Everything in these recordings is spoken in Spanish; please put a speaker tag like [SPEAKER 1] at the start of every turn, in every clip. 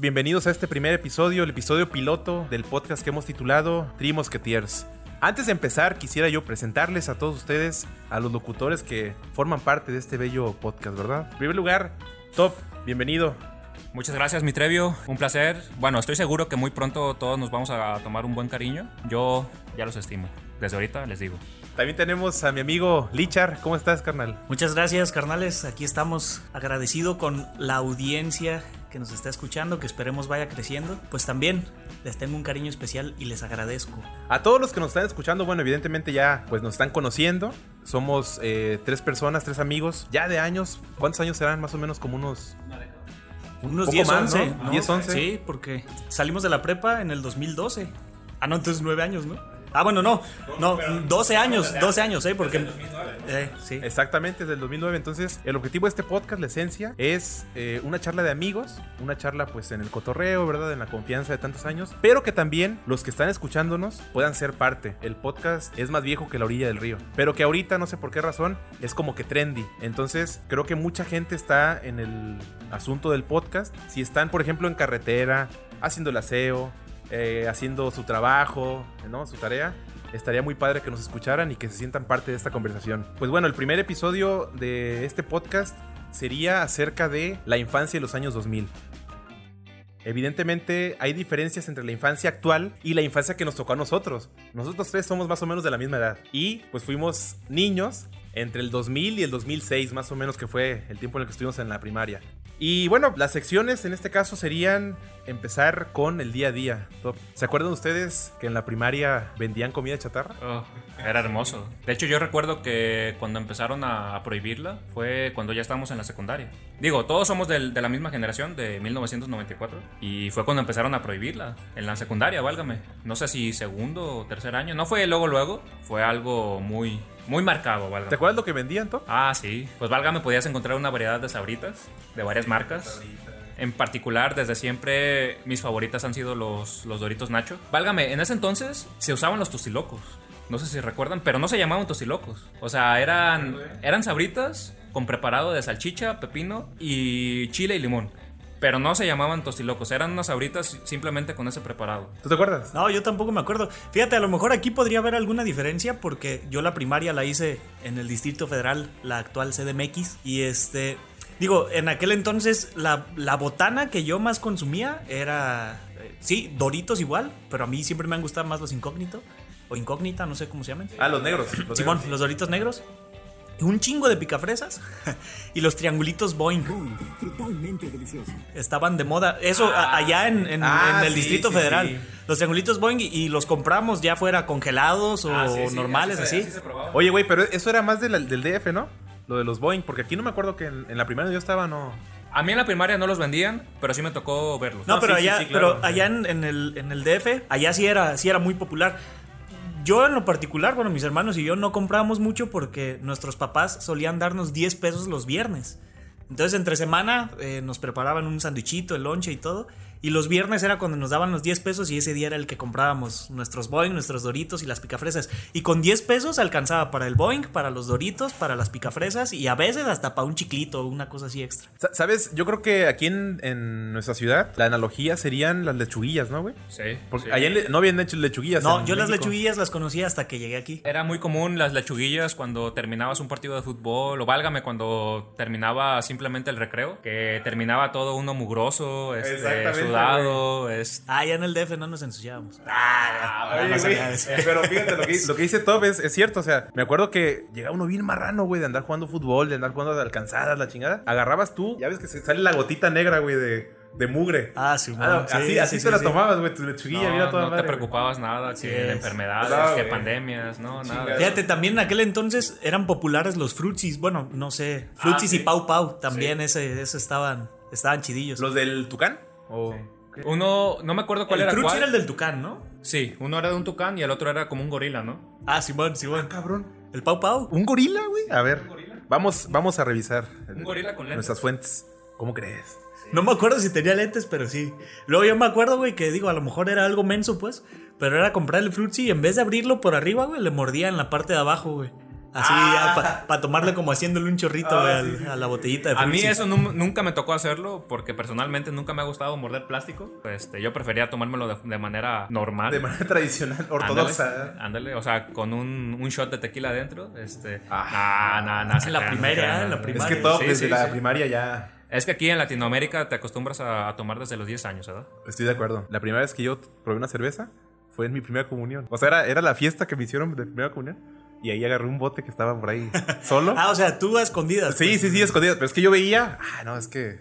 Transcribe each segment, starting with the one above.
[SPEAKER 1] Bienvenidos a este primer episodio, el episodio piloto del podcast que hemos titulado Three Musketeers. Antes de empezar, quisiera yo presentarles a todos ustedes, a los locutores que forman parte de este bello podcast, ¿verdad? En primer lugar, Top, bienvenido.
[SPEAKER 2] Muchas gracias, mi Trevio. Un placer. Bueno, estoy seguro que muy pronto todos nos vamos a tomar un buen cariño. Yo ya los estimo. Desde ahorita les digo.
[SPEAKER 1] También tenemos a mi amigo Lichar. ¿Cómo estás, carnal?
[SPEAKER 3] Muchas gracias, carnales. Aquí estamos agradecido con la audiencia que nos está escuchando, que esperemos vaya creciendo. Pues también les tengo un cariño especial y les agradezco.
[SPEAKER 1] A todos los que nos están escuchando, bueno, evidentemente ya pues nos están conociendo. Somos eh, tres personas, tres amigos, ya de años. ¿Cuántos años serán? Más o menos como unos...
[SPEAKER 3] Unos
[SPEAKER 1] Poco
[SPEAKER 3] 10,
[SPEAKER 1] más,
[SPEAKER 3] 11.
[SPEAKER 1] ¿no? 10, 11.
[SPEAKER 3] Sí, porque salimos de la prepa en el 2012. Ah, no, entonces 9 años, ¿no? Ah, bueno, no. No, 12 años, 12 años, ¿eh? Porque... Eh, sí.
[SPEAKER 1] Exactamente, desde el 2009. Entonces, el objetivo de este podcast, la esencia, es eh, una charla de amigos, una charla pues en el cotorreo, ¿verdad? En la confianza de tantos años, pero que también los que están escuchándonos puedan ser parte. El podcast es más viejo que la orilla del río, pero que ahorita, no sé por qué razón, es como que trendy. Entonces, creo que mucha gente está en el asunto del podcast. Si están, por ejemplo, en carretera, haciendo el aseo, eh, haciendo su trabajo, ¿no? Su tarea. Estaría muy padre que nos escucharan y que se sientan parte de esta conversación. Pues bueno, el primer episodio de este podcast sería acerca de la infancia y los años 2000. Evidentemente hay diferencias entre la infancia actual y la infancia que nos tocó a nosotros. Nosotros tres somos más o menos de la misma edad. Y pues fuimos niños entre el 2000 y el 2006, más o menos que fue el tiempo en el que estuvimos en la primaria. Y bueno, las secciones en este caso serían empezar con el día a día. Top. ¿Se acuerdan ustedes que en la primaria vendían comida chatarra?
[SPEAKER 2] Oh, era hermoso. De hecho, yo recuerdo que cuando empezaron a, prohibirla fue cuando ya estábamos en la secundaria. Digo, todos somos del- de la misma generación, de 1994. Y fue cuando empezaron a prohibirla. En la secundaria, válgame. No sé si segundo o tercer año. No fue luego, luego. Fue algo muy, muy marcado,
[SPEAKER 1] ¿Te
[SPEAKER 2] válgame.
[SPEAKER 1] acuerdas lo que vendían, Top?
[SPEAKER 2] Ah, sí. Pues válgame, podías encontrar una variedad de sabritas de varias marcas. En particular, desde siempre, mis favoritas han sido los, los Doritos Nacho. Válgame, en ese entonces se usaban los tostilocos. No sé si recuerdan, pero no se llamaban tostilocos. O sea, eran, eran sabritas con preparado de salchicha, pepino y chile y limón. Pero no se llamaban tostilocos, eran unas sabritas simplemente con ese preparado.
[SPEAKER 1] ¿Tú te acuerdas?
[SPEAKER 3] No, yo tampoco me acuerdo. Fíjate, a lo mejor aquí podría haber alguna diferencia porque yo la primaria la hice en el Distrito Federal, la actual CDMX. Y este, digo, en aquel entonces la, la botana que yo más consumía era, eh, sí, Doritos igual, pero a mí siempre me han gustado más los incógnitos. O incógnita, no sé cómo se llaman.
[SPEAKER 1] Ah, los negros. los
[SPEAKER 3] Simón,
[SPEAKER 1] negros.
[SPEAKER 3] los Doritos negros. Un chingo de picafresas y los triangulitos Boeing.
[SPEAKER 4] Totalmente delicioso.
[SPEAKER 3] Estaban de moda. Eso a- allá en, en-
[SPEAKER 1] Ah,
[SPEAKER 3] en el
[SPEAKER 1] sí,
[SPEAKER 3] Distrito
[SPEAKER 1] sí,
[SPEAKER 3] Federal.
[SPEAKER 1] sí.
[SPEAKER 3] Los triangulitos Boeing y, los compramos ya fuera congelados o normales, así.
[SPEAKER 1] Oye, güey, pero eso era más de la- del DF, ¿no? Lo de los Boeing, porque aquí no me acuerdo que en, en la primaria yo estaba, no.
[SPEAKER 2] A mí en la primaria no los vendían, pero sí me tocó verlos.
[SPEAKER 3] No,
[SPEAKER 1] No,
[SPEAKER 3] pero
[SPEAKER 1] sí, sí,
[SPEAKER 3] allá,
[SPEAKER 1] sí, claro.
[SPEAKER 3] pero allá en, en el, en el DF, allá sí era, sí era muy popular. Yo en lo particular, bueno, mis hermanos y yo no comprábamos mucho porque nuestros papás solían darnos 10 pesos los viernes. Entonces entre semana eh, nos preparaban un sandwichito, el lonche y todo. Y los viernes era cuando nos daban los 10 pesos y ese día era el que comprábamos nuestros Boeing, nuestros Doritos y las picafresas. Y con 10 pesos alcanzaba para el Boeing, para los Doritos, para las picafresas y a veces hasta para un chiclito o una cosa así extra.
[SPEAKER 1] Sa- ¿Sabes? Yo creo que aquí en, en nuestra ciudad la analogía serían las lechuguillas, ¿no, güey?
[SPEAKER 2] Sí.
[SPEAKER 1] Porque
[SPEAKER 2] sí.
[SPEAKER 1] allá no habían hecho lechuguillas.
[SPEAKER 3] No,
[SPEAKER 1] en
[SPEAKER 3] yo las lechuguillas las conocía hasta que llegué aquí.
[SPEAKER 2] Era muy común las lechuguillas cuando terminabas un partido de fútbol, o válgame cuando terminaba simplemente el recreo, que terminaba todo uno mugroso, este,
[SPEAKER 1] Exactamente,
[SPEAKER 2] sudado, este,
[SPEAKER 3] Ah, ya en el DF no nos ensuciábamos.
[SPEAKER 1] Oye, güey, pero fíjate, lo que, lo que dice Top es, es cierto. O sea, me acuerdo que llegaba uno bien marrano, güey, de andar jugando fútbol, de andar jugando de alcanzadas, la chingada. Agarrabas tú, ya ves que se sale la gotita negra, güey, de, de mugre.
[SPEAKER 3] Ah, sí,
[SPEAKER 1] Ah,
[SPEAKER 3] sí,
[SPEAKER 1] así
[SPEAKER 3] sí,
[SPEAKER 1] así
[SPEAKER 3] sí,
[SPEAKER 1] te la
[SPEAKER 3] sí.
[SPEAKER 1] tomabas, güey, tu lechuguilla,
[SPEAKER 2] no,
[SPEAKER 1] mira toda
[SPEAKER 2] no
[SPEAKER 1] madre,
[SPEAKER 2] te preocupabas nada, que de
[SPEAKER 3] es.
[SPEAKER 2] enfermedades,
[SPEAKER 1] No,
[SPEAKER 2] que pandemias, no, nada.
[SPEAKER 3] Fíjate, también en aquel entonces eran populares los frutsis. Bueno, no sé. Frutsis
[SPEAKER 1] sí.
[SPEAKER 3] y Pau Pau. También ese, ese estaban, estaban chidillos.
[SPEAKER 1] ¿Los del Tucán?
[SPEAKER 2] Uno, no me acuerdo cuál
[SPEAKER 3] el
[SPEAKER 2] era cuál.
[SPEAKER 3] era el del Tucán, ¿no?
[SPEAKER 2] Sí, uno era de un tucán y el otro era como un gorila, ¿no?
[SPEAKER 3] Ah, Simón, Simón.
[SPEAKER 1] Cabrón.
[SPEAKER 3] El Pau Pau.
[SPEAKER 1] ¿Un gorila, güey? A ver. Vamos, vamos a revisar
[SPEAKER 2] Un gorila con lentes.
[SPEAKER 1] nuestras fuentes. ¿Cómo crees?
[SPEAKER 3] No me acuerdo si tenía lentes, pero sí. Luego yo me acuerdo, güey, que digo, a lo mejor era algo menso, pues. Pero era comprar el Frutsi y en vez de abrirlo por arriba, güey, le mordía en la parte de abajo, güey. Así, para tomarle como haciéndole un chorrito güey, al- a la botellita de
[SPEAKER 2] A mí eso nu- nunca me tocó hacerlo porque personalmente nunca me ha gustado morder plástico. Este, yo prefería tomármelo de, de manera normal.
[SPEAKER 1] De manera tradicional, ortodoxa.
[SPEAKER 2] Ándale, ándale, o sea, con un, un shot de tequila adentro. Este,
[SPEAKER 1] Ah.
[SPEAKER 2] nah, nah, nah,
[SPEAKER 3] En la primaria, en la primaria.
[SPEAKER 1] Es que todo
[SPEAKER 2] Sí,
[SPEAKER 1] desde
[SPEAKER 2] sí,
[SPEAKER 1] la
[SPEAKER 2] sí.
[SPEAKER 1] primaria ya.
[SPEAKER 2] Es que aquí en Latinoamérica te acostumbras a, a tomar desde los 10 años, ¿verdad?
[SPEAKER 1] Estoy de acuerdo. La primera vez que yo probé una cerveza fue en mi primera comunión. O sea, era, era la fiesta que me hicieron de primera comunión. Y ahí agarré un bote que estaba por ahí solo.
[SPEAKER 3] Ah, o sea, tú a escondidas.
[SPEAKER 1] Sí,
[SPEAKER 3] pues.
[SPEAKER 1] sí, sí, escondido. Pero es que yo veía. Ah, no, es que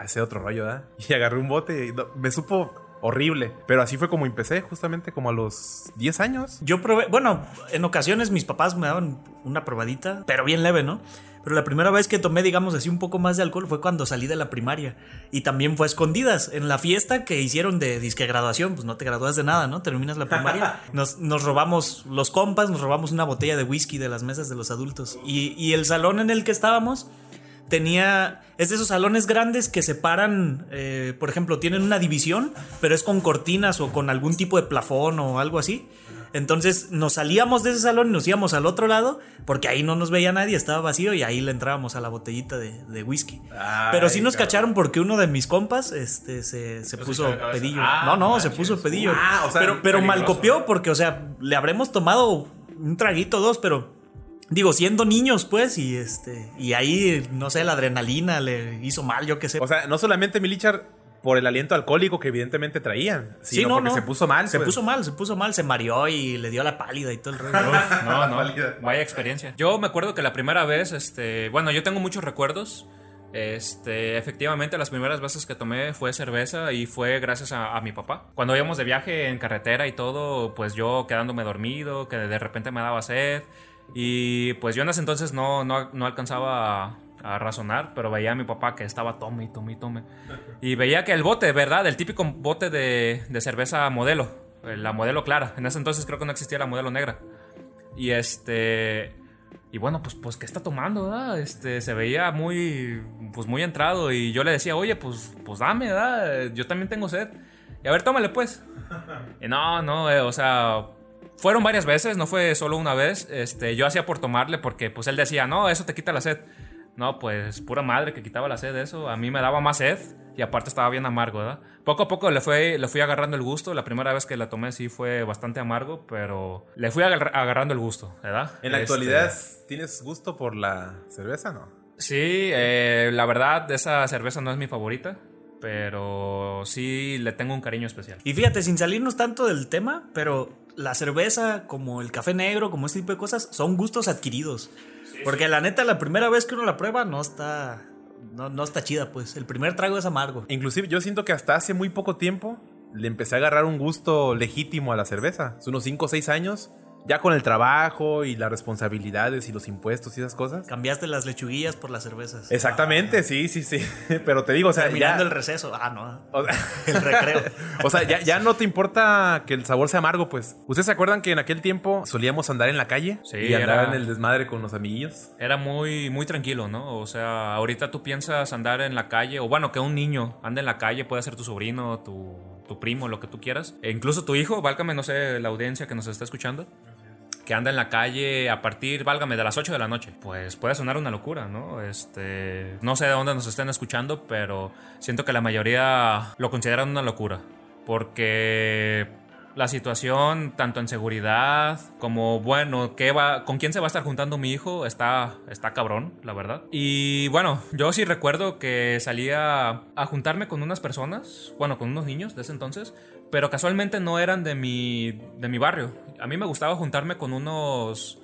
[SPEAKER 1] hace otro rollo, ¿verdad? Y agarré un bote y no, me supo horrible. Pero así fue como empecé, justamente como a los 10 años.
[SPEAKER 3] Yo probé, bueno, en ocasiones mis papás me daban una probadita, pero bien leve, ¿no? Pero la primera vez que tomé, digamos así, un poco más de alcohol fue cuando salí de la primaria. Y también fue a escondidas. En la fiesta que hicieron de disque graduación, pues no te gradúas de nada, ¿no? Terminas la primaria. Nos, nos robamos, los compas, nos robamos una botella de whisky de las mesas de los adultos. Y, y el salón en el que estábamos tenía. Es de esos salones grandes que separan, eh, por ejemplo, tienen una división, pero es con cortinas o con algún tipo de plafón o algo así. Entonces nos salíamos de ese salón y nos íbamos al otro lado, porque ahí no nos veía nadie, estaba vacío y ahí le entrábamos a la botellita de, de whisky. pero sí nos
[SPEAKER 1] cabrón.
[SPEAKER 3] cacharon porque uno de mis compas este, se, se puso pedillo.
[SPEAKER 2] Ah,
[SPEAKER 3] no, no,
[SPEAKER 2] manches.
[SPEAKER 3] se puso pedillo.
[SPEAKER 1] Ah, o sea,
[SPEAKER 3] pero pero mal copió porque, o sea, le habremos tomado un traguito, dos, pero Digo, siendo niños, pues, y este. Y ahí, no sé, la adrenalina le hizo mal, yo qué sé.
[SPEAKER 1] O sea, no solamente Milichar por el aliento alcohólico que evidentemente traían, sino porque se puso mal.
[SPEAKER 3] Se
[SPEAKER 1] pues.
[SPEAKER 3] puso mal, se puso mal, se mareó y le dio la pálida y todo el rollo.
[SPEAKER 2] No, no, vaya experiencia. Yo me acuerdo que la primera vez, este, bueno, yo tengo muchos recuerdos. Este, efectivamente, las primeras veces que tomé fue cerveza y fue gracias a, a mi papá. Cuando íbamos de viaje en carretera y todo, pues yo quedándome dormido, que de repente me daba sed. Y pues yo en ese entonces no, no, no alcanzaba a, razonar, pero veía a mi papá que estaba tome y tome y tome. Y veía que el bote, ¿verdad? El típico bote de, de cerveza modelo, eh, la modelo clara. En ese entonces creo que no existía la modelo negra. Y este. Y bueno, pues, pues, ¿qué está tomando? verdad? Este, se veía muy, pues, muy entrado. Y yo le decía, oye, pues, pues dame, ¿verdad? Yo también tengo sed. Y a ver, tómale, pues. Y no, no, eh, o sea, fueron varias veces, no fue solo una vez. Este, yo hacía por tomarle porque, pues, él decía, no, eso te quita la sed. No, pues, pura madre que quitaba la sed de eso. A mí me daba más sed. Y aparte estaba bien amargo, ¿verdad? Poco a poco le, fue, le fui agarrando el gusto. La primera vez que la tomé sí fue bastante amargo, pero le fui agar- agarrando el gusto, ¿verdad?
[SPEAKER 1] En la
[SPEAKER 2] Este,
[SPEAKER 1] actualidad, ¿tienes gusto por la cerveza, no?
[SPEAKER 2] Sí, eh, la verdad, esa cerveza no es mi favorita, pero sí le tengo un cariño especial.
[SPEAKER 3] Y fíjate, sin salirnos tanto del tema, pero la cerveza, como el café negro, como este tipo de cosas, son gustos adquiridos. Porque la neta, la primera vez que uno la prueba no está. No, no está chida, pues. El primer trago es amargo.
[SPEAKER 1] Inclusive yo siento que hasta hace muy poco tiempo le empecé a agarrar un gusto legítimo a la cerveza. Hace unos 5 o 6 años, ya con el trabajo y las responsabilidades y los impuestos y esas cosas.
[SPEAKER 3] Cambiaste las lechuguillas por las cervezas.
[SPEAKER 1] Exactamente, sí, sí, sí. Pero te digo, o sea,
[SPEAKER 3] Terminando
[SPEAKER 1] ya,
[SPEAKER 3] el receso. Ah, no.
[SPEAKER 1] o sea,
[SPEAKER 3] El recreo.
[SPEAKER 1] o sea, ya, ya no te importa que el sabor sea amargo, pues. ¿Ustedes se acuerdan que en aquel tiempo solíamos andar en la calle?
[SPEAKER 2] Sí,
[SPEAKER 1] y andar
[SPEAKER 2] era-
[SPEAKER 1] en el desmadre con los amiguillos.
[SPEAKER 2] Era muy, muy tranquilo, ¿no? O sea, ahorita tú piensas andar en la calle, o bueno, que un niño ande en la calle, puede ser tu sobrino, tu, tu primo, lo que tú quieras. E incluso tu hijo, válgame, no sé, la audiencia que nos está escuchando, que anda en la calle a partir, válgame, de las 8 de la noche. Pues puede sonar una locura, ¿no? Este, no sé de dónde nos estén escuchando, pero siento que la mayoría lo consideran una locura. Porque la situación, tanto en seguridad como, bueno, ¿qué va, ¿con quién se va a estar juntando mi hijo? Está, está cabrón, la verdad. Y bueno, yo sí recuerdo que salía a juntarme con unas personas, bueno, con unos niños de ese entonces, pero casualmente no eran de mi, de mi barrio. A mí me gustaba juntarme con unos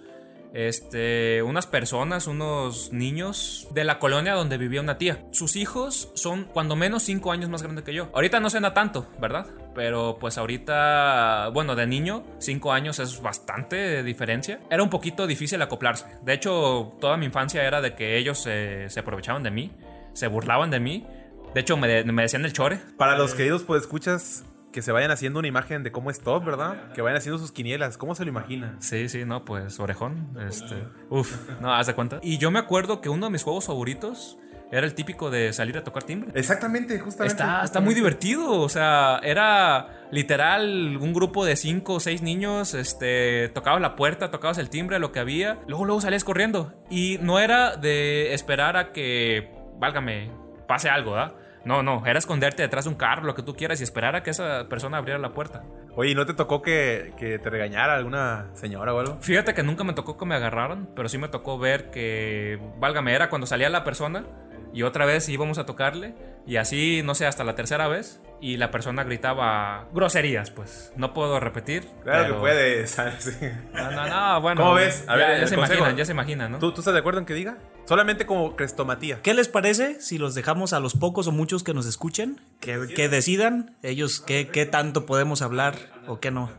[SPEAKER 2] este, unas personas, unos niños de la colonia donde vivía una tía. Sus hijos son cuando menos 5 años más grandes que yo. Ahorita no cena tanto, ¿verdad? Pero pues ahorita, bueno, de niño, 5 años es bastante diferencia. Era un poquito difícil acoplarse. De hecho, toda mi infancia era de que ellos se, se aprovechaban de mí, se burlaban de mí. De hecho, me, me decían el chore.
[SPEAKER 1] Para los queridos pues escuchas que se vayan haciendo una imagen de cómo es Top, ¿verdad? Que vayan haciendo sus quinielas. ¿Cómo se lo imaginan?
[SPEAKER 2] Sí, sí, no, pues orejón. Este, uf, no, haz de cuenta. Y yo me acuerdo que uno de mis juegos favoritos era el típico de salir a tocar timbre.
[SPEAKER 1] Exactamente, justamente.
[SPEAKER 2] Está, está muy divertido, o sea, era literal, un grupo de cinco o seis niños, este, tocabas la puerta, tocabas el timbre, lo que había, luego, luego salías corriendo. Y no era de esperar a que, válgame, pase algo, ¿verdad? No, no, era esconderte detrás de un carro, lo que tú quieras, y esperar a que esa persona abriera la puerta.
[SPEAKER 1] Oye, ¿y no te tocó que, que te regañara alguna señora o algo?
[SPEAKER 2] Fíjate que nunca me tocó que me agarraran, pero sí me tocó ver que, válgame, era cuando salía la persona y otra vez íbamos a tocarle y así, no sé, hasta la tercera vez y la persona gritaba groserías, pues. No puedo repetir.
[SPEAKER 1] Claro
[SPEAKER 2] pero-
[SPEAKER 1] que puedes, ¿sabes? Sí.
[SPEAKER 2] No, no, no, bueno.
[SPEAKER 1] ¿Cómo ves? A
[SPEAKER 2] ya,
[SPEAKER 1] ver,
[SPEAKER 2] ya se
[SPEAKER 1] consejo.
[SPEAKER 2] imaginan, ya se imaginan, ¿no?
[SPEAKER 1] ¿Tú, ¿Tú estás de acuerdo en que diga? Solamente como crestomatía.
[SPEAKER 3] ¿Qué les parece si los dejamos a los pocos o muchos que nos escuchen? Que, que decidan ellos qué, qué tanto podemos hablar o qué no.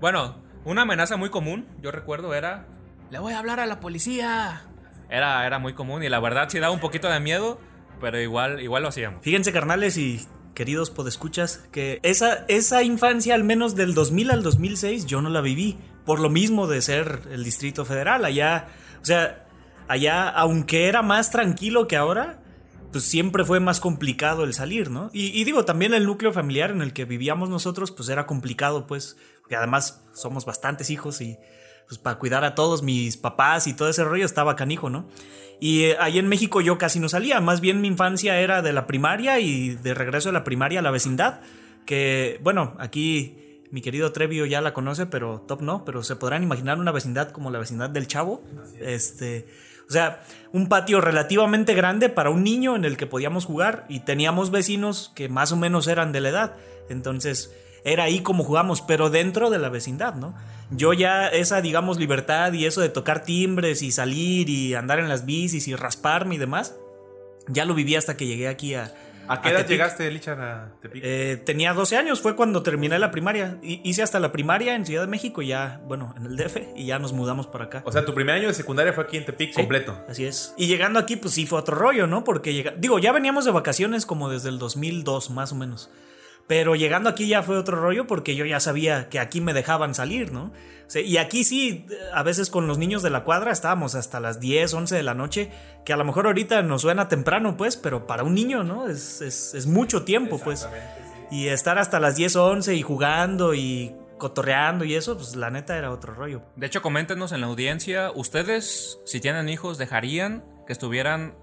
[SPEAKER 2] Bueno, una amenaza muy común, yo recuerdo, era: Le voy a hablar a la policía. Era, era muy común y la verdad sí daba un poquito de miedo, pero igual, igual lo hacíamos.
[SPEAKER 3] Fíjense, carnales y queridos podescuchas, que esa, esa infancia, al menos del 2000 al 2006, yo no la viví. Por lo mismo de ser el Distrito Federal. Allá, o sea, allá, aunque era más tranquilo que ahora, pues siempre fue más complicado el salir, ¿no? Y, y digo, también el núcleo familiar en el que vivíamos nosotros, pues era complicado, pues, porque además somos bastantes hijos y pues para cuidar a todos mis papás y todo ese rollo estaba canijo, ¿no? Y eh, ahí en México yo casi no salía, más bien mi infancia era de la primaria y de regreso de la primaria a la vecindad, que bueno, aquí mi querido Trevio ya la conoce, pero Top no, pero se podrán imaginar una vecindad como la vecindad del Chavo, este, o sea, un patio relativamente grande para un niño en el que podíamos jugar y teníamos vecinos que más o menos eran de la edad, entonces era ahí como jugamos, pero dentro de la vecindad, ¿no? Yo ya esa, digamos, libertad y eso de tocar timbres y salir y andar en las bicis y rasparme y demás, ya lo viví hasta que llegué aquí a...
[SPEAKER 1] ¿A qué edad
[SPEAKER 3] Tepic.
[SPEAKER 1] llegaste, Lichar, a Tepic?
[SPEAKER 3] Eh, tenía 12 años, fue cuando terminé la primaria. Hice hasta la primaria en Ciudad de México, y ya, bueno, en el DF, y ya nos mudamos para acá.
[SPEAKER 1] o sea, tu primer año de secundaria fue aquí en Tepic
[SPEAKER 3] Sí,
[SPEAKER 1] completo.
[SPEAKER 3] Así es. Y llegando aquí, pues sí fue otro rollo, ¿no? Porque llega, digo, ya veníamos de vacaciones como desde el 2002, más o menos. Pero llegando aquí ya fue otro rollo porque yo ya sabía que aquí me dejaban salir, ¿no? O sea, y aquí sí, a veces con los niños de la cuadra estábamos hasta las 10, 11 de la noche, que a lo mejor ahorita nos suena temprano, pues, pero para un niño, ¿no? Es, es, es mucho tiempo, pues. Y estar hasta las 10, 11 y jugando y cotorreando y eso, pues la neta era otro rollo.
[SPEAKER 2] De hecho, coméntenos en la audiencia, ¿ustedes, si tienen hijos, dejarían que estuvieran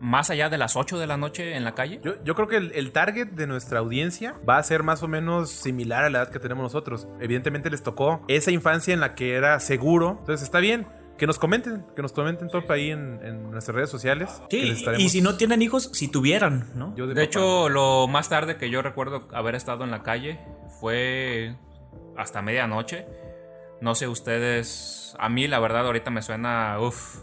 [SPEAKER 2] más allá de las 8 de la noche en la calle?
[SPEAKER 1] Yo, yo creo que el, el target de nuestra audiencia va a ser más o menos similar a la edad que tenemos nosotros. Evidentemente les tocó esa infancia en la que era seguro. Entonces está bien. Que nos comenten, que nos comenten todo ahí en, en nuestras redes sociales.
[SPEAKER 3] Sí, y-
[SPEAKER 1] estaremos-
[SPEAKER 3] y si no tienen hijos, si tuvieran, ¿no?
[SPEAKER 1] Yo
[SPEAKER 2] De hecho, lo más tarde que yo recuerdo haber estado en la calle fue hasta medianoche. No sé ustedes, a mí la verdad ahorita me suena, uff,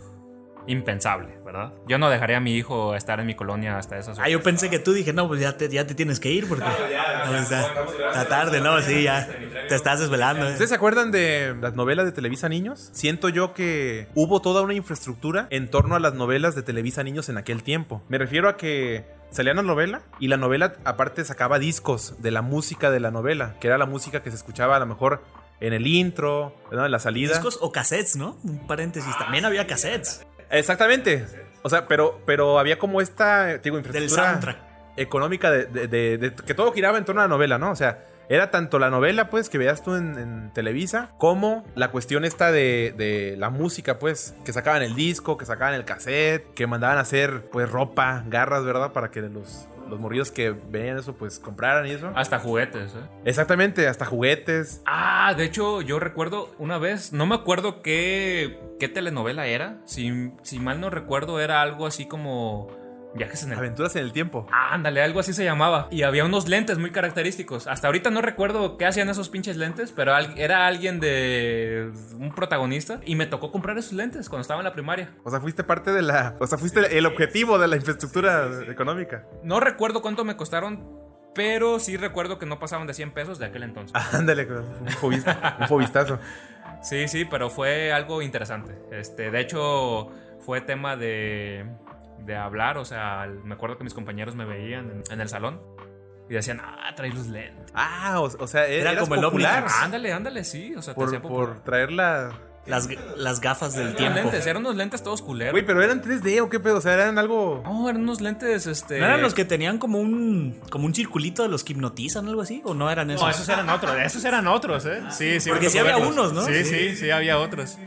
[SPEAKER 2] impensable, ¿verdad? Yo no dejaría a mi hijo estar en mi colonia hasta esas
[SPEAKER 3] Ah,
[SPEAKER 2] horas.
[SPEAKER 3] yo pensé que tú dije, no, pues ya te, ya te tienes que ir porque no, está, está tarde, ¿no? Sí, ya te estás desvelando. ¿eh?
[SPEAKER 1] ¿Ustedes se acuerdan de las novelas de Televisa Niños? Siento yo que hubo toda una infraestructura en torno a las novelas de Televisa Niños en aquel tiempo. Me refiero a que salía una novela y la novela aparte sacaba discos de la música de la novela, que era la música que se escuchaba a lo mejor en el intro, ¿no? en la salida.
[SPEAKER 3] Discos o cassettes, ¿no? Un paréntesis, también había cassettes.
[SPEAKER 1] Exactamente. O sea, pero, pero había como esta, digo, infraestructura económica de, de- de- de- que todo giraba en torno a la novela, ¿no? O sea, era tanto la novela, pues, que veías tú en, en Televisa, como la cuestión esta de, de la música, pues, que sacaban el disco, que sacaban el cassette, que mandaban a hacer, pues, ropa, garras, ¿verdad? Para que los, los morridos que veían eso, pues, compraran y eso.
[SPEAKER 2] Hasta juguetes, ¿eh?
[SPEAKER 1] Exactamente, hasta juguetes.
[SPEAKER 2] Ah, de hecho, yo recuerdo una vez, no me acuerdo qué, qué telenovela era. Si, si mal no recuerdo, era algo así como Viajes en el
[SPEAKER 1] Aventuras en el tiempo.
[SPEAKER 2] Ándale, algo así se llamaba. Y había unos lentes muy característicos. Hasta ahorita no recuerdo qué hacían esos pinches lentes, pero era alguien de un protagonista. Y me tocó comprar esos lentes cuando estaba en la primaria.
[SPEAKER 1] O sea, fuiste parte de la. O sea, fuiste el objetivo de la infraestructura económica.
[SPEAKER 2] No recuerdo cuánto me costaron, pero sí recuerdo que no pasaban de 100 pesos de aquel entonces.
[SPEAKER 1] Ándale, un, fobista, un fobistazo.
[SPEAKER 2] Sí, sí, pero fue algo interesante. Este, de hecho, fue tema de, de hablar. O sea, me acuerdo que mis compañeros me veían en, en el salón y decían, ah, traes los lentes.
[SPEAKER 1] Ah, o, o sea,
[SPEAKER 3] Era
[SPEAKER 1] eras
[SPEAKER 3] como el
[SPEAKER 1] popular
[SPEAKER 3] Omnitrix.
[SPEAKER 2] Ándale, ándale, sí. O sea, te
[SPEAKER 1] por,
[SPEAKER 2] hacía popular.
[SPEAKER 1] por traer la,
[SPEAKER 3] Las, las gafas del
[SPEAKER 2] Eran
[SPEAKER 3] tiempo.
[SPEAKER 2] lentes, eran unos lentes todos culeros.
[SPEAKER 1] Güey, pero eran 3D o qué pedo, o sea, eran algo...
[SPEAKER 2] No, eran unos lentes, este.
[SPEAKER 3] ¿No eran los que tenían como un como un circulito de los que hipnotizan o algo así? ¿O no eran esos?
[SPEAKER 2] No, esos eran otros, esos eran otros, ¿eh? Sí, sí.
[SPEAKER 3] Porque sí había
[SPEAKER 2] verlos.
[SPEAKER 3] unos, ¿no?
[SPEAKER 2] Sí,
[SPEAKER 3] Sí.
[SPEAKER 2] sí, sí, había otros.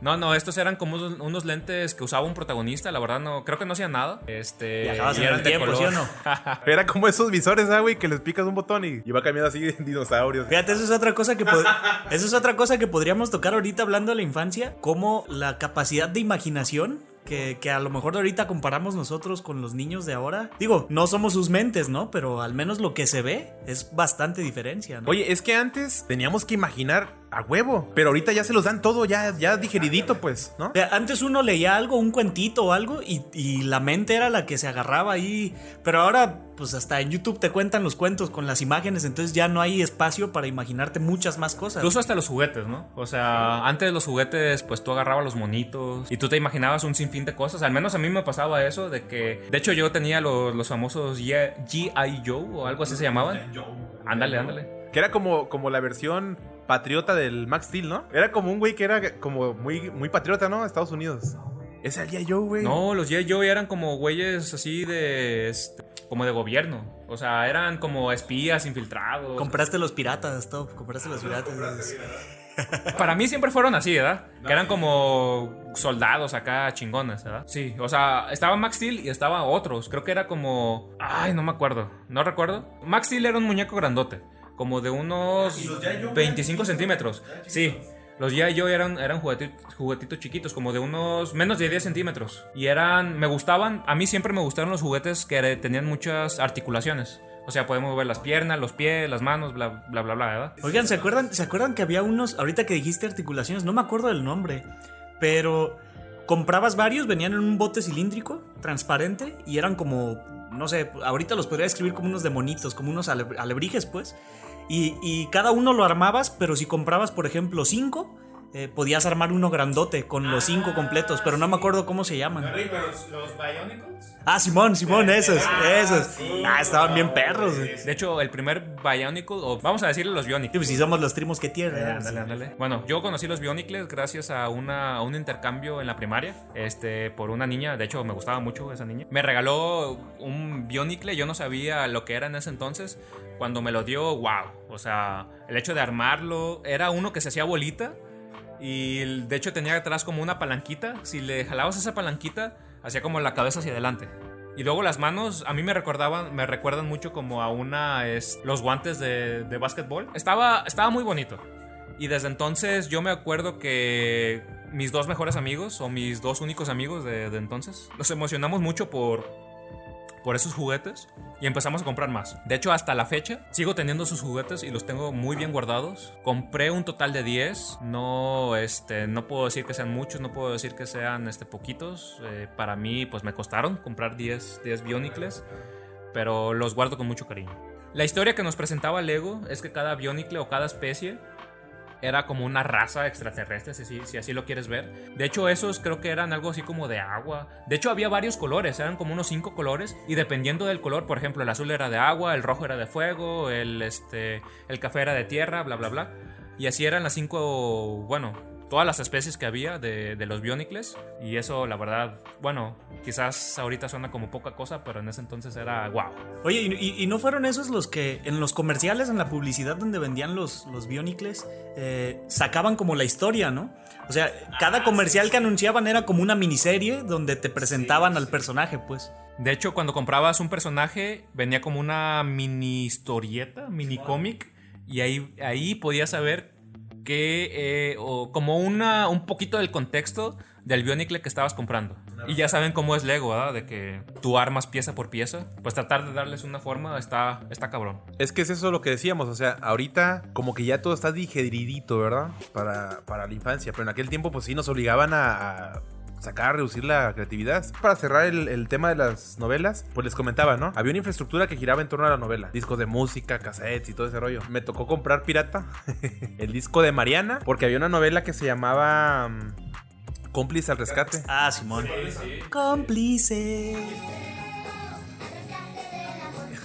[SPEAKER 2] No, no, estos eran como unos, unos lentes que usaba un protagonista, la verdad no, creo que no hacían nada. Este,
[SPEAKER 3] Viajabas
[SPEAKER 2] y eran
[SPEAKER 3] el
[SPEAKER 2] de
[SPEAKER 3] tiempo, ¿sí o no?
[SPEAKER 1] Era como esos visores, ah, güey, que les picas un botón y, y va cambiando así dinosaurios.
[SPEAKER 3] Fíjate, eso es otra cosa que eso es otra cosa que podríamos tocar ahorita hablando de la infancia, como la capacidad de imaginación que, que a lo mejor ahorita comparamos nosotros con los niños de ahora. Digo, no somos sus mentes, ¿no? Pero al menos lo que se ve es bastante diferencia, ¿no?
[SPEAKER 1] Oye, es que antes teníamos que imaginar a huevo, pero ahorita ya se los dan todo ya, ya digeridito, pues, ¿no?
[SPEAKER 3] Sea, antes uno leía algo, un cuentito o algo, y, y la mente era la que se agarraba ahí. Pero ahora, pues hasta en YouTube te cuentan los cuentos con las imágenes, entonces ya no hay espacio para imaginarte muchas más cosas.
[SPEAKER 2] Incluso hasta los juguetes, ¿no? O sea, antes de los juguetes, pues tú agarrabas los monitos y tú te imaginabas un sinfín de cosas. Al menos a mí me pasaba eso, de que. De hecho, yo tenía los, los famosos G.I. Joe o algo así se llamaban. Ándale, ándale.
[SPEAKER 1] Que era como, como la versión patriota del Max Steel, ¿no? Era como un güey que era como muy, muy patriota, ¿no? Estados Unidos. Ese era el G.I. Joe, güey.
[SPEAKER 2] No, los G.I. Joe eran como güeyes así de. este, como de gobierno. O sea, eran como espías infiltrados.
[SPEAKER 3] Compraste los piratas, top, compraste los piratas.
[SPEAKER 2] Para mí siempre fueron así, ¿verdad? Que eran como soldados acá chingones, ¿verdad? Sí, o sea, estaba Max Steel y estaba otros. Creo que era como. Ay, no me acuerdo. No recuerdo. Max Steel era un muñeco grandote. Como de unos 25 centímetros. Sí. Los G.I. Eran, eran juguetitos, juguetitos chiquitos, como de unos menos de 10 centímetros. Y eran, me gustaban, a mí siempre me gustaron los juguetes que tenían muchas articulaciones. O sea, podemos mover las piernas, los pies, las manos, bla, bla, bla, bla, ¿verdad?
[SPEAKER 3] Oigan, ¿se acuerdan, ¿se acuerdan que había unos, ahorita que dijiste articulaciones, no me acuerdo del nombre, pero comprabas varios, venían en un bote cilíndrico, transparente, y eran como, no sé, ahorita los podría describir como unos demonitos, como unos ale- alebrijes, pues. Y, y cada uno lo armabas, pero si comprabas, por ejemplo, cinco, eh, podías armar uno grandote con los cinco completos, pero no me acuerdo cómo se llaman.
[SPEAKER 2] los Bionicles?
[SPEAKER 3] Ah, Simón, Simón, esos, esos. Ah, estaban bien perros. güey.
[SPEAKER 2] De hecho, el primer Bionicle, o vamos a decirle los
[SPEAKER 3] Sí,
[SPEAKER 2] Bionicles.
[SPEAKER 3] pues si somos los trimos que tiene. ¿verdad?
[SPEAKER 2] Ándale, ándale. Bueno, yo conocí los Bionicles gracias a, una, a un intercambio en la primaria este, por una niña. De hecho, me gustaba mucho esa niña. Me regaló un Bionicle. Yo no sabía lo que era en ese entonces. Cuando me lo dio, wow. O sea, el hecho de armarlo era uno que se hacía bolita. Y de hecho tenía atrás como una palanquita. Si le jalabas esa palanquita, hacía como la cabeza hacia adelante. Y luego las manos a mí me recordaban, me recuerdan mucho como a una, es, los guantes de, de básquetbol. Estaba, estaba muy bonito. Y desde entonces yo me acuerdo que mis dos mejores amigos, o mis dos únicos amigos de, de entonces, nos emocionamos mucho por, por esos juguetes y empezamos a comprar más. De hecho, hasta la fecha sigo teniendo sus juguetes y los tengo muy bien guardados. Compré un total de 10. No, este, no puedo decir que sean muchos, no puedo decir que sean este, poquitos. Eh, para mí, pues me costaron comprar 10, 10 Bionicles, pero los guardo con mucho cariño. La historia que nos presentaba Lego es que cada Bionicle o cada especie era como una raza extraterrestre, si, así lo quieres ver. De hecho, esos creo que eran algo así como de agua. De hecho, había varios colores, eran como unos cinco colores. Y dependiendo del color, por ejemplo, el azul era de agua, el rojo era de fuego, el, este, el café era de tierra, bla, bla, bla. Y así eran las cinco, bueno, todas las especies que había de, de los Bionicles. Y eso, la verdad, bueno, quizás ahorita suena como poca cosa, pero en ese entonces era wow.
[SPEAKER 3] Oye, ¿y, y- y no fueron esos los que en los comerciales, en la publicidad donde vendían los, los Bionicles, eh, sacaban como la historia, ¿no? O sea, cada comercial que anunciaban era como una miniserie donde te presentaban al personaje, pues.
[SPEAKER 2] De hecho, cuando comprabas un personaje, venía como una mini historieta, mini cómic, y ahí, ahí podías saber que, eh, o como una, un poquito del contexto del Bionicle que estabas comprando. Y ya saben cómo es Lego, ¿verdad? De que tú armas pieza por pieza. Pues tratar de darles una forma está, está cabrón.
[SPEAKER 1] Es que es eso lo que decíamos, o sea, ahorita como que ya todo está digeridito, ¿verdad? Para, para la infancia, pero en aquel tiempo pues sí nos obligaban a, a sacar, reducir la creatividad. Para cerrar el, el tema de las novelas, pues les comentaba, ¿no? Había una infraestructura que giraba en torno a la novela, discos de música, cassettes y todo ese rollo. Me tocó comprar pirata el disco de Mariana, porque había una novela que se llamaba mm, Cómplice al rescate.
[SPEAKER 3] Ah, Simón. Cómplice.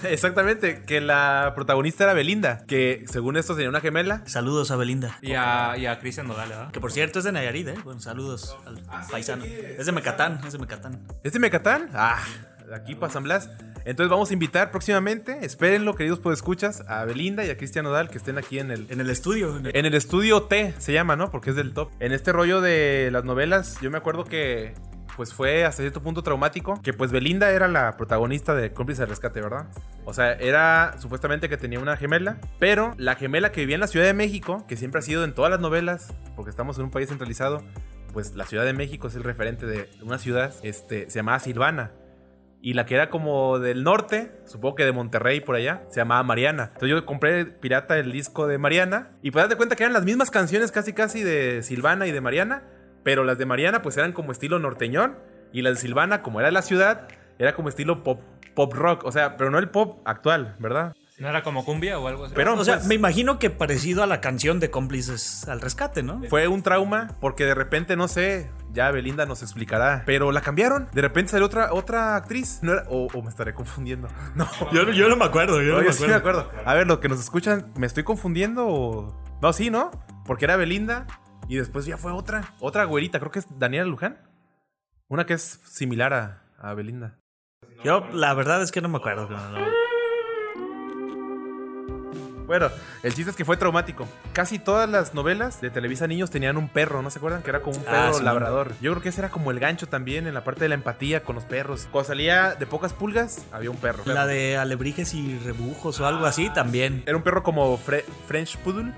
[SPEAKER 1] Exactamente, que la protagonista era Belinda, que según esto tenía una gemela.
[SPEAKER 3] Saludos a Belinda.
[SPEAKER 2] Y a, y a Cristian Nodal, ¿verdad?
[SPEAKER 3] Que por cierto es de Nayarit, ¿eh? Bueno, saludos al paisano. Es de Mecatán, es de Mecatán.
[SPEAKER 1] ¿Es de Mecatán? Ah, aquí para San Blas. Entonces vamos a invitar próximamente, espérenlo, queridos podescuchas, a Belinda y a Cristian Nodal que estén aquí en el,
[SPEAKER 3] En el estudio. en el-
[SPEAKER 1] En el estudio T se llama, ¿no? Porque es del top. En este rollo de las novelas, yo me acuerdo que pues fue hasta cierto punto traumático, que pues Belinda era la protagonista de Cómplice de Rescate, ¿verdad? O sea, era supuestamente que tenía una gemela, pero la gemela que vivía en la Ciudad de México, que siempre ha sido en todas las novelas, porque estamos en un país centralizado, pues la Ciudad de México es el referente de una ciudad, este, se llamaba Silvana. Y la que era como del norte, supongo que de Monterrey por allá, se llamaba Mariana. Entonces yo compré pirata el disco de Mariana. Y pues das de cuenta que eran las mismas canciones casi casi de Silvana y de Mariana. Pero las de Mariana pues eran como estilo norteñón. Y las de Silvana, como era de la ciudad, era como estilo pop, pop rock. O sea, pero no el pop actual, ¿verdad?
[SPEAKER 2] ¿No era como cumbia o algo así?
[SPEAKER 1] Pero
[SPEAKER 3] o sea,
[SPEAKER 1] pues,
[SPEAKER 3] me imagino que parecido a la canción de cómplices al rescate, ¿no?
[SPEAKER 1] fue un trauma porque de repente, no sé, ya Belinda nos explicará. Pero la cambiaron. De repente salió otra, otra actriz. No era- o, o me estaré confundiendo. No.
[SPEAKER 3] Yo, yo no me acuerdo, yo
[SPEAKER 1] No, yo sí me acuerdo. A ver, lo que nos escuchan, ¿me estoy confundiendo o.? No, sí, ¿no? Porque era Belinda y después ya fue otra. Otra güerita, creo que es Daniela Luján. Una que es similar a, a Belinda.
[SPEAKER 3] Yo, la verdad es que no me acuerdo. no, no.
[SPEAKER 1] Bueno, el chiste es que fue traumático. Casi todas las novelas de Televisa Niños tenían un perro, ¿no se acuerdan? Que era como un
[SPEAKER 3] Ah,
[SPEAKER 1] perro
[SPEAKER 3] sí,
[SPEAKER 1] labrador. Yo creo que ese era como el gancho también en la parte de la empatía con los perros. Cuando salía de pocas pulgas, había un perro.
[SPEAKER 3] La de alebrijes y rebujos o algo así también.
[SPEAKER 1] Era un perro como Fre- French Poodle.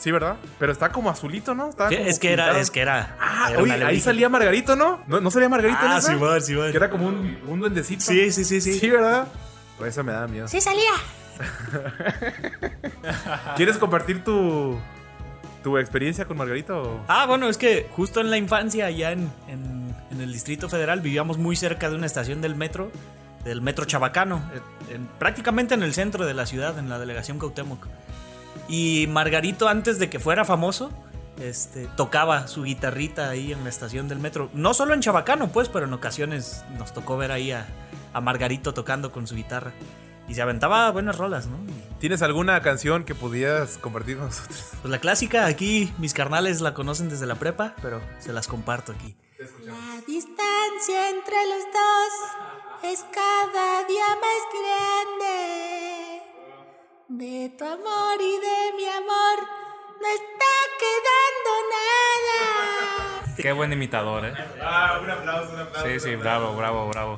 [SPEAKER 1] Sí, ¿verdad? Pero está como azulito, ¿no?
[SPEAKER 3] Es que era, es que era.
[SPEAKER 1] Ah,
[SPEAKER 3] era un
[SPEAKER 1] oye, ahí salía Margarito, ¿no? ¿No, no salía Margarito en
[SPEAKER 3] Ah,
[SPEAKER 1] esa?
[SPEAKER 3] sí, bueno, sí, bueno.
[SPEAKER 1] Que era como un, un duendecito.
[SPEAKER 3] Sí, sí, sí, sí.
[SPEAKER 1] Sí, ¿verdad? Por eso me da miedo.
[SPEAKER 5] Sí salía.
[SPEAKER 1] ¿Quieres compartir tu, tu experiencia con Margarito?
[SPEAKER 3] Ah, bueno, es que justo en la infancia, allá en, en- en el Distrito Federal, vivíamos muy cerca de una estación del metro, del metro Chabacano, en- en- prácticamente en el centro de la ciudad, en la delegación Cautemoc. Y Margarito, antes de que fuera famoso, este, tocaba su guitarrita ahí en la estación del metro. No solo en Chabacano, pues, pero en ocasiones nos tocó ver ahí a, a Margarito tocando con su guitarra. Y se aventaba buenas rolas, ¿no?
[SPEAKER 1] ¿Tienes alguna canción que pudieras compartir con nosotros?
[SPEAKER 3] pues la clásica, aquí mis carnales la conocen desde la prepa, pero se las comparto aquí.
[SPEAKER 5] La distancia entre los dos es cada día más grande. De tu amor y de mi amor no está quedando nada.
[SPEAKER 2] Qué buen imitador, ¿eh?
[SPEAKER 1] Ah, un aplauso, un aplauso.
[SPEAKER 2] Sí, sí, bravo, bravo, bravo.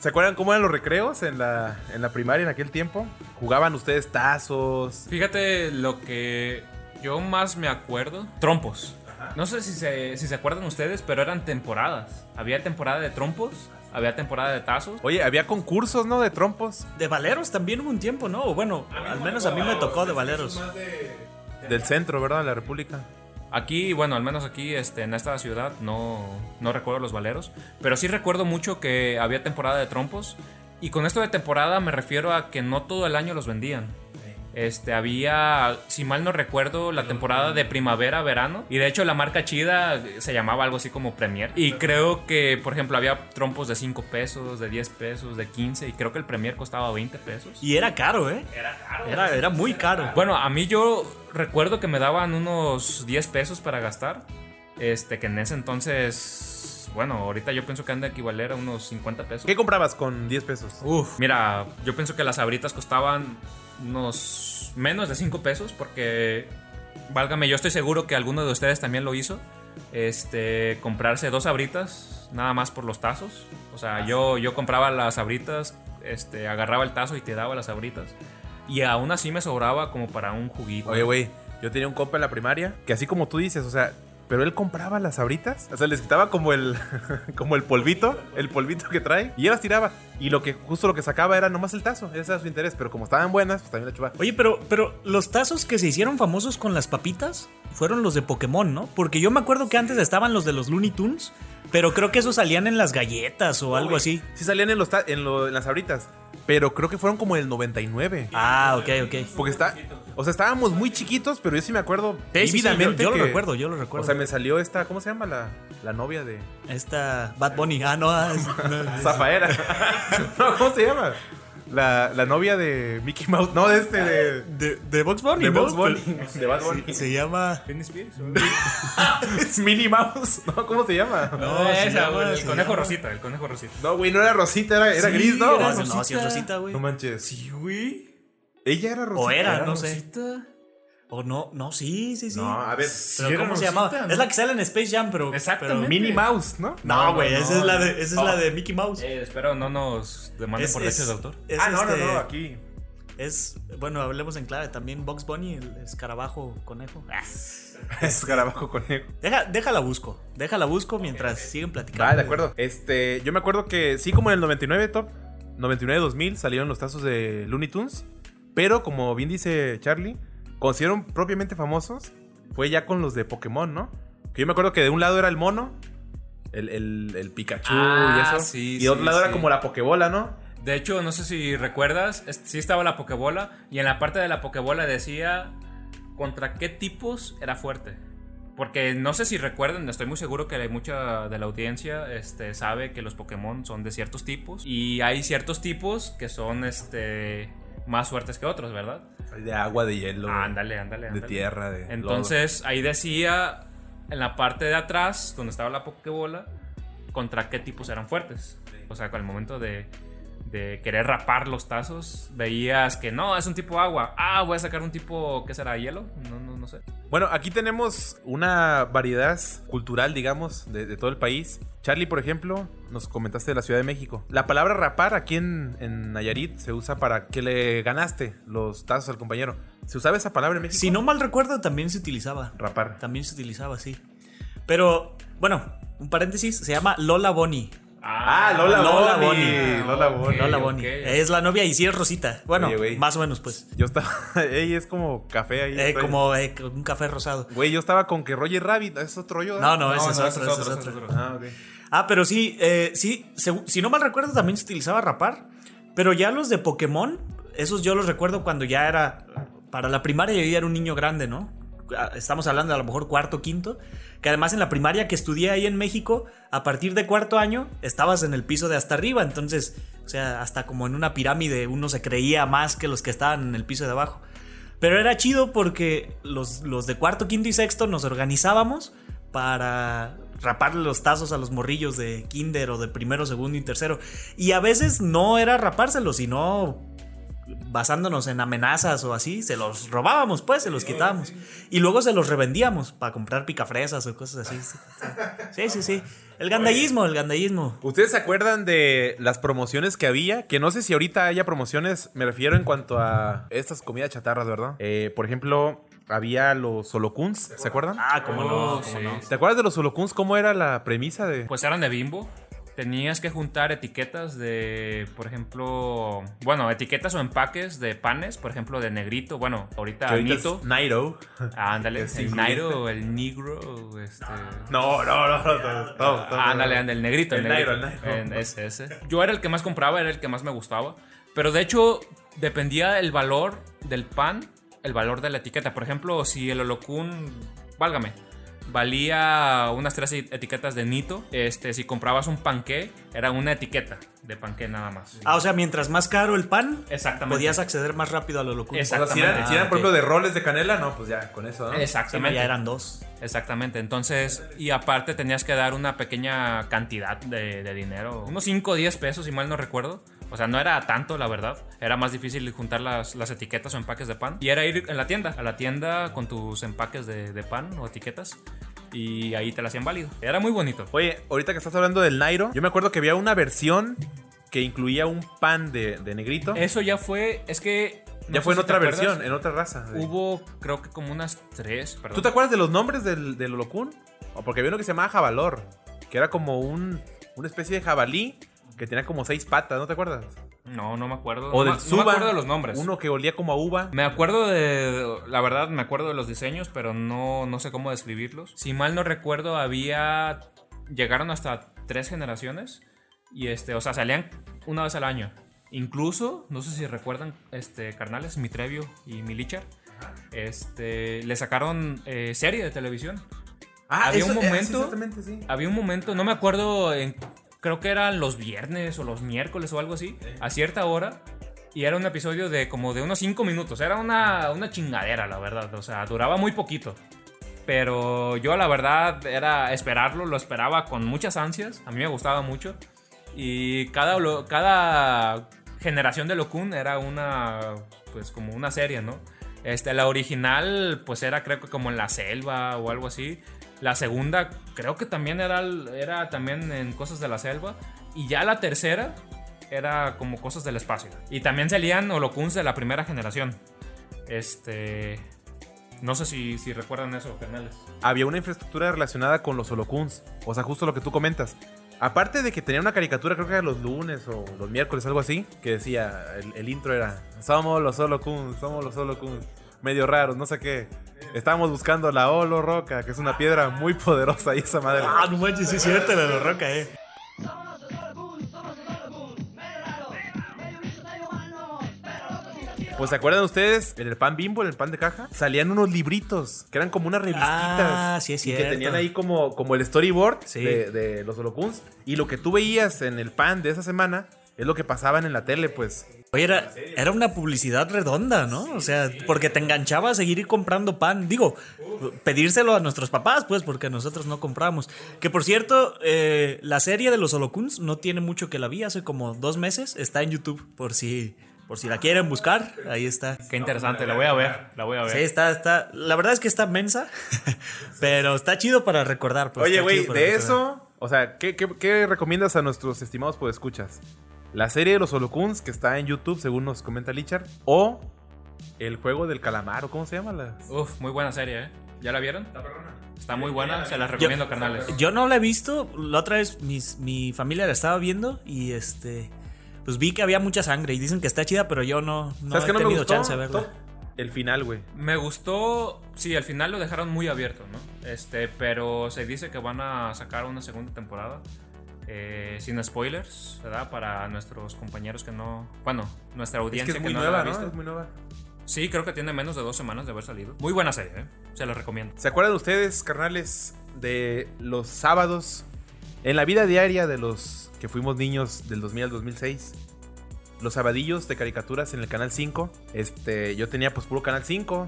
[SPEAKER 1] ¿Se acuerdan cómo eran los recreos en la, en la primaria en aquel tiempo? ¿Jugaban ustedes tazos?
[SPEAKER 2] Fíjate lo que yo más me acuerdo. Trompos. No sé si se, si se acuerdan ustedes, pero eran temporadas. Había temporada de trompos, había temporada de tazos.
[SPEAKER 1] Oye, había concursos, ¿no? De trompos.
[SPEAKER 3] De Valeros también hubo un tiempo, ¿no? Bueno, al menos a mí me tocó de Valeros.
[SPEAKER 1] Del centro, ¿verdad? De la República.
[SPEAKER 2] Aquí, bueno, al menos aquí este, en esta ciudad no, no recuerdo los valeros, pero sí recuerdo mucho que había temporada de trompos. Y con esto de temporada me refiero a que no todo el año los vendían. Este, había, si mal no recuerdo, la temporada de primavera-verano. Y de hecho la marca chida se llamaba algo así como Premier. Y creo que, por ejemplo, había trompos de 5 pesos, de 10 pesos, de 15. Y creo que el Premier costaba 20 pesos.
[SPEAKER 3] Y era caro, ¿eh? Era caro. Era, era muy caro.
[SPEAKER 2] Bueno, a mí yo recuerdo que me daban unos 10 pesos para gastar. Este, que en ese entonces. Bueno, ahorita yo pienso que han de equivaler a unos 50 pesos.
[SPEAKER 1] ¿Qué comprabas con 10 pesos?
[SPEAKER 2] Uf, mira, yo pienso que las abritas costaban unos menos de 5 pesos porque, válgame, yo estoy seguro que alguno de ustedes también lo hizo. Este, comprarse dos abritas nada más por los tazos. O sea, yo, yo compraba las abritas, este, agarraba el tazo y te daba las abritas. Y aún así me sobraba como para un juguito.
[SPEAKER 1] Oye, güey, yo tenía un compa en la primaria que así como tú dices, o sea, pero él compraba las abritas, o sea, les quitaba como el como el polvito, el polvito que trae y él las tiraba y lo que justo lo que sacaba era nomás el tazo, ese era su interés, pero como estaban buenas, pues también la chupaba.
[SPEAKER 3] Oye, pero, pero los tazos que se hicieron famosos con las papitas fueron los de Pokémon, ¿no? Porque yo me acuerdo que antes estaban los de los Looney Tunes, pero creo que esos salían en las galletas o algo así.
[SPEAKER 1] Sí salían en los en, lo- en las abritas, pero creo que fueron como el 99.
[SPEAKER 3] Ah, ok, ok.
[SPEAKER 1] Porque está, o sea, estábamos muy chiquitos, pero yo sí me acuerdo
[SPEAKER 3] Sí, sí, sí,
[SPEAKER 1] vívidamente
[SPEAKER 3] yo, lo recuerdo, yo lo
[SPEAKER 1] O
[SPEAKER 3] recuerdo.
[SPEAKER 1] sea, me salió esta, ¿cómo se llama la, la novia de
[SPEAKER 3] Esta Bad Bunny. Ah, no. ah,
[SPEAKER 1] Zafaera? no, ¿cómo se llama? la, la novia de Mickey Mouse. No, de este, de.
[SPEAKER 3] De, de Box Bunny,
[SPEAKER 1] De
[SPEAKER 3] ¿no?
[SPEAKER 1] Bugs Bunny. De Bad Bunny.
[SPEAKER 3] Se, se llama.
[SPEAKER 2] Britney Spears.
[SPEAKER 1] Es Minnie Mouse. No, ¿cómo se llama?
[SPEAKER 3] No,
[SPEAKER 2] No,
[SPEAKER 3] se
[SPEAKER 2] esa,
[SPEAKER 3] llama-
[SPEAKER 2] güey, el
[SPEAKER 3] se
[SPEAKER 2] conejo
[SPEAKER 3] llama-
[SPEAKER 2] rosita, el conejo rosita.
[SPEAKER 1] No, güey, no era Rosita, era, era
[SPEAKER 3] Sí,
[SPEAKER 1] gris, ¿no?
[SPEAKER 3] era-
[SPEAKER 1] No,
[SPEAKER 3] no, sí es Rosita, güey.
[SPEAKER 1] No manches.
[SPEAKER 2] Sí, güey.
[SPEAKER 1] Ella era Rosita.
[SPEAKER 3] O era, no
[SPEAKER 2] Rosita.
[SPEAKER 3] sé. O no, no, sí, sí, sí.
[SPEAKER 1] No, a ver.
[SPEAKER 3] Pero ¿cómo se llamaba?
[SPEAKER 2] ¿no?
[SPEAKER 3] Es la que sale en Space Jam, pero.
[SPEAKER 2] Exactamente.
[SPEAKER 1] Minnie Mouse, ¿no?
[SPEAKER 3] no, güey,
[SPEAKER 2] no,
[SPEAKER 3] esa
[SPEAKER 2] no.
[SPEAKER 3] es la de, esa es la de Mickey Mouse.
[SPEAKER 2] Eh, espero no nos demanden
[SPEAKER 3] Es-
[SPEAKER 2] por derechos de autor.
[SPEAKER 3] es
[SPEAKER 1] ah, no, no,
[SPEAKER 3] este-
[SPEAKER 1] no, aquí.
[SPEAKER 3] Es, bueno, hablemos en clave. También Box Bunny, el escarabajo conejo. Ah.
[SPEAKER 1] Escarabajo conejo.
[SPEAKER 3] Deja, déjala busco. Déjala busco mientras siguen platicando.
[SPEAKER 1] Va, de acuerdo. Este, yo me acuerdo que sí, como en el 99 top, 99-2000 salieron los tazos de Looney Tunes. Pero como bien dice Charlie, hicieron propiamente famosos, fue ya con los de Pokémon, ¿no? Que yo me acuerdo que de un lado era el mono, el, el- el Pikachu
[SPEAKER 2] Ah,
[SPEAKER 1] y eso.
[SPEAKER 2] sí,
[SPEAKER 1] y de otro
[SPEAKER 2] sí,
[SPEAKER 1] lado era como la Pokébola, ¿no?
[SPEAKER 2] De hecho, no sé si recuerdas, sí estaba la Pokébola y en la parte de la Pokébola decía contra qué tipos era fuerte. Porque no sé si recuerdan, estoy muy seguro que mucha de la audiencia este, sabe que los Pokémon son de ciertos tipos y hay ciertos tipos que son este, más fuertes que otros, ¿verdad?
[SPEAKER 1] De agua, de hielo.
[SPEAKER 2] Ándale, ándale,
[SPEAKER 1] De
[SPEAKER 2] ándale.
[SPEAKER 1] tierra, de.
[SPEAKER 2] Entonces ahí decía en la parte de atrás, donde estaba la Pokébola, contra qué tipos eran fuertes. O sea, con el momento de, de querer rapar los tazos, veías que no, es un tipo agua. Ah, voy a sacar un tipo, ¿qué será? ¿Hielo? No, no, no sé.
[SPEAKER 1] Bueno, aquí tenemos una variedad cultural, digamos, de, de todo el país. Charlie, por ejemplo, nos comentaste de la Ciudad de México. La palabra rapar aquí en, en Nayarit se usa para que le ganaste los tazos al compañero. ¿Se usaba esa palabra en México?
[SPEAKER 3] Si no mal recuerdo, también se utilizaba.
[SPEAKER 1] Rapar.
[SPEAKER 3] También se utilizaba, sí. Pero, bueno, un paréntesis, se llama Lola Bonnie.
[SPEAKER 1] Ah, Lola,
[SPEAKER 3] Lola
[SPEAKER 1] Bonnie.
[SPEAKER 3] Bonnie.
[SPEAKER 1] Lola Bonnie.
[SPEAKER 3] Lola. Bonnie. Es la novia y sí es Rosita. Bueno,
[SPEAKER 1] Oye,
[SPEAKER 3] más o menos, pues.
[SPEAKER 1] Yo estaba. Ella es como café ahí.
[SPEAKER 3] Eh, como eh, con un café rosado.
[SPEAKER 1] Güey, yo estaba con que Roger Rabbit. ¿Es otro yo?
[SPEAKER 3] No, no, ese
[SPEAKER 2] No,
[SPEAKER 3] es
[SPEAKER 2] no,
[SPEAKER 3] otro, ese es otro.
[SPEAKER 2] otro.
[SPEAKER 1] Ah.
[SPEAKER 3] Ah, pero sí, eh, sí, se- si no mal recuerdo, también se utilizaba rapar. Pero ya los de Pokémon, esos yo los recuerdo cuando ya era. Para la primaria yo ya era un niño grande, ¿no? Estamos hablando de a lo mejor cuarto, quinto. Que además en la primaria que estudié ahí en México, a partir de cuarto año, estabas en el piso de hasta arriba. Entonces, o sea, hasta como en una pirámide uno se creía más que los que estaban en el piso de abajo. Pero era chido porque los, los de cuarto, quinto y sexto nos organizábamos para raparle los tazos a los morrillos de kinder o de primero, segundo y tercero. Y a veces no era rapárselos, sino basándonos en amenazas o así, se los robábamos, pues, se los quitábamos. Y luego se los revendíamos para comprar picafresas o cosas así. Sí, sí, sí. El gandallismo, el gandallismo.
[SPEAKER 1] ¿Ustedes se acuerdan de las promociones que había? Que no sé si ahorita haya promociones, me refiero en cuanto a estas comidas chatarras, ¿verdad? Eh, por ejemplo, había los holocuns, ¿se acuerdan?
[SPEAKER 3] Ah, cómo no,
[SPEAKER 2] Oh,
[SPEAKER 3] cómo
[SPEAKER 2] sí.
[SPEAKER 3] no.
[SPEAKER 1] ¿Te acuerdas de los holocuns? ¿Cómo era la premisa de...?
[SPEAKER 2] Pues eran de bimbo. Tenías que juntar etiquetas de, por ejemplo, bueno, etiquetas o empaques de panes, por ejemplo, de negrito. Bueno, ahorita
[SPEAKER 1] ahorita
[SPEAKER 2] Nito.
[SPEAKER 1] Nairo.
[SPEAKER 2] Ah, ándale, el. Nairo, el negro, este...
[SPEAKER 1] No, no, no, no, no.
[SPEAKER 2] Ah, ándale, ándale, el negrito. El,
[SPEAKER 1] El
[SPEAKER 2] negrito.
[SPEAKER 1] Nairo, el Nairo.
[SPEAKER 2] Ese, ese. Yo era el que más compraba, era el que más me gustaba. Pero de hecho, dependía el valor del pan, el valor de la etiqueta. Por ejemplo, si el holocún, válgame, valía unas tres etiquetas de Nito, este, si comprabas un panqué, era una etiqueta de panqué nada más.
[SPEAKER 3] Ah, o sea, mientras más caro el pan,
[SPEAKER 2] Exactamente.
[SPEAKER 3] podías acceder más rápido a lo locura.
[SPEAKER 1] O sea, si
[SPEAKER 2] Exactamente.
[SPEAKER 1] eran, si eran,
[SPEAKER 2] Ah,
[SPEAKER 1] por
[SPEAKER 2] ok.
[SPEAKER 1] ejemplo, de roles de canela, no, pues ya, con eso, ¿no?
[SPEAKER 2] Exactamente.
[SPEAKER 3] ya eran dos.
[SPEAKER 2] Exactamente, entonces, y aparte tenías que dar una pequeña cantidad de, de dinero, unos 5 o 10 pesos, si mal no recuerdo. O sea, no era tanto, la verdad. Era más difícil juntar las, las etiquetas o empaques de pan. Y era ir en la tienda, a la tienda con tus empaques de, de pan o etiquetas. Y ahí te la hacían válido. Era muy bonito.
[SPEAKER 1] Oye, ahorita que estás hablando del Nairo, yo me acuerdo que había una versión que incluía un pan de, de negrito.
[SPEAKER 2] Eso ya fue, es que... no
[SPEAKER 1] ya fue en
[SPEAKER 2] si
[SPEAKER 1] otra
[SPEAKER 2] acuerdas,
[SPEAKER 1] versión, en otra raza.
[SPEAKER 2] Hubo, creo que como unas tres, perdón.
[SPEAKER 1] ¿Tú te acuerdas de los nombres del, del holocún? O porque había uno que se llamaba jabalor, que era como un, una especie de jabalí que tenía como seis patas, ¿no te acuerdas?
[SPEAKER 2] No, no me acuerdo.
[SPEAKER 1] O
[SPEAKER 2] no,
[SPEAKER 1] del
[SPEAKER 2] me- no
[SPEAKER 1] suba,
[SPEAKER 2] me acuerdo de los nombres.
[SPEAKER 1] Uno que olía como a uva.
[SPEAKER 2] Me acuerdo de. La verdad, me acuerdo de los diseños, pero no, no sé cómo describirlos. Si mal no recuerdo, había. Llegaron hasta tres generaciones. Y este, o sea, salían una vez al año. Incluso, no sé si recuerdan, este, carnales, Mitrevio y Milichar. Este, le sacaron eh, serie de televisión. había un
[SPEAKER 1] eh, sí,
[SPEAKER 2] momento-
[SPEAKER 1] exactamente, sí.
[SPEAKER 2] Había un momento, no me acuerdo, en, creo que eran los viernes o los miércoles o algo así, a cierta hora, Y era un episodio de como de unos 5 minutos. Era una, una chingadera, la verdad. O sea, duraba muy poquito. Pero yo la verdad era esperarlo, lo esperaba con muchas ansias. A mí me gustaba mucho. Y cada, cada generación de Lokun era una, pues como una serie, ¿no? Este, la original, pues era creo que como en la selva o algo así. La segunda, creo que también era, era también en cosas de la selva. Y ya la tercera era como cosas del espacio. Y también salían holocuns de la primera generación. Este. No sé si, si recuerdan eso, canales.
[SPEAKER 1] Había una infraestructura relacionada con los holocuns. O sea, justo lo que tú comentas. Aparte de que tenía una caricatura, creo que era los lunes o los miércoles, algo así, que decía, el, intro era, somos los holocuns, somos los. Medio raros, no sé qué. Estábamos buscando la Holo Roca, que es una piedra muy poderosa y esa madre.
[SPEAKER 3] Ah, no manches, sí es cierto, la la roca, eh.
[SPEAKER 1] Pues se acuerdan ustedes, en el pan bimbo, en el pan de caja, salían unos libritos que eran como unas revistitas.
[SPEAKER 3] Ah, sí es
[SPEAKER 1] y que
[SPEAKER 3] cierto.
[SPEAKER 1] tenían ahí como, como el storyboard
[SPEAKER 3] Sí.
[SPEAKER 1] de, de los holocuns. Y lo que tú veías en el pan de esa semana es lo que pasaban en la tele, pues.
[SPEAKER 3] Oye, era, era una publicidad redonda, ¿no? O sea, porque te enganchaba a seguir ir comprando pan. Digo, pedírselo a nuestros papás, pues, porque nosotros no compramos. Que por cierto, eh, la serie de los Holocuns no tiene mucho que la vi, hace como dos meses. Está en YouTube, por si, por si la quieren buscar. Ahí está.
[SPEAKER 2] Qué interesante, la voy a ver. La voy a ver.
[SPEAKER 3] Sí, está, está. La verdad es que está mensa, pero está chido para recordar. pues,
[SPEAKER 1] Oye, güey, de
[SPEAKER 3] recordar.
[SPEAKER 1] eso, o sea, ¿qué, qué, qué recomiendas a nuestros estimados escuchas? ¿La serie de los holocuns que está en YouTube, según nos comenta Lichard? ¿O el juego del calamar, o cómo se llama? La...
[SPEAKER 2] Uf, muy buena serie, ¿eh? ¿Ya la vieron? Está muy buena, se las recomiendo, carnales.
[SPEAKER 3] Yo no la he visto. La otra vez mis- mi familia la estaba viendo y este. Pues vi que había mucha sangre y dicen que está chida, pero yo no, no
[SPEAKER 1] ¿Sabes
[SPEAKER 3] he
[SPEAKER 1] qué no me
[SPEAKER 3] tenido
[SPEAKER 1] gustó?
[SPEAKER 3] chance de verla.
[SPEAKER 1] El final, güey.
[SPEAKER 2] Me gustó, sí, al final lo dejaron muy abierto, ¿no? Este, pero se dice que van a sacar una segunda temporada. Eh, sin spoilers, ¿verdad? Para nuestros compañeros que no. Bueno, nuestra
[SPEAKER 1] Es
[SPEAKER 2] audiencia
[SPEAKER 1] que es muy
[SPEAKER 2] no la
[SPEAKER 1] nueva,
[SPEAKER 2] ha
[SPEAKER 1] ¿no?
[SPEAKER 2] visto.
[SPEAKER 1] Es muy nueva.
[SPEAKER 2] Sí, creo que tiene menos de dos semanas de haber salido. Muy buena serie, ¿eh? Se la recomiendo.
[SPEAKER 1] ¿Se acuerdan ustedes, carnales, de los sábados en la vida diaria de los que fuimos niños del 2000 al 2006? Los sabadillos de caricaturas en el canal 5. Este, yo tenía pues puro canal 5.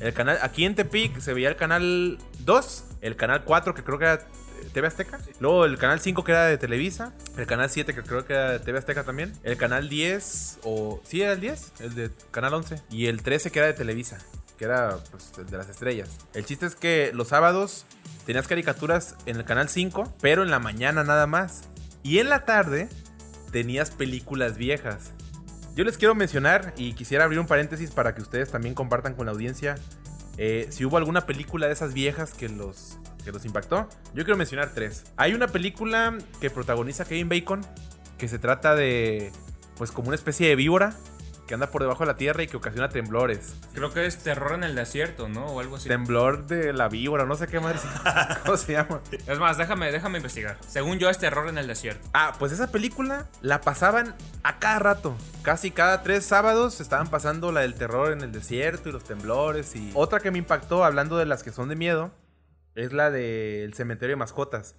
[SPEAKER 1] El canal aquí en Tepic se veía el canal 2, el canal 4 que creo que era TV Azteca. Luego el canal 5 que era de Televisa, el canal 7 que creo que era de TV Azteca también, el canal 10 o sí era el 10, el de canal 11 y el 13 que era de Televisa que era pues, el de las estrellas. El chiste es que los sábados tenías caricaturas en el canal 5, pero en la mañana nada más. Y en la tarde tenías películas viejas. Yo les quiero mencionar y quisiera abrir un paréntesis para que ustedes también compartan con la audiencia eh, si hubo alguna película de esas viejas que los, que los impactó. Yo quiero mencionar tres. Hay una película que protagoniza Kevin Bacon que se trata de pues como una especie de víbora que anda por debajo de la tierra y que ocasiona temblores.
[SPEAKER 2] Creo que es Terror en el Desierto, ¿no? O algo así.
[SPEAKER 1] Temblor de la víbora, no sé qué ¿Cómo se llama?
[SPEAKER 2] Es más, déjame, déjame investigar. Según yo, es Terror en el Desierto.
[SPEAKER 1] Ah, pues esa película la pasaban a cada rato. Casi cada tres sábados estaban pasando la del terror en el desierto y los temblores. Y otra que me impactó, hablando de las que son de miedo, es la del cementerio de mascotas.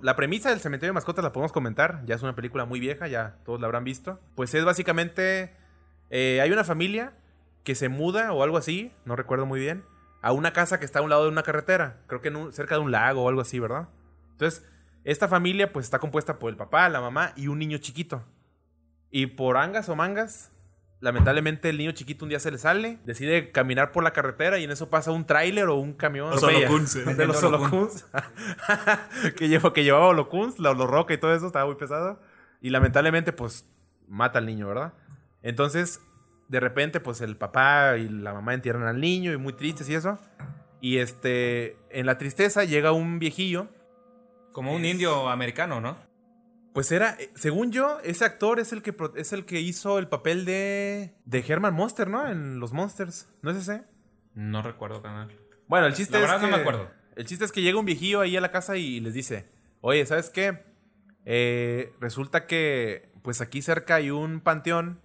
[SPEAKER 1] La premisa del cementerio de mascotas la podemos comentar. Ya es una película muy vieja, ya todos la habrán visto. Pues es básicamente. eh, hay una familia que se muda o algo así, no recuerdo muy bien, a una casa que está a un lado de una carretera. Creo que en cerca de un lago o algo así, ¿verdad? Entonces, esta familia pues está compuesta por el papá, la mamá y un niño chiquito. Y por angas o mangas, lamentablemente el niño chiquito un día se le sale, decide caminar por la carretera y en eso pasa un tráiler o un camión.
[SPEAKER 3] Los holocuns, eh.
[SPEAKER 1] De los holocuns. que, llevó, que llevaba holocuns, la holorroca y todo eso, estaba muy pesado. Y lamentablemente pues mata al niño, ¿verdad? Entonces, de repente pues el papá y la mamá entierran al niño y muy tristes y eso. Y este, en la tristeza llega un viejillo
[SPEAKER 2] Como un indio americano, ¿no?
[SPEAKER 1] Pues era, eh, según yo, ese actor es el que es el que hizo el papel de de Herman Monster, ¿no? En los Monsters, ¿no es ese?
[SPEAKER 2] No recuerdo, canal.
[SPEAKER 1] Bueno, el chiste
[SPEAKER 2] La
[SPEAKER 1] es
[SPEAKER 2] verdad
[SPEAKER 1] que
[SPEAKER 2] no me acuerdo.
[SPEAKER 1] el chiste es que llega un viejillo ahí a la casa y les dice, oye, ¿sabes qué? Eh, resulta que pues aquí cerca hay un panteón,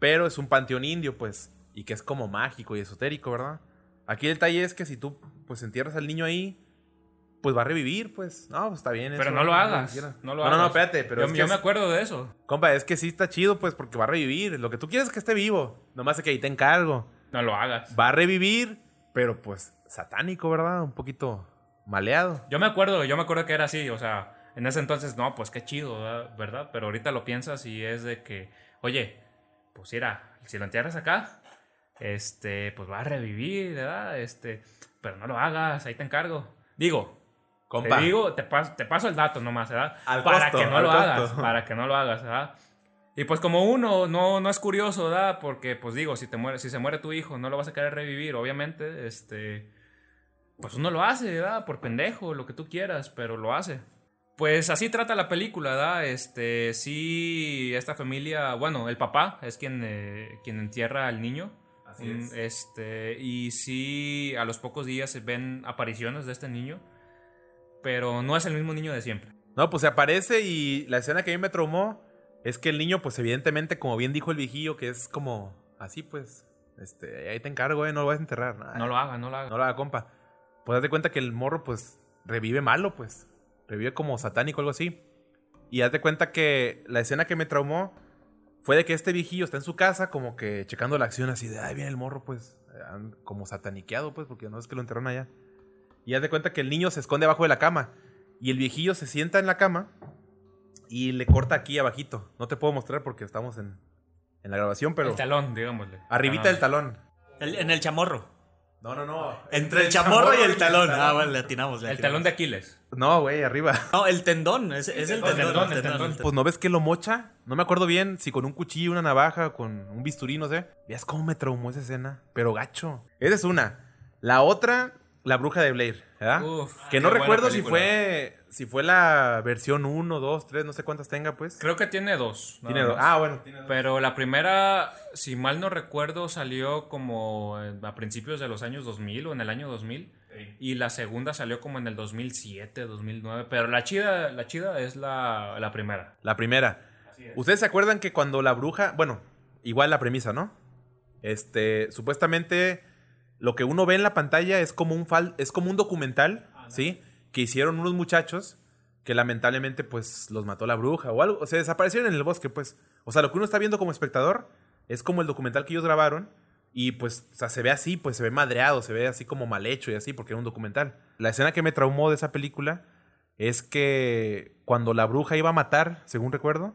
[SPEAKER 1] pero es un panteón indio, pues, y que es como mágico y esotérico, ¿verdad? Aquí el detalle es que si tú pues entierras al niño ahí, pues va a revivir, pues. No, pues está bien.
[SPEAKER 2] Pero
[SPEAKER 1] eso,
[SPEAKER 2] no lo hagas. No lo
[SPEAKER 1] no,
[SPEAKER 2] hagas.
[SPEAKER 1] no, espérate, pero
[SPEAKER 2] yo,
[SPEAKER 1] es que
[SPEAKER 2] yo
[SPEAKER 1] es-
[SPEAKER 2] me acuerdo de eso.
[SPEAKER 1] Compa, es que sí está chido, pues, porque va a revivir. Lo que tú quieres es que esté vivo. Nomás es que ahí te encargo.
[SPEAKER 2] No lo hagas.
[SPEAKER 1] Va a revivir, pero pues satánico, ¿verdad? Un poquito maleado.
[SPEAKER 2] Yo me acuerdo, yo me acuerdo que era así, o sea, en ese entonces, no, pues qué chido, ¿verdad? ¿verdad? Pero ahorita lo piensas y es de que, oye, pues mira, si lo entierras acá, este, pues va a revivir, ¿verdad? Este, pero no lo hagas, ahí te encargo. Digo,
[SPEAKER 1] Compa.
[SPEAKER 2] te digo, te, pas- te paso el dato nomás, ¿verdad?
[SPEAKER 1] Al
[SPEAKER 2] para
[SPEAKER 1] costo,
[SPEAKER 2] que no
[SPEAKER 1] al
[SPEAKER 2] lo
[SPEAKER 1] costo.
[SPEAKER 2] hagas, para que no lo hagas, ¿verdad? Y pues como uno no, no es curioso, ¿verdad? Porque pues digo, si te muere, si se muere tu hijo, no lo vas a querer revivir, obviamente, este pues uno lo hace, ¿verdad? Por pendejo, lo que tú quieras, pero lo hace. Pues así trata la película, ¿verdad? Este, sí, esta familia, bueno, el papá es quien, eh, quien entierra al niño.
[SPEAKER 1] Así es.
[SPEAKER 2] Este, y sí, a los pocos días se ven apariciones de este niño, pero no es el mismo niño de siempre.
[SPEAKER 1] No, pues se aparece y la escena que a mí me traumó es que el niño, pues evidentemente, como bien dijo el viejillo, que es como así, pues, este, ahí te encargo, eh, no lo vas a enterrar. Nah,
[SPEAKER 2] No lo haga, no lo haga.
[SPEAKER 1] No lo haga, compa. Pues de cuenta que el morro, pues, revive malo, pues. Revive como satánico algo así. Y de cuenta que la escena que me traumó fue de que este viejillo está en su casa, como que checando la acción así de, ay, viene el morro, pues, eh, como sataniqueado, pues, porque no es que lo enterraron allá. Y haz de cuenta que el niño se esconde abajo de la cama. Y el viejillo se sienta en la cama y le corta aquí abajito. No te puedo mostrar porque estamos en, en la grabación, pero
[SPEAKER 2] el talón, digámosle.
[SPEAKER 1] arribita
[SPEAKER 2] Ah,
[SPEAKER 1] del talón.
[SPEAKER 3] El- en el chamorro.
[SPEAKER 1] No, no, no.
[SPEAKER 3] Entre el chamorro y el talón. Ah, bueno, le atinamos. le
[SPEAKER 2] El
[SPEAKER 3] atinamos.
[SPEAKER 2] talón de Aquiles.
[SPEAKER 1] No, güey, arriba.
[SPEAKER 3] No, el tendón. Es, es el
[SPEAKER 2] tendón,
[SPEAKER 3] tendón.
[SPEAKER 2] el
[SPEAKER 3] el
[SPEAKER 2] tendón.
[SPEAKER 3] tendón.
[SPEAKER 1] Pues no ves que lo mocha. No me acuerdo bien si con un cuchillo, una navaja, con un bisturí, no sé. Veas cómo me traumó esa escena. Pero gacho. Esa es una. La otra, la bruja de Blair, ¿verdad?
[SPEAKER 2] Uf,
[SPEAKER 1] que no recuerdo si fue si fue la versión 1, 2, 3, no sé cuántas tenga, pues.
[SPEAKER 2] Creo que tiene dos.
[SPEAKER 1] Tiene dos. Ah, bueno. tiene dos.
[SPEAKER 2] Pero la primera, si mal no recuerdo, salió como a principios de los años 2000 o en el año 2000. Y la segunda salió como en el 2007, 2009. Pero la chida, la chida es la, la primera.
[SPEAKER 1] La primera. ¿Ustedes se acuerdan que cuando la bruja, bueno, igual la premisa, ¿no? Este, supuestamente lo que uno ve en la pantalla es como un fal- es como un documental, ¿sí? Que hicieron unos muchachos que lamentablemente pues los mató la bruja o algo, o sea, desaparecieron en el bosque, pues. O sea, lo que uno está viendo como espectador es como el documental que ellos grabaron y pues, o sea, se ve así, pues se ve madreado, se ve así como mal hecho y así porque era un documental. La escena que me traumó de esa película es que cuando la bruja iba a matar, según recuerdo,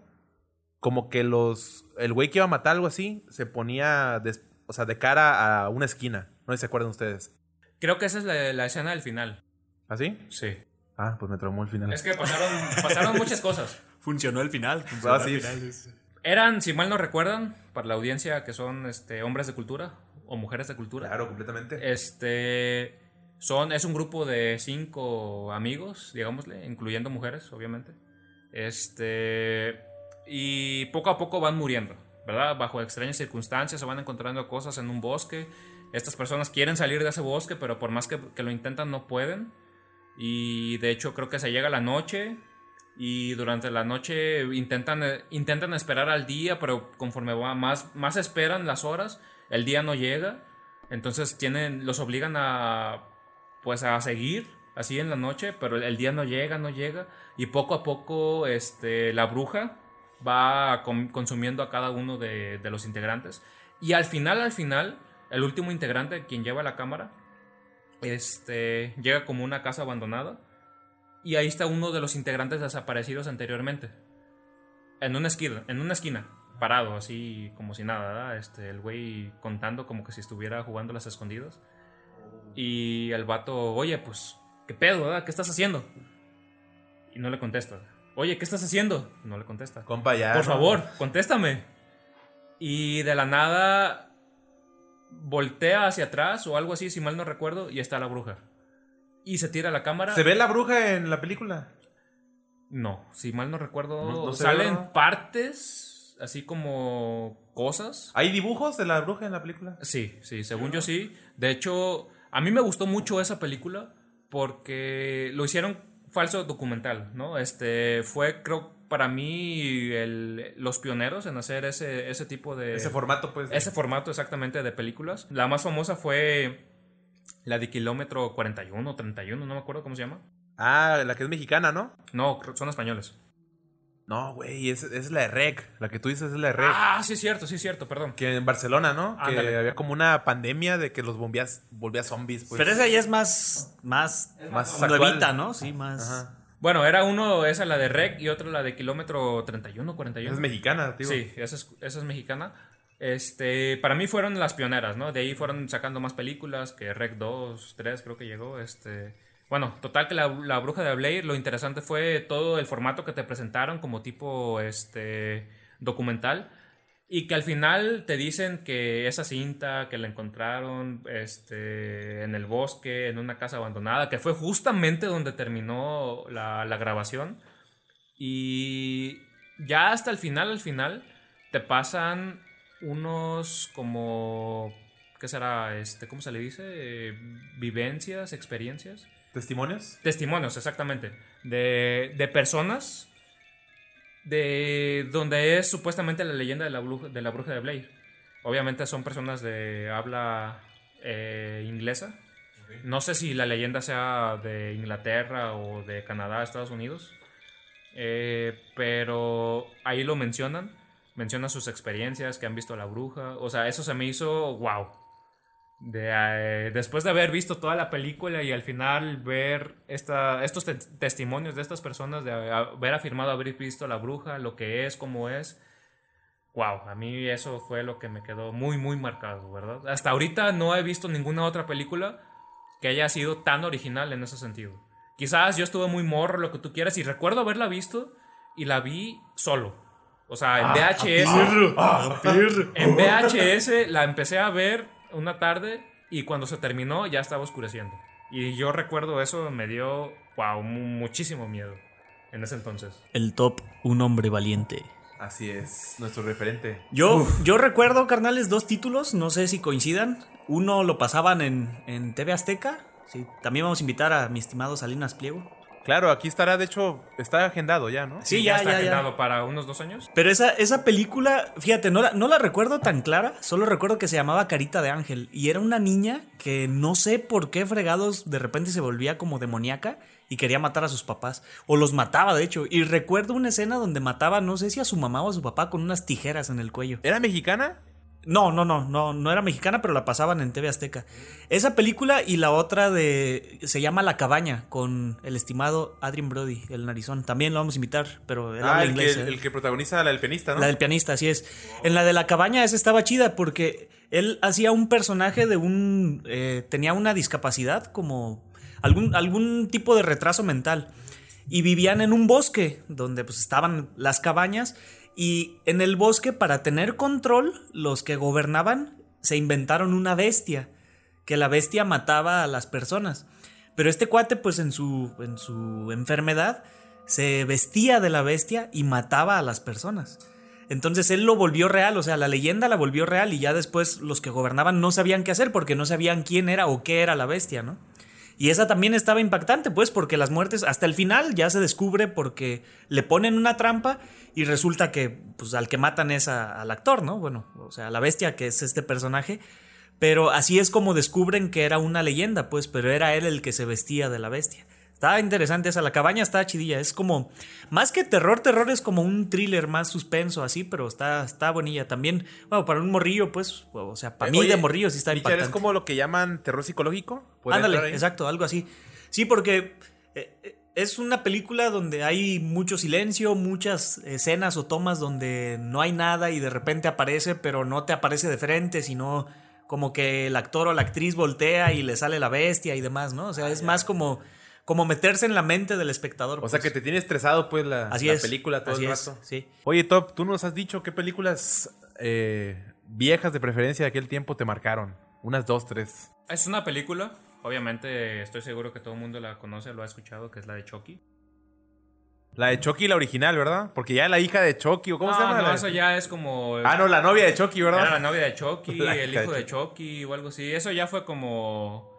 [SPEAKER 1] como que los el güey que iba a matar algo así se ponía o sea, de cara a una esquina. No sé si se acuerdan ustedes.
[SPEAKER 2] Creo que esa es la, la escena del final.
[SPEAKER 1] ¿Así?
[SPEAKER 2] Sí.
[SPEAKER 1] Ah, pues me traumó el final.
[SPEAKER 2] Es que pasaron, pasaron muchas cosas.
[SPEAKER 3] Funcionó el final. funcionó
[SPEAKER 1] Ah,
[SPEAKER 3] el
[SPEAKER 1] sí.
[SPEAKER 3] final.
[SPEAKER 2] Eran, si mal no recuerdan, para la audiencia que son este, hombres de cultura o mujeres de cultura.
[SPEAKER 1] Claro, completamente.
[SPEAKER 2] Este son es un grupo de cinco amigos, digámosle, incluyendo mujeres, obviamente. Este y poco a poco van muriendo, ¿verdad? Bajo extrañas circunstancias se van encontrando cosas en un bosque. Estas personas quieren salir de ese bosque, pero por más que, que lo intentan no pueden. Y de hecho creo que se llega la noche y durante la noche intentan, eh, intentan esperar al día, pero conforme va más, más esperan las horas, el día no llega. Entonces tienen, los obligan a pues a seguir así en la noche, pero el día no llega, no llega. Y poco a poco este, la bruja va consumiendo a cada uno de, de los integrantes. Y al final, al final, el último integrante, quien lleva la cámara, este, llega como una casa abandonada. Y ahí está uno de los integrantes desaparecidos anteriormente. En una esquina, en una esquina, parado, así como si nada, ¿verdad? Este, el güey contando como que si estuviera jugando las escondidas. Y el vato, oye, pues, ¿qué pedo, verdad? ¿Qué estás haciendo? Y no le contesta. Oye, ¿qué estás haciendo? No le contesta.
[SPEAKER 1] Compa, ya.
[SPEAKER 2] Por favor, contéstame. Y de la nada voltea hacia atrás o algo así, si mal no recuerdo, y está la bruja. Y se tira la cámara.
[SPEAKER 1] ¿Se ve la bruja en la película?
[SPEAKER 2] No, si mal no recuerdo,
[SPEAKER 1] No- no se ve,
[SPEAKER 2] salen
[SPEAKER 1] ¿no?
[SPEAKER 2] partes, así como cosas.
[SPEAKER 1] ¿Hay dibujos de la bruja en la película?
[SPEAKER 2] Sí, sí, según yo sí. De hecho, a mí me gustó mucho esa película porque lo hicieron falso documental, ¿no? Este fue, creo, para mí el- los pioneros en hacer ese, ese tipo de...
[SPEAKER 1] Ese formato, pues.
[SPEAKER 2] ese formato exactamente de películas. La más famosa fue la de Kilómetro 41 o 31, no me acuerdo cómo se llama.
[SPEAKER 1] Ah, la que es mexicana, ¿no?
[SPEAKER 2] No, son españoles.
[SPEAKER 1] No, güey, es, es la de Rec. La que tú dices es la de Rec.
[SPEAKER 2] Ah, sí es cierto, sí es cierto, perdón.
[SPEAKER 1] Que en Barcelona, ¿no? Que
[SPEAKER 2] Ándale.
[SPEAKER 1] había como una pandemia de que los bombeas, volvía zombies. Pues.
[SPEAKER 3] Pero esa ya es más, más,
[SPEAKER 1] más
[SPEAKER 3] nuevita,
[SPEAKER 1] actual.
[SPEAKER 3] ¿no? Sí, más.
[SPEAKER 1] Ajá.
[SPEAKER 2] Bueno, era uno, esa la de Rec y otra la de kilómetro 31, 41.
[SPEAKER 1] Esa es mexicana, tío.
[SPEAKER 2] Sí, esa es, esa es mexicana. Este, para mí fueron las pioneras, ¿no? De ahí fueron sacando más películas, que Rec 2, 3 creo que llegó. Este, bueno, total que la, la Bruja de Blair, lo interesante fue todo el formato que te presentaron como tipo este, documental. Y que al final te dicen que esa cinta que la encontraron este, en el bosque, en una casa abandonada, que fue justamente donde terminó la, la grabación. Y ya hasta el final, al final, te pasan unos como... ¿Qué será? Este, ¿Cómo se le dice? Eh, vivencias, experiencias.
[SPEAKER 1] ¿Testimonios?
[SPEAKER 2] Testimonios, exactamente. De, de personas de donde es supuestamente la leyenda de la, bruja, de la bruja de Blair. Obviamente son personas de habla eh, inglesa. No sé si la leyenda sea de Inglaterra o de Canadá, Estados Unidos. Eh, pero ahí lo mencionan. Mencionan sus experiencias, que han visto a la bruja. O sea, eso se me hizo wow. De, eh, después de haber visto toda la película y al final ver esta, estos te- testimonios de estas personas, de haber afirmado haber visto a la bruja, lo que es, cómo es, wow, a mí eso fue lo que me quedó muy, muy marcado, ¿verdad? Hasta ahorita no he visto ninguna otra película que haya sido tan original en ese sentido. Quizás yo estuve muy morro, lo que tú quieras, y recuerdo haberla visto y la vi solo. O sea, en VHS. En VHS la empecé a ver una tarde y cuando se terminó ya estaba oscureciendo. Y yo recuerdo eso, me dio, wow, mu- muchísimo miedo en ese entonces.
[SPEAKER 3] El top, un hombre valiente.
[SPEAKER 1] Así es, nuestro referente.
[SPEAKER 3] Yo, yo recuerdo, carnales, dos títulos, no sé si coincidan. Uno lo pasaban en, en TV Azteca. Sí, también vamos a invitar a mi estimado Salinas Pliego.
[SPEAKER 1] Claro, aquí estará, de hecho, está agendado ya, ¿no?
[SPEAKER 3] Sí, ya,
[SPEAKER 2] está
[SPEAKER 3] ya, ya.
[SPEAKER 2] agendado para unos dos años.
[SPEAKER 3] Pero esa, esa película, fíjate, no la, no la recuerdo tan clara, solo recuerdo que se llamaba Carita de Ángel y era una niña que no sé por qué fregados de repente se volvía como demoníaca y quería matar a sus papás, o los mataba de hecho, y recuerdo una escena donde mataba, no sé si a su mamá o a su papá con unas tijeras en el cuello.
[SPEAKER 1] ¿Era mexicana?
[SPEAKER 3] No, no, no, no, no era mexicana, pero la pasaban en TV Azteca. Esa película y la otra de se llama La Cabaña con el estimado Adrien Brody, el narizón. También lo vamos a invitar, pero él
[SPEAKER 1] Ah,
[SPEAKER 3] habla
[SPEAKER 1] el,
[SPEAKER 3] inglés.
[SPEAKER 1] que,
[SPEAKER 3] ¿eh?
[SPEAKER 1] el que protagoniza la del pianista, ¿no?
[SPEAKER 3] La del pianista, así es. En la de la cabaña esa estaba chida porque él hacía un personaje de un... eh, tenía una discapacidad como algún, algún tipo de retraso mental. Y vivían en un bosque donde pues estaban las cabañas y en el bosque para tener control los que gobernaban se inventaron una bestia, que la bestia mataba a las personas. Pero este cuate pues en su, en su enfermedad se vestía de la bestia y mataba a las personas. Entonces él lo volvió real, o sea, la leyenda la volvió real y ya después los que gobernaban no sabían qué hacer porque no sabían quién era o qué era la bestia, ¿no? Y esa también estaba impactante, pues, porque las muertes hasta el final ya se descubre porque le ponen una trampa y resulta que, pues, al que matan es a- al actor, ¿no? Bueno, o sea, a la bestia que es este personaje. Pero así es como descubren que era una leyenda, pues, pero era él el que se vestía de la bestia. Está interesante esa, la cabaña está chidilla, es como, más que terror, terror es como un thriller más suspenso así, pero está, está bonilla también. Bueno, para un morrillo, pues, o sea, para mí de morrillo sí está impactante.
[SPEAKER 1] ¿es como lo que llaman terror psicológico? ¿Puede entrar
[SPEAKER 3] Ándale, exacto, algo así. Sí, porque eh, eh, es una película donde hay mucho silencio, muchas escenas o tomas donde no hay nada y de repente aparece, pero no te aparece de frente, sino como que el actor o la actriz voltea y le sale la bestia y demás, ¿no? O sea, es más como, como meterse en la mente del espectador.
[SPEAKER 1] O sea,
[SPEAKER 3] pues.
[SPEAKER 1] que te tiene estresado, pues, la,
[SPEAKER 3] Así
[SPEAKER 1] la
[SPEAKER 3] es,
[SPEAKER 1] película todo
[SPEAKER 3] así
[SPEAKER 1] el
[SPEAKER 3] es,
[SPEAKER 1] rato.
[SPEAKER 3] sí.
[SPEAKER 1] Oye, Top, tú nos has dicho qué películas eh, viejas de preferencia de aquel tiempo te marcaron. Unas dos, tres.
[SPEAKER 2] Es una película, obviamente estoy seguro que todo el mundo la conoce, lo ha escuchado, que es la de Chucky.
[SPEAKER 1] La de Chucky, la original, ¿verdad? Porque ya la hija de Chucky, ¿o cómo
[SPEAKER 2] no,
[SPEAKER 1] se llama?
[SPEAKER 2] no,
[SPEAKER 1] La-
[SPEAKER 2] eso ya es como...
[SPEAKER 1] Ah, no, la novia de Chucky, ¿verdad?
[SPEAKER 2] Era la novia de Chucky,
[SPEAKER 1] La
[SPEAKER 2] el hijo
[SPEAKER 1] de
[SPEAKER 2] de Chucky o algo así. Eso ya fue como.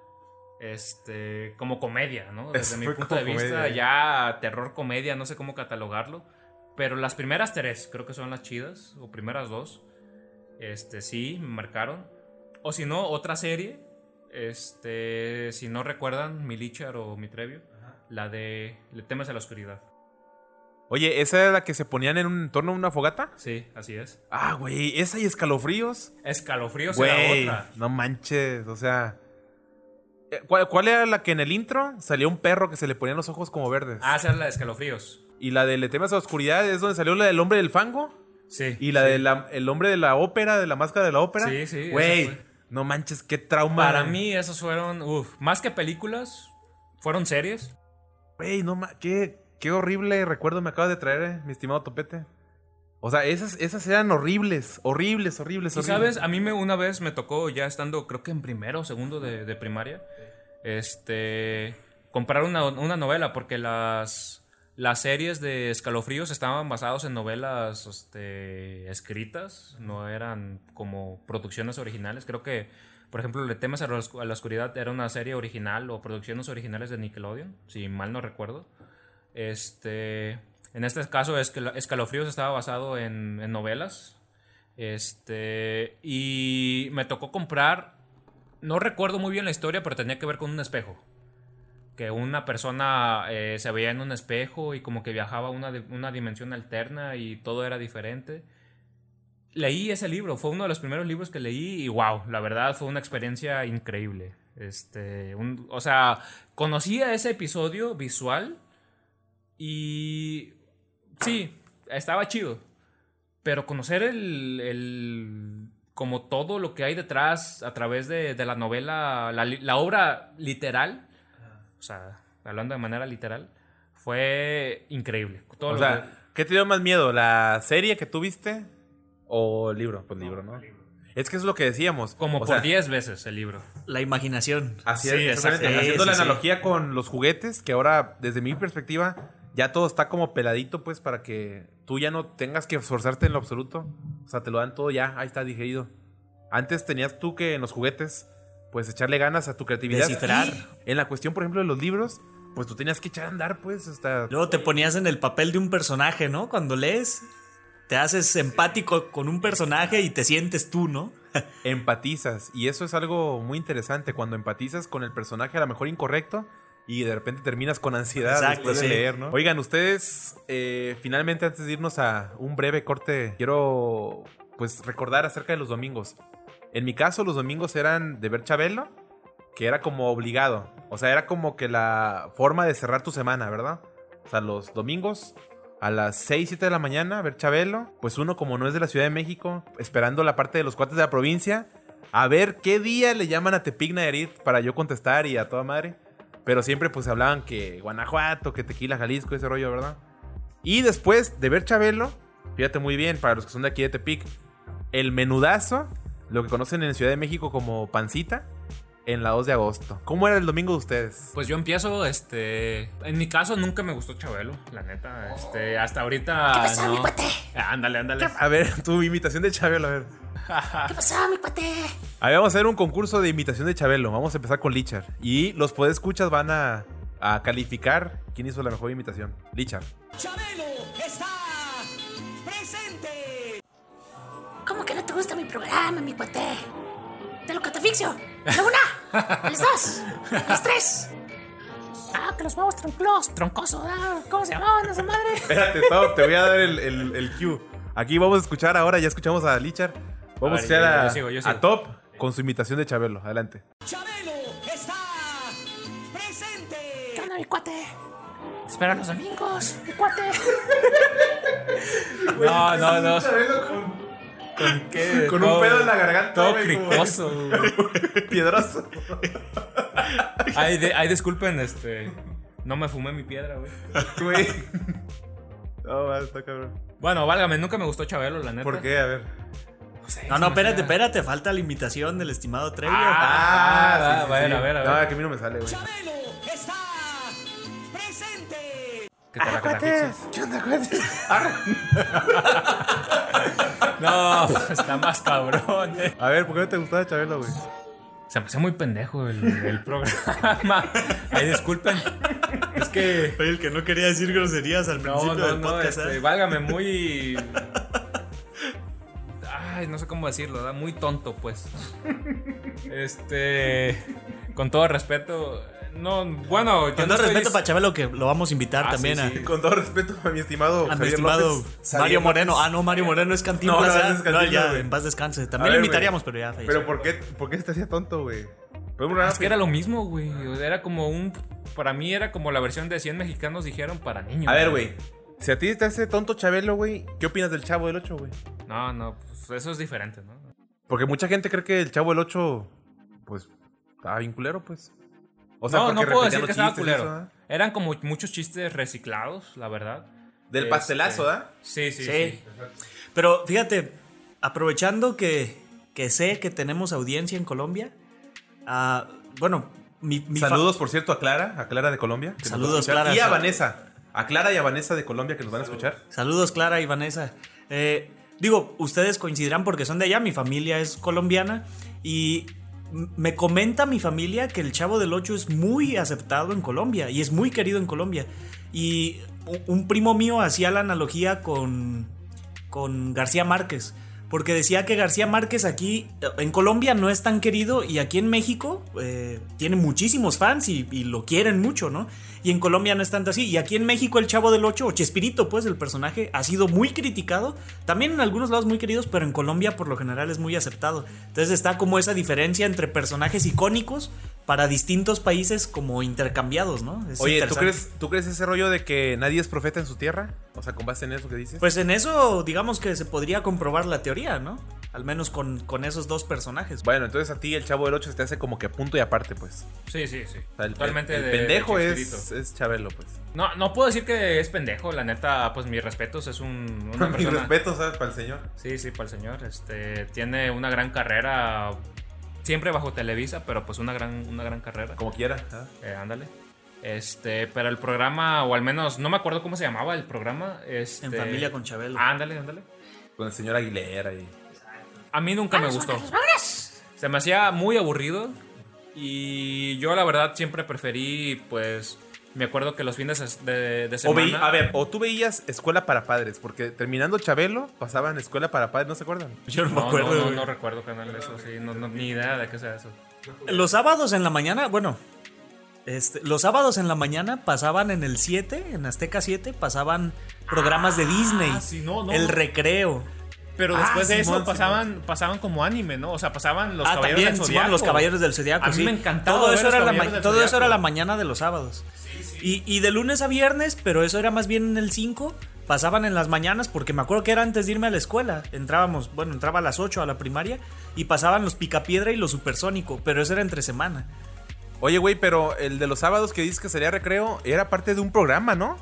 [SPEAKER 2] Este. Como comedia, ¿no? Desde mi punto de vista,
[SPEAKER 1] comedia.
[SPEAKER 2] ya terror comedia, no sé cómo catalogarlo. Pero las primeras tres, creo que son las chidas, o primeras dos. Este, sí, me marcaron. O si no, otra serie. Este, si no recuerdan, Milichar o Mitrevio. La de Le temes a la oscuridad.
[SPEAKER 1] Oye, ¿esa era la que se ponían en un torno a una fogata?
[SPEAKER 2] Sí, así es.
[SPEAKER 1] Ah, güey, esa y escalofríos.
[SPEAKER 2] Escalofríos
[SPEAKER 1] Güey,
[SPEAKER 2] era otra.
[SPEAKER 1] no manches, o sea. eh, ¿Cuál, cuál era la que en el intro salía un perro que se le ponían los ojos como verdes?
[SPEAKER 2] Ah, esa es la de escalofríos.
[SPEAKER 1] Y la de Le temas a la oscuridad es donde salió la del hombre del fango.
[SPEAKER 2] Sí.
[SPEAKER 1] Y la del el hombre de la ópera, de la máscara de la ópera.
[SPEAKER 2] Sí, sí,
[SPEAKER 1] Güey,
[SPEAKER 2] fue.
[SPEAKER 1] No manches, qué trauma.
[SPEAKER 2] Para mí, esos fueron. Uf, más que películas, fueron series.
[SPEAKER 1] Güey, no ma- qué, qué horrible recuerdo me acabas de traer, eh, mi estimado Topete. O sea, esas, esas eran horribles, horribles, horribles,
[SPEAKER 2] Y
[SPEAKER 1] horribles.
[SPEAKER 2] sabes, a mí me, una vez me tocó, ya estando, creo que en primero o segundo de, de primaria, este. comprar una, una novela, porque las. Las series de escalofríos estaban basados en novelas este, escritas, no eran como producciones originales. Creo que, por ejemplo, Le temes a la oscuridad era una serie original o producciones originales de Nickelodeon, si mal no recuerdo. Este, en este caso, Escal- Escalofríos estaba basado en, en novelas. Este, y me tocó comprar, no recuerdo muy bien la historia, pero tenía que ver con un espejo. Que una persona eh, se veía en un espejo y como que viajaba a una, una dimensión alterna y todo era diferente. Leí ese libro, fue uno de los primeros libros que leí y wow, la verdad fue una experiencia increíble. Este, un- o sea, conocía ese episodio visual y sí, estaba chido. Pero conocer el, el- como todo lo que hay detrás a través de, de la novela, la, la obra literal, o sea, hablando de manera literal, fue increíble. Todo
[SPEAKER 1] O sea,
[SPEAKER 2] que-
[SPEAKER 1] ¿qué te dio más miedo? ¿La serie que tuviste o el libro? Pues libro, ¿no? Es que es lo que decíamos.
[SPEAKER 2] como
[SPEAKER 1] O
[SPEAKER 2] por
[SPEAKER 1] sea,
[SPEAKER 2] 10 veces el libro.
[SPEAKER 3] La imaginación.
[SPEAKER 1] Así
[SPEAKER 2] Sí,
[SPEAKER 1] es, exactamente.
[SPEAKER 3] exacto.
[SPEAKER 1] Haciendo
[SPEAKER 3] Sí,
[SPEAKER 1] la
[SPEAKER 3] sí.
[SPEAKER 1] analogía con los juguetes, que ahora, desde mi perspectiva, ya todo está como peladito, pues, para que tú ya no tengas que esforzarte en lo absoluto. O sea, te lo dan todo ya, ahí está digerido. Antes tenías tú que en los juguetes, pues, echarle ganas a tu creatividad.
[SPEAKER 3] Descifrar.
[SPEAKER 1] En la cuestión, por ejemplo, de los libros, pues tú tenías que echar a andar, pues, hasta.
[SPEAKER 3] Luego te ponías en el papel de un personaje, ¿no? Cuando lees, te haces empático con un personaje y te sientes tú, ¿no?
[SPEAKER 1] empatizas. Y eso es algo muy interesante. Cuando empatizas con el personaje a lo mejor incorrecto y de repente terminas con ansiedad
[SPEAKER 3] Exacto,
[SPEAKER 1] después de leer, ¿no? Oigan, ustedes, eh, finalmente antes de irnos a un breve corte, quiero pues recordar acerca de los domingos. En mi caso, los domingos eran de ver Chabelo, que era como obligado. O sea, era como que la forma de cerrar tu semana, ¿verdad? O sea, los domingos a las 6, 7 de la mañana, ver Chabelo. Pues uno, como no es de la Ciudad de México, esperando la parte de los cuates de la provincia, a ver qué día le llaman a Tepic Nayarit para yo contestar y a toda madre. Pero siempre pues hablaban que Guanajuato, que Tequila, Jalisco, ese rollo, ¿verdad? Y después de ver Chabelo, fíjate muy bien, para los que son de aquí de Tepic, el menudazo, lo que conocen en Ciudad de México como pancita, en la 2 de agosto. ¿Cómo era el domingo de ustedes?
[SPEAKER 2] Pues yo empiezo, este. En mi caso nunca me gustó Chabelo, la neta. Este, hasta ahorita.
[SPEAKER 5] ¿Qué pasó,
[SPEAKER 2] no.
[SPEAKER 5] mi cuate?
[SPEAKER 2] Ándale, ándale.
[SPEAKER 1] A ver, tu imitación de Chabelo, a ver.
[SPEAKER 5] ¿Qué pasó, mi cuate?
[SPEAKER 1] A ver, vamos a hacer un concurso de imitación de Chabelo. Vamos a empezar con Lichar. Y los podescuchas van a, a calificar quién hizo la mejor imitación. Lichar.
[SPEAKER 4] Chabelo está presente.
[SPEAKER 5] ¿Cómo que no te gusta mi programa, mi cuate? Te lo catafixio. La una, a las dos, a las tres. Ah, que los huevos troncos, troncosos. Ah, ¿Cómo se llamaban esa madre?
[SPEAKER 1] Espérate, Tom, te voy a dar el, el, el cue. Aquí vamos a escuchar ahora, ya escuchamos a Lichar. Vamos a,
[SPEAKER 2] ver,
[SPEAKER 1] escuchar
[SPEAKER 2] yo-
[SPEAKER 1] a,
[SPEAKER 2] yo sigo, yo
[SPEAKER 1] a
[SPEAKER 2] sigo.
[SPEAKER 1] Top con su imitación de Chabelo. Adelante.
[SPEAKER 4] Chabelo está presente.
[SPEAKER 5] ¿Qué onda, mi cuate? Te espero los domingos, mi cuate.
[SPEAKER 2] No, no, no. ¿Con qué?
[SPEAKER 1] Con un pedo en la garganta,
[SPEAKER 2] Todo
[SPEAKER 1] güey,
[SPEAKER 2] cricoso. güey.
[SPEAKER 1] Piedroso.
[SPEAKER 2] Ay, de- ay, disculpen, este. No me fumé mi piedra, güey.
[SPEAKER 1] Güey. No, va, está cabrón.
[SPEAKER 2] Bueno, válgame, nunca me gustó Chabelo, la neta.
[SPEAKER 1] ¿Por qué? A ver.
[SPEAKER 2] sé,
[SPEAKER 3] No,
[SPEAKER 2] se
[SPEAKER 3] no,
[SPEAKER 2] me
[SPEAKER 3] espérate, espérate. Falta la invitación del estimado Treviño.
[SPEAKER 2] Ah,
[SPEAKER 1] sí,
[SPEAKER 2] ah,
[SPEAKER 1] sí,
[SPEAKER 2] a ver,
[SPEAKER 1] sí.
[SPEAKER 2] a ver, a
[SPEAKER 1] No,
[SPEAKER 2] ver.
[SPEAKER 1] que a mí no me sale, güey.
[SPEAKER 4] Chabelo está presente.
[SPEAKER 2] Que te la catafixes.
[SPEAKER 1] ¿Qué onda, cuates?
[SPEAKER 2] No, está más cabrón, eh.
[SPEAKER 1] A ver, ¿por qué no te gustaba Chabelo, güey?
[SPEAKER 2] Se me hace muy pendejo el, el programa. Ay, disculpen. Es que.
[SPEAKER 3] Oye, el que no quería decir groserías al
[SPEAKER 2] No,
[SPEAKER 3] principio
[SPEAKER 2] no,
[SPEAKER 3] del
[SPEAKER 2] no,
[SPEAKER 3] podcast.
[SPEAKER 2] este,
[SPEAKER 3] ¿eh?
[SPEAKER 2] válgame muy. ay, no sé cómo decirlo, ¿verdad? Muy tonto, pues. este, con todo respeto, no, bueno, yo
[SPEAKER 3] Con
[SPEAKER 2] no
[SPEAKER 3] todo respeto para Chabelo, que lo vamos a invitar
[SPEAKER 2] Ah,
[SPEAKER 3] también
[SPEAKER 2] sí,
[SPEAKER 3] a,
[SPEAKER 2] sí.
[SPEAKER 1] Con todo respeto a mi estimado
[SPEAKER 3] a mi
[SPEAKER 1] Javier
[SPEAKER 3] estimado
[SPEAKER 1] López,
[SPEAKER 3] Mario
[SPEAKER 1] Javier
[SPEAKER 3] Moreno.
[SPEAKER 1] López.
[SPEAKER 3] Ah, no, Mario Moreno es Cantinflas.
[SPEAKER 1] No, no,
[SPEAKER 3] ya.
[SPEAKER 1] es Cantinflas,
[SPEAKER 3] No, ya,
[SPEAKER 1] güey.
[SPEAKER 3] en paz descanse.
[SPEAKER 1] A
[SPEAKER 3] También
[SPEAKER 1] ver,
[SPEAKER 3] lo
[SPEAKER 1] güey.
[SPEAKER 3] invitaríamos, pero ya falleció.
[SPEAKER 1] Pero ¿por qué, ¿por qué se te hacía tonto, güey?
[SPEAKER 2] Es que era lo mismo, güey. o sea, Era como un. Para mí era como la versión de 100 mexicanos dijeron para niños.
[SPEAKER 1] A ver, güey. Si a ti te hace tonto Chabelo, güey, ¿qué opinas del Chavo del 8, güey?
[SPEAKER 2] No, no, pues eso es diferente, ¿no?
[SPEAKER 1] Porque mucha gente cree que el Chavo del 8, pues, estaba bien culero, pues. O
[SPEAKER 2] no,
[SPEAKER 1] porque
[SPEAKER 2] no puedo decir que estaba culero.
[SPEAKER 1] eso, ¿eh?
[SPEAKER 2] Eran como muchos chistes reciclados, la verdad.
[SPEAKER 1] Del
[SPEAKER 2] Este,
[SPEAKER 1] pastelazo, ¿ah?
[SPEAKER 2] Sí, sí,
[SPEAKER 3] Sí.
[SPEAKER 2] sí.
[SPEAKER 3] Pero fíjate, aprovechando que, que sé que tenemos audiencia en Colombia, ah, bueno, mi,
[SPEAKER 1] Saludos, por cierto, a Clara, a Clara de Colombia. que
[SPEAKER 3] Saludos. Clara.
[SPEAKER 1] Y a Vanessa. A Clara y a Vanessa de Colombia que nos van a escuchar.
[SPEAKER 3] Saludos, Clara y Vanessa. Eh, digo, ustedes coincidirán porque son de allá, mi familia es colombiana y me comenta mi familia que el Chavo del Ocho es muy aceptado en Colombia y es muy querido en Colombia. Y un primo mío hacía la analogía con, con García Márquez. Porque decía que García Márquez aquí eh, en Colombia no es tan querido y aquí en México eh, tiene muchísimos fans y lo quieren mucho, ¿no? Y en Colombia no es tanto así. Y aquí en México el Chavo del Ocho, o Chespirito, pues el personaje, ha sido muy criticado. También en algunos lados muy queridos, pero en Colombia por lo general es muy aceptado. Entonces está como esa diferencia entre personajes icónicos para distintos países como intercambiados, ¿no? Es
[SPEAKER 1] Oye, ¿tú crees, ¿tú crees ese rollo de que nadie es profeta en su tierra? O sea, con base en eso que dices.
[SPEAKER 3] Pues en eso, digamos que se podría comprobar la teoría, ¿no? Al menos con, con esos dos personajes.
[SPEAKER 1] bueno, entonces a ti el Chavo del 8 se te hace como que punto y aparte, pues.
[SPEAKER 2] Sí, sí, sí.
[SPEAKER 1] O sea, el,
[SPEAKER 2] Totalmente
[SPEAKER 1] el
[SPEAKER 2] de-
[SPEAKER 1] pendejo
[SPEAKER 2] de
[SPEAKER 1] es,
[SPEAKER 2] Chespirito.
[SPEAKER 1] Es Chabelo, pues.
[SPEAKER 2] No, no puedo decir que es pendejo, la neta, pues mis respetos, es un, una
[SPEAKER 1] Mi
[SPEAKER 2] persona.
[SPEAKER 1] respeto, ¿sabes? Para el señor.
[SPEAKER 2] Sí, sí, para el señor. Este, tiene una gran carrera, siempre bajo Televisa, pero pues una gran, una gran carrera.
[SPEAKER 1] Como quiera. ¿ah?
[SPEAKER 2] Eh, ándale. Este, pero el programa, o al menos, no me acuerdo cómo se llamaba el programa. Este,
[SPEAKER 3] En familia con Chabelo.
[SPEAKER 2] Ándale, ándale.
[SPEAKER 1] Con el señor Aguilera y.
[SPEAKER 2] A mí nunca me gustó. Se me hacía muy aburrido. Y yo, la verdad, siempre preferí, pues. Me acuerdo que los fines de, de
[SPEAKER 1] O
[SPEAKER 2] semana.
[SPEAKER 1] veí- a ver, o tú veías Escuela para Padres, porque terminando Chabelo pasaban Escuela para Padres, ¿no se acuerdan?
[SPEAKER 3] Yo no,
[SPEAKER 2] No,
[SPEAKER 3] me acuerdo.
[SPEAKER 2] no, no, recuerdo canal de eso, sí. No, no, ni idea de qué sea eso.
[SPEAKER 3] Los sábados en la mañana, bueno, este, los sábados en la mañana pasaban en el 7, en Azteca 7, pasaban programas de Disney.
[SPEAKER 2] Ah, sí, no, no,
[SPEAKER 3] el recreo.
[SPEAKER 2] Pero
[SPEAKER 1] Ah,
[SPEAKER 2] después de
[SPEAKER 1] Simón,
[SPEAKER 2] eso pasaban, pasaban como anime, ¿no? O sea, pasaban los
[SPEAKER 3] ah,
[SPEAKER 2] caballeros
[SPEAKER 3] también,
[SPEAKER 2] del Zodiaco.
[SPEAKER 3] los Caballeros del Zodiaco.
[SPEAKER 2] A mí
[SPEAKER 3] sí.
[SPEAKER 2] me encantaba
[SPEAKER 3] Todo,
[SPEAKER 2] ver
[SPEAKER 3] eso
[SPEAKER 2] los
[SPEAKER 3] era, la, todo eso era la mañana de los sábados. Y, y de lunes a viernes, pero eso era más bien en el 5, pasaban en las mañanas, porque me acuerdo que era antes de irme a la escuela. Entrábamos, bueno, entraba a las 8 a la primaria y pasaban los Picapiedra y los Supersónico, pero eso era entre semana.
[SPEAKER 1] Oye, güey, pero el de los sábados que dices que sería recreo era parte de un programa, ¿no?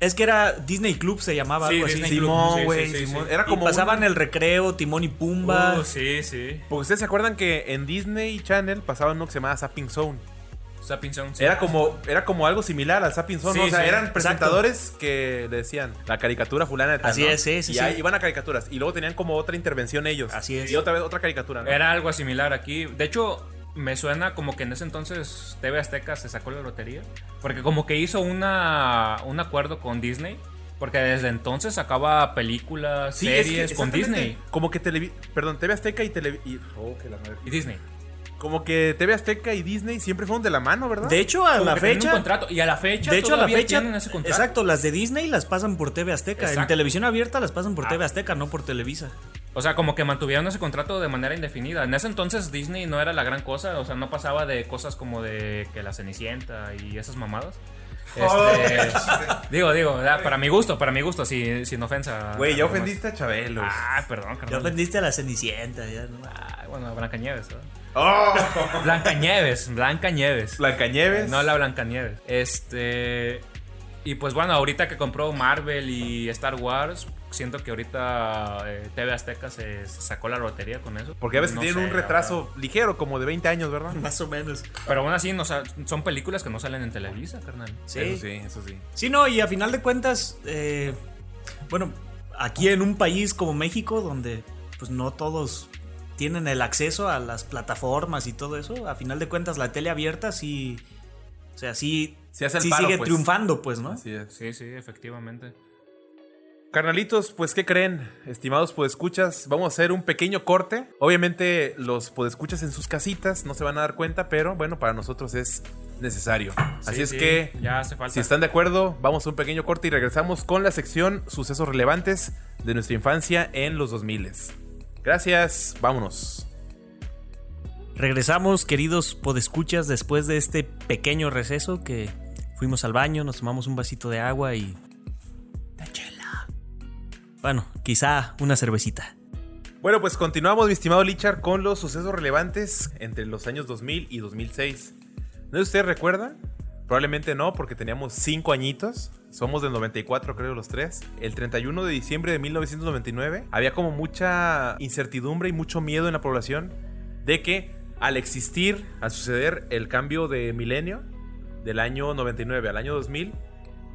[SPEAKER 3] Es que era Disney Club, se llamaba
[SPEAKER 2] Sí,
[SPEAKER 3] algo así.
[SPEAKER 2] Disney
[SPEAKER 3] Y
[SPEAKER 2] Club.
[SPEAKER 1] Simón,
[SPEAKER 2] sí,
[SPEAKER 1] güey,
[SPEAKER 2] sí, sí,
[SPEAKER 1] Simón.
[SPEAKER 2] sí.
[SPEAKER 1] Era como
[SPEAKER 3] pasaban el recreo, Timón y Pumba.
[SPEAKER 2] Uh, sí, sí.
[SPEAKER 1] Porque ustedes se acuerdan que en Disney Channel pasaban uno que se llamaba Zapping Zone.
[SPEAKER 2] Zapping Zone, sí.
[SPEAKER 1] Era como, era como algo similar al Zapping Zone,
[SPEAKER 2] Sí,
[SPEAKER 1] ¿no? O sea,
[SPEAKER 2] sí,
[SPEAKER 1] eran
[SPEAKER 3] exacto.
[SPEAKER 1] presentadores que le decían la caricatura fulana de tal,
[SPEAKER 3] Así
[SPEAKER 1] ¿no?
[SPEAKER 3] es, sí, sí,
[SPEAKER 1] Y ahí iban a caricaturas. Y luego tenían como otra intervención ellos.
[SPEAKER 3] Así es.
[SPEAKER 1] Y otra vez otra caricatura, ¿no?
[SPEAKER 2] Era algo similar aquí. De hecho, me suena como que en ese entonces TV Azteca se sacó la lotería. Porque como que hizo una, un acuerdo con Disney. Porque desde entonces sacaba películas,
[SPEAKER 1] Sí, es que
[SPEAKER 2] series con Disney.
[SPEAKER 1] Como que televi perdón, TV Azteca y Tele y, oh, que la madre.
[SPEAKER 2] Y Disney.
[SPEAKER 1] Como que TV Azteca y Disney siempre fueron de la mano, ¿verdad?
[SPEAKER 3] De hecho, a
[SPEAKER 2] Como
[SPEAKER 3] la fecha.
[SPEAKER 2] un contrato. Y a la fecha
[SPEAKER 3] De hecho, a la fecha.
[SPEAKER 2] tienen ese contrato.
[SPEAKER 3] Exacto, las de Disney las pasan por TV Azteca. En televisión abierta las pasan por
[SPEAKER 2] Ah.
[SPEAKER 3] TV Azteca, no por Televisa.
[SPEAKER 2] O sea, como que mantuvieron ese contrato de manera indefinida. En ese entonces Disney no era la gran cosa, o sea, no pasaba de cosas como de que la Cenicienta y esas mamadas. Este, digo, digo, ¿verdad? para mi gusto, para mi gusto, sin, sin ofensa.
[SPEAKER 1] Güey, ya ofendiste a Chabelo.
[SPEAKER 2] Ah, perdón,
[SPEAKER 3] Ya ofendiste a la Cenicienta. Ya, ¿no?
[SPEAKER 2] Ah, bueno, Blancanieves, ¿verdad?
[SPEAKER 1] ¡Oh!
[SPEAKER 2] Blancanieves, Blancanieves.
[SPEAKER 1] Blancanieves.
[SPEAKER 2] No la Blancanieves. Este. Y pues bueno, ahorita que compró Marvel y Star Wars, siento que ahorita eh, TV Azteca se, se sacó la lotería con eso.
[SPEAKER 1] Porque a veces
[SPEAKER 2] No
[SPEAKER 1] tienen
[SPEAKER 2] sé,
[SPEAKER 1] un retraso ligero, como de 20 años, ¿verdad?
[SPEAKER 3] Más o menos.
[SPEAKER 2] Pero aún así, no, son películas que no salen en Televisa, carnal.
[SPEAKER 3] Sí.
[SPEAKER 1] Eso sí, eso sí.
[SPEAKER 3] Sí, no, y a final de cuentas, eh, bueno, aquí en un país como México, donde pues no todos tienen el acceso a las plataformas y todo eso, a final de cuentas la tele abierta sí, o sea, sí,
[SPEAKER 1] Sí hace el
[SPEAKER 3] sí
[SPEAKER 1] paro,
[SPEAKER 3] sigue
[SPEAKER 1] pues.
[SPEAKER 3] triunfando, pues, ¿no?
[SPEAKER 1] Así es.
[SPEAKER 2] Sí, sí, efectivamente.
[SPEAKER 1] Carnalitos, pues ¿qué creen? Estimados podescuchas, vamos a hacer un pequeño corte. Obviamente los podescuchas en sus casitas no se van a dar cuenta, pero bueno, para nosotros es necesario. Así
[SPEAKER 2] Sí,
[SPEAKER 1] es
[SPEAKER 2] sí,
[SPEAKER 1] que
[SPEAKER 2] ya hace falta.
[SPEAKER 1] si están de acuerdo, vamos a un pequeño corte y regresamos con la sección sucesos relevantes de nuestra infancia en los 2000. Gracias, vámonos.
[SPEAKER 3] Regresamos, queridos podescuchas, después de este pequeño receso que fuimos al baño, nos tomamos un vasito de agua y. de chela. Bueno, quizá una cervecita.
[SPEAKER 1] Bueno, pues continuamos, mi estimado Lichar, con los sucesos relevantes entre los años 2000 y 2006. ¿No sé si ustedes recuerdan? Probablemente no, porque teníamos 5 añitos. Somos del 94, creo, los tres. El 31 de diciembre de 1999 había como mucha incertidumbre y mucho miedo en la población de que al existir, al suceder el cambio de milenio del año 99 al año 2000,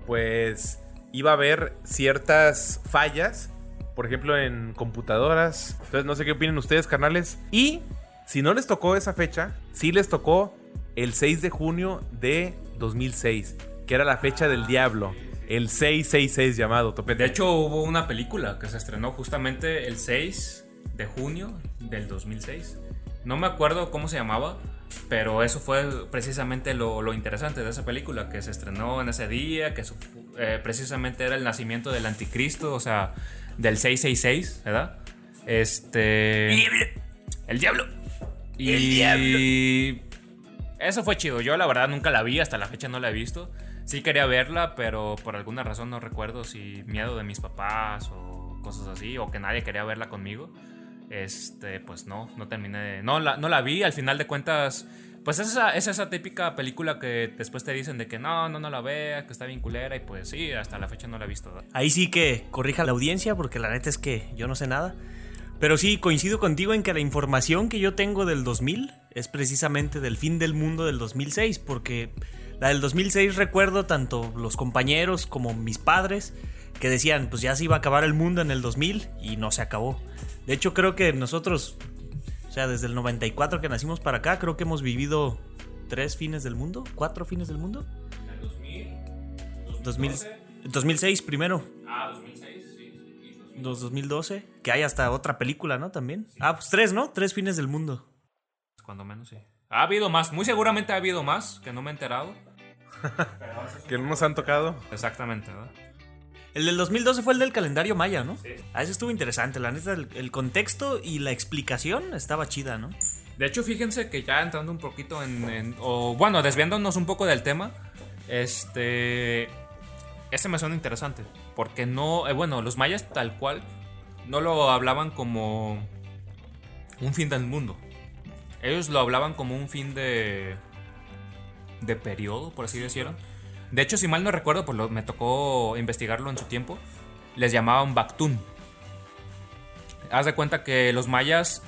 [SPEAKER 1] pues iba a haber ciertas fallas, por ejemplo en computadoras. Entonces no sé qué opinan ustedes, carnales. Y si no les tocó esa fecha, sí les tocó el 6 de junio de 2006, que era la fecha del diablo. El 666 llamado, topete.
[SPEAKER 2] De hecho, hubo una película que se estrenó justamente el 6 de junio del 2006. No me acuerdo cómo se llamaba, pero eso fue precisamente lo, lo interesante de esa película, que se estrenó en ese día, que su- eh, precisamente era el nacimiento del anticristo, o sea, del 666, ¿verdad? Este... El diablo. Y... Eso fue chido. Yo la verdad nunca la vi, hasta la fecha no la he visto. Sí quería verla, pero por alguna razón no recuerdo si miedo de mis papás o cosas así, o que nadie quería verla conmigo. Este, pues no, no terminé. de- No la, no la vi, al final de cuentas. Pues es esa, es esa típica película que después te dicen de que no, no, no la veas, que está bien culera, y pues sí, hasta la fecha no la he visto.
[SPEAKER 3] Ahí sí que corrija la audiencia, porque la neta es que yo no sé nada. Pero sí, coincido contigo en que la información que yo tengo del 2000 es precisamente del fin del mundo del 2006, porque la del 2006 recuerdo tanto los compañeros como mis padres que decían, pues ya se iba a acabar el mundo en el 2000 y no se acabó. De hecho, creo que nosotros, o sea, desde el 94 que nacimos para acá, creo que hemos vivido tres fines del mundo, cuatro fines del mundo. 2000, 2006 primero.
[SPEAKER 2] Ah, 2006, sí.
[SPEAKER 3] Dos- 2012. Que hay hasta otra película, ¿no? También. Ah, pues tres, ¿no? Tres fines del mundo.
[SPEAKER 2] Cuando menos, sí. Ha habido más, muy seguramente ha habido más, que no me he enterado.
[SPEAKER 1] Que no nos han tocado.
[SPEAKER 2] Exactamente, ¿verdad?
[SPEAKER 3] El del 2012 fue el del calendario maya, ¿no? Sí. Ah, ese estuvo interesante. La neta, el, el contexto y la explicación estaba chida, ¿no?
[SPEAKER 2] De hecho, fíjense que ya entrando un poquito en, en- o bueno, desviándonos un poco del tema, este, ese me suena interesante, porque no, eh, bueno, los mayas tal cual no lo hablaban como un fin del mundo. Ellos lo hablaban como un fin de de periodo, por así decirlo. De hecho, si mal no recuerdo, pues me tocó investigarlo en su tiempo. Les llamaban Bactún. Haz de cuenta que los mayas,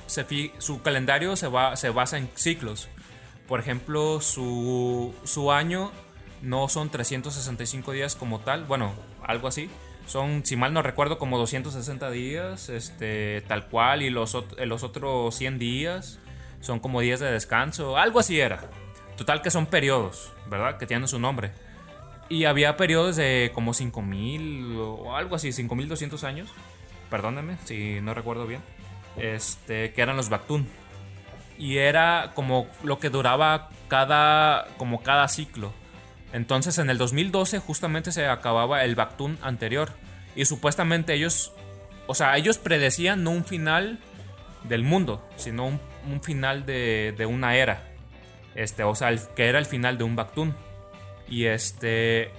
[SPEAKER 2] su calendario se, va, se basa en ciclos. Por ejemplo, su, su año no son 365 días como tal, bueno, algo así. Son, si mal no recuerdo, como 260 días, este, tal cual, y los, los otros 100 días son como días de descanso, algo así era. Total que son periodos, ¿verdad? Que tienen su nombre. Y había periodos de como 5000 o algo así, 5200 años. Perdónenme si no recuerdo bien. Este, que eran los Bactún. Y era como lo que duraba cada como cada ciclo. Entonces en el 2012 justamente se acababa el Bactún anterior y supuestamente ellos o sea, ellos predecían no un final del mundo, sino un, un final de, de una era. Este, o sea, que era el final de un Bactún. Y este.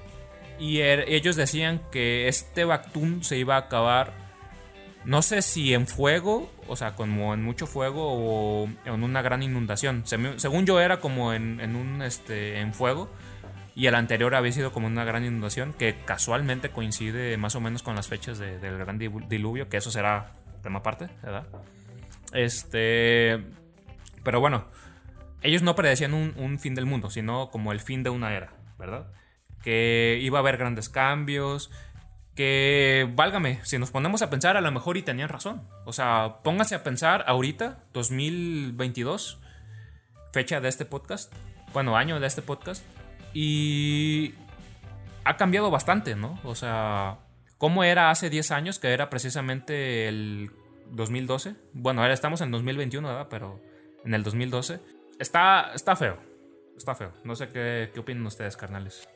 [SPEAKER 2] Y er- ellos decían que este Bactún se iba a acabar. No sé si en fuego, o sea, como en mucho fuego o en una gran inundación. Según yo era como en, en un este en fuego. Y el anterior había sido como una gran inundación que casualmente coincide más o menos con las fechas de- del gran dilu- diluvio, que eso será tema aparte, ¿verdad? Este. Pero bueno, ellos no predecían un, fin del mundo, sino como el fin de una era, ¿verdad? Que iba a haber grandes cambios, que, válgame, si nos ponemos a pensar, a lo mejor y tenían razón. O sea, póngase a pensar ahorita, 2022, fecha de este podcast, bueno, año de este podcast, y ha cambiado bastante, ¿no? O sea, cómo era hace 10 años, que era precisamente el 2012. Bueno, ahora estamos en 2021, ¿verdad? Pero en el 2012. Está, está feo. Está feo. No sé qué, qué opinan ustedes, carnales.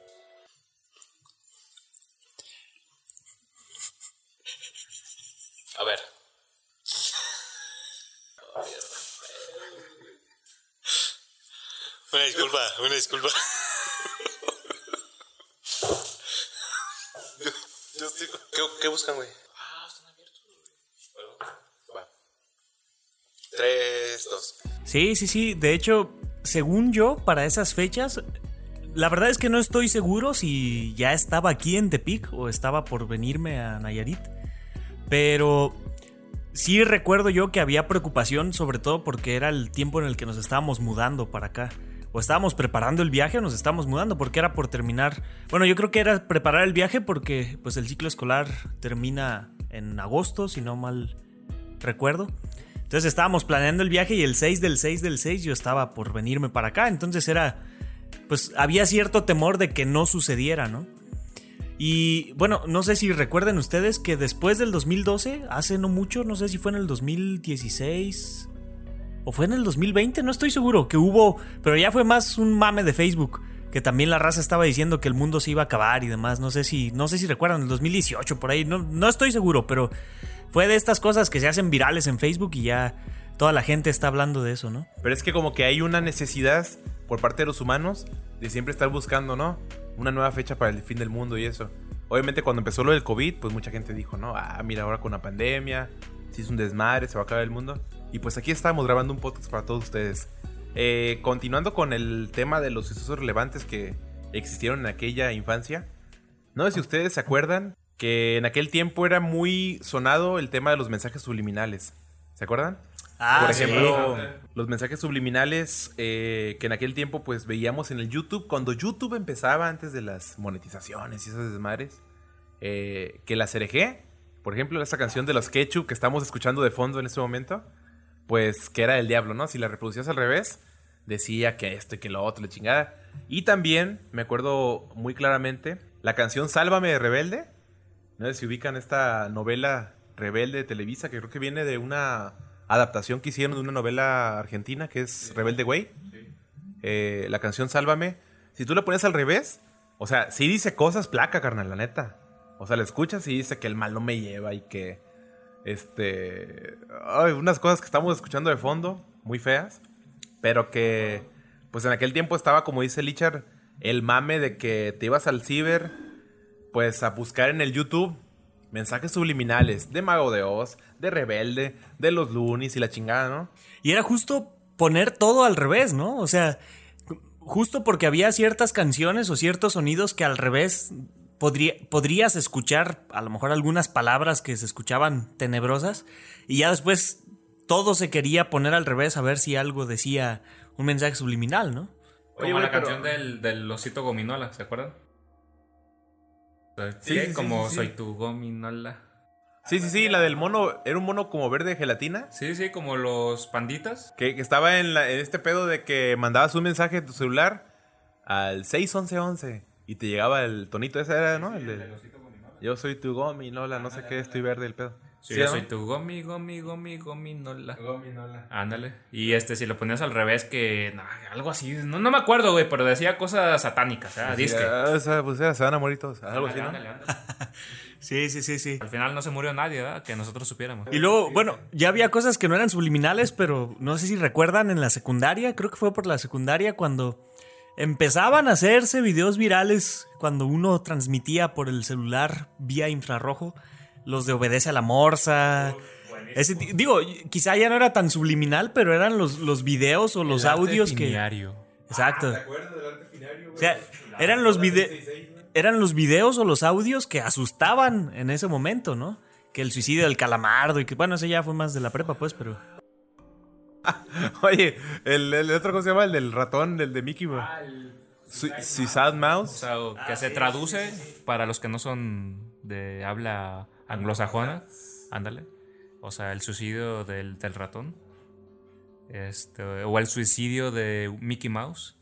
[SPEAKER 2] A ver.
[SPEAKER 6] Una disculpa, una disculpa. Yo, yo estoy- ¿Qué, qué buscan, güey? 3, 2.
[SPEAKER 3] Sí, sí, sí. De hecho, según yo, para esas fechas, la verdad es que no estoy seguro si ya estaba aquí en Tepic o estaba por venirme a Nayarit. Pero sí recuerdo yo que había preocupación, sobre todo porque era el tiempo en el que nos estábamos mudando para acá. O estábamos preparando el viaje o nos estábamos mudando porque era por terminar. Bueno, yo creo que era preparar el viaje porque pues el ciclo escolar termina en agosto, si no mal recuerdo. Entonces estábamos planeando el viaje y el 6 del 6 del 6 yo estaba por venirme para acá. Entonces era, pues había cierto temor de que no sucediera, ¿no? Y bueno, no sé si recuerden ustedes que después del 2012, hace no mucho, no sé si fue en el 2016 o fue en el 2020, no estoy seguro, que hubo, pero ya fue más un mame de Facebook, que también la raza estaba diciendo que el mundo se iba a acabar y demás, no sé si, no sé si recuerdan, el 2018 por ahí, no, no estoy seguro, pero fue de estas cosas que se hacen virales en Facebook y ya toda la gente está hablando de eso, ¿no?
[SPEAKER 1] Pero es que como que hay una necesidad por parte de los humanos de siempre estar buscando, ¿no? Una nueva fecha para el fin del mundo y eso. Obviamente cuando empezó lo del COVID, pues mucha gente dijo, no, ah, mira, ahora con la pandemia, si es un desmadre, se va a acabar el mundo. Y pues aquí estamos grabando un podcast para todos ustedes. Eh, continuando con el tema de los sucesos relevantes que existieron en aquella infancia. No sé si ustedes se acuerdan que en aquel tiempo era muy sonado el tema de los mensajes subliminales. ¿Se acuerdan?
[SPEAKER 3] Ah,
[SPEAKER 1] Por
[SPEAKER 3] sí.
[SPEAKER 1] ejemplo, los mensajes subliminales eh, que en aquel tiempo pues veíamos en el YouTube, cuando YouTube empezaba antes de las monetizaciones y esas desmadres, eh, que la CRG, por ejemplo, esa canción de los Ketchup que estamos escuchando de fondo en este momento, pues que era el diablo, ¿no? Si la reproducías al revés, decía que esto y que lo otro, la chingada. Y también, me acuerdo muy claramente, la canción Sálvame de Rebelde, no sé si ubican esta novela Rebelde de Televisa, que creo que viene de una adaptación que hicieron de una novela argentina que es Rebelde Güey. Eh, la canción Sálvame. Si tú la pones al revés, o sea, sí dice cosas placa, carnal, la neta. O sea, la escuchas y dice que el mal no me lleva y que. Este. ay, unas cosas que estamos escuchando de fondo, muy feas. Pero que. Pues en aquel tiempo estaba, como dice Lichard, el mame de que te ibas al ciber, pues a buscar en el YouTube mensajes subliminales de Mago de Oz, de Rebelde, de los Loonies y la chingada, ¿no?
[SPEAKER 3] Y era justo poner todo al revés, ¿no? O sea, justo porque había ciertas canciones o ciertos sonidos que al revés podría, podrías escuchar a lo mejor algunas palabras que se escuchaban tenebrosas y ya después todo se quería poner al revés a ver si algo decía un mensaje subliminal, ¿no?
[SPEAKER 2] Como
[SPEAKER 1] Oye, güey,
[SPEAKER 2] la
[SPEAKER 1] pero-
[SPEAKER 2] canción del, del osito gominola, ¿se acuerdan?
[SPEAKER 1] Sí,
[SPEAKER 2] como
[SPEAKER 1] sí,
[SPEAKER 2] soy tu gominola.
[SPEAKER 1] Sí, sí, sí, la del mono, era un mono como verde de gelatina.
[SPEAKER 2] Sí, sí, como los panditas.
[SPEAKER 1] Que, que estaba en, la- en este pedo de que mandabas un mensaje de tu celular al 61111 y te llegaba el tonito ese, era, ¿no? El de, yo soy tu gomi, Lola, no sé qué, estoy verde el pedo.
[SPEAKER 2] Sí,
[SPEAKER 1] ¿Sí,
[SPEAKER 2] yo
[SPEAKER 1] no?
[SPEAKER 2] soy tu gomi, gomi, gomi, gominola. Ándale. Y este, si lo ponías al revés, que. no, algo así. No, no me acuerdo, güey, pero decía cosas satánicas. ¿eh? Disque.
[SPEAKER 1] Ah, o sea, pues era, se van a morir todos, algo así, ¿no?
[SPEAKER 2] Ándale, ándale.
[SPEAKER 3] Sí, sí, sí, sí.
[SPEAKER 2] Al final no se murió nadie, ¿verdad? Que nosotros supiéramos.
[SPEAKER 3] Y luego, bueno, ya había cosas que no eran subliminales, pero no sé si recuerdan en la secundaria, creo que fue por la secundaria cuando empezaban a hacerse videos virales cuando uno transmitía por el celular vía infrarrojo, los de Obedece a la Morsa. Ese digo, quizá ya no era tan subliminal, pero eran los, los videos o los
[SPEAKER 2] El arte
[SPEAKER 3] audios que...
[SPEAKER 2] finiario.
[SPEAKER 3] Exacto. O sea, eran los, vide- eran los videos o los audios que asustaban en ese momento, ¿no? Que el suicidio del calamardo y que, bueno, ese ya fue más de la prepa, pues, pero...
[SPEAKER 1] Oye, el, el otro, ¿cómo se llama? El del ratón, el de Mickey, güey. Su- Suicide
[SPEAKER 2] O
[SPEAKER 1] Mouse.
[SPEAKER 2] sea, que se traduce para los que no son de habla anglosajona. Ándale. O sea, el suicidio del, del ratón. Este, o el suicidio de Mickey Mouse.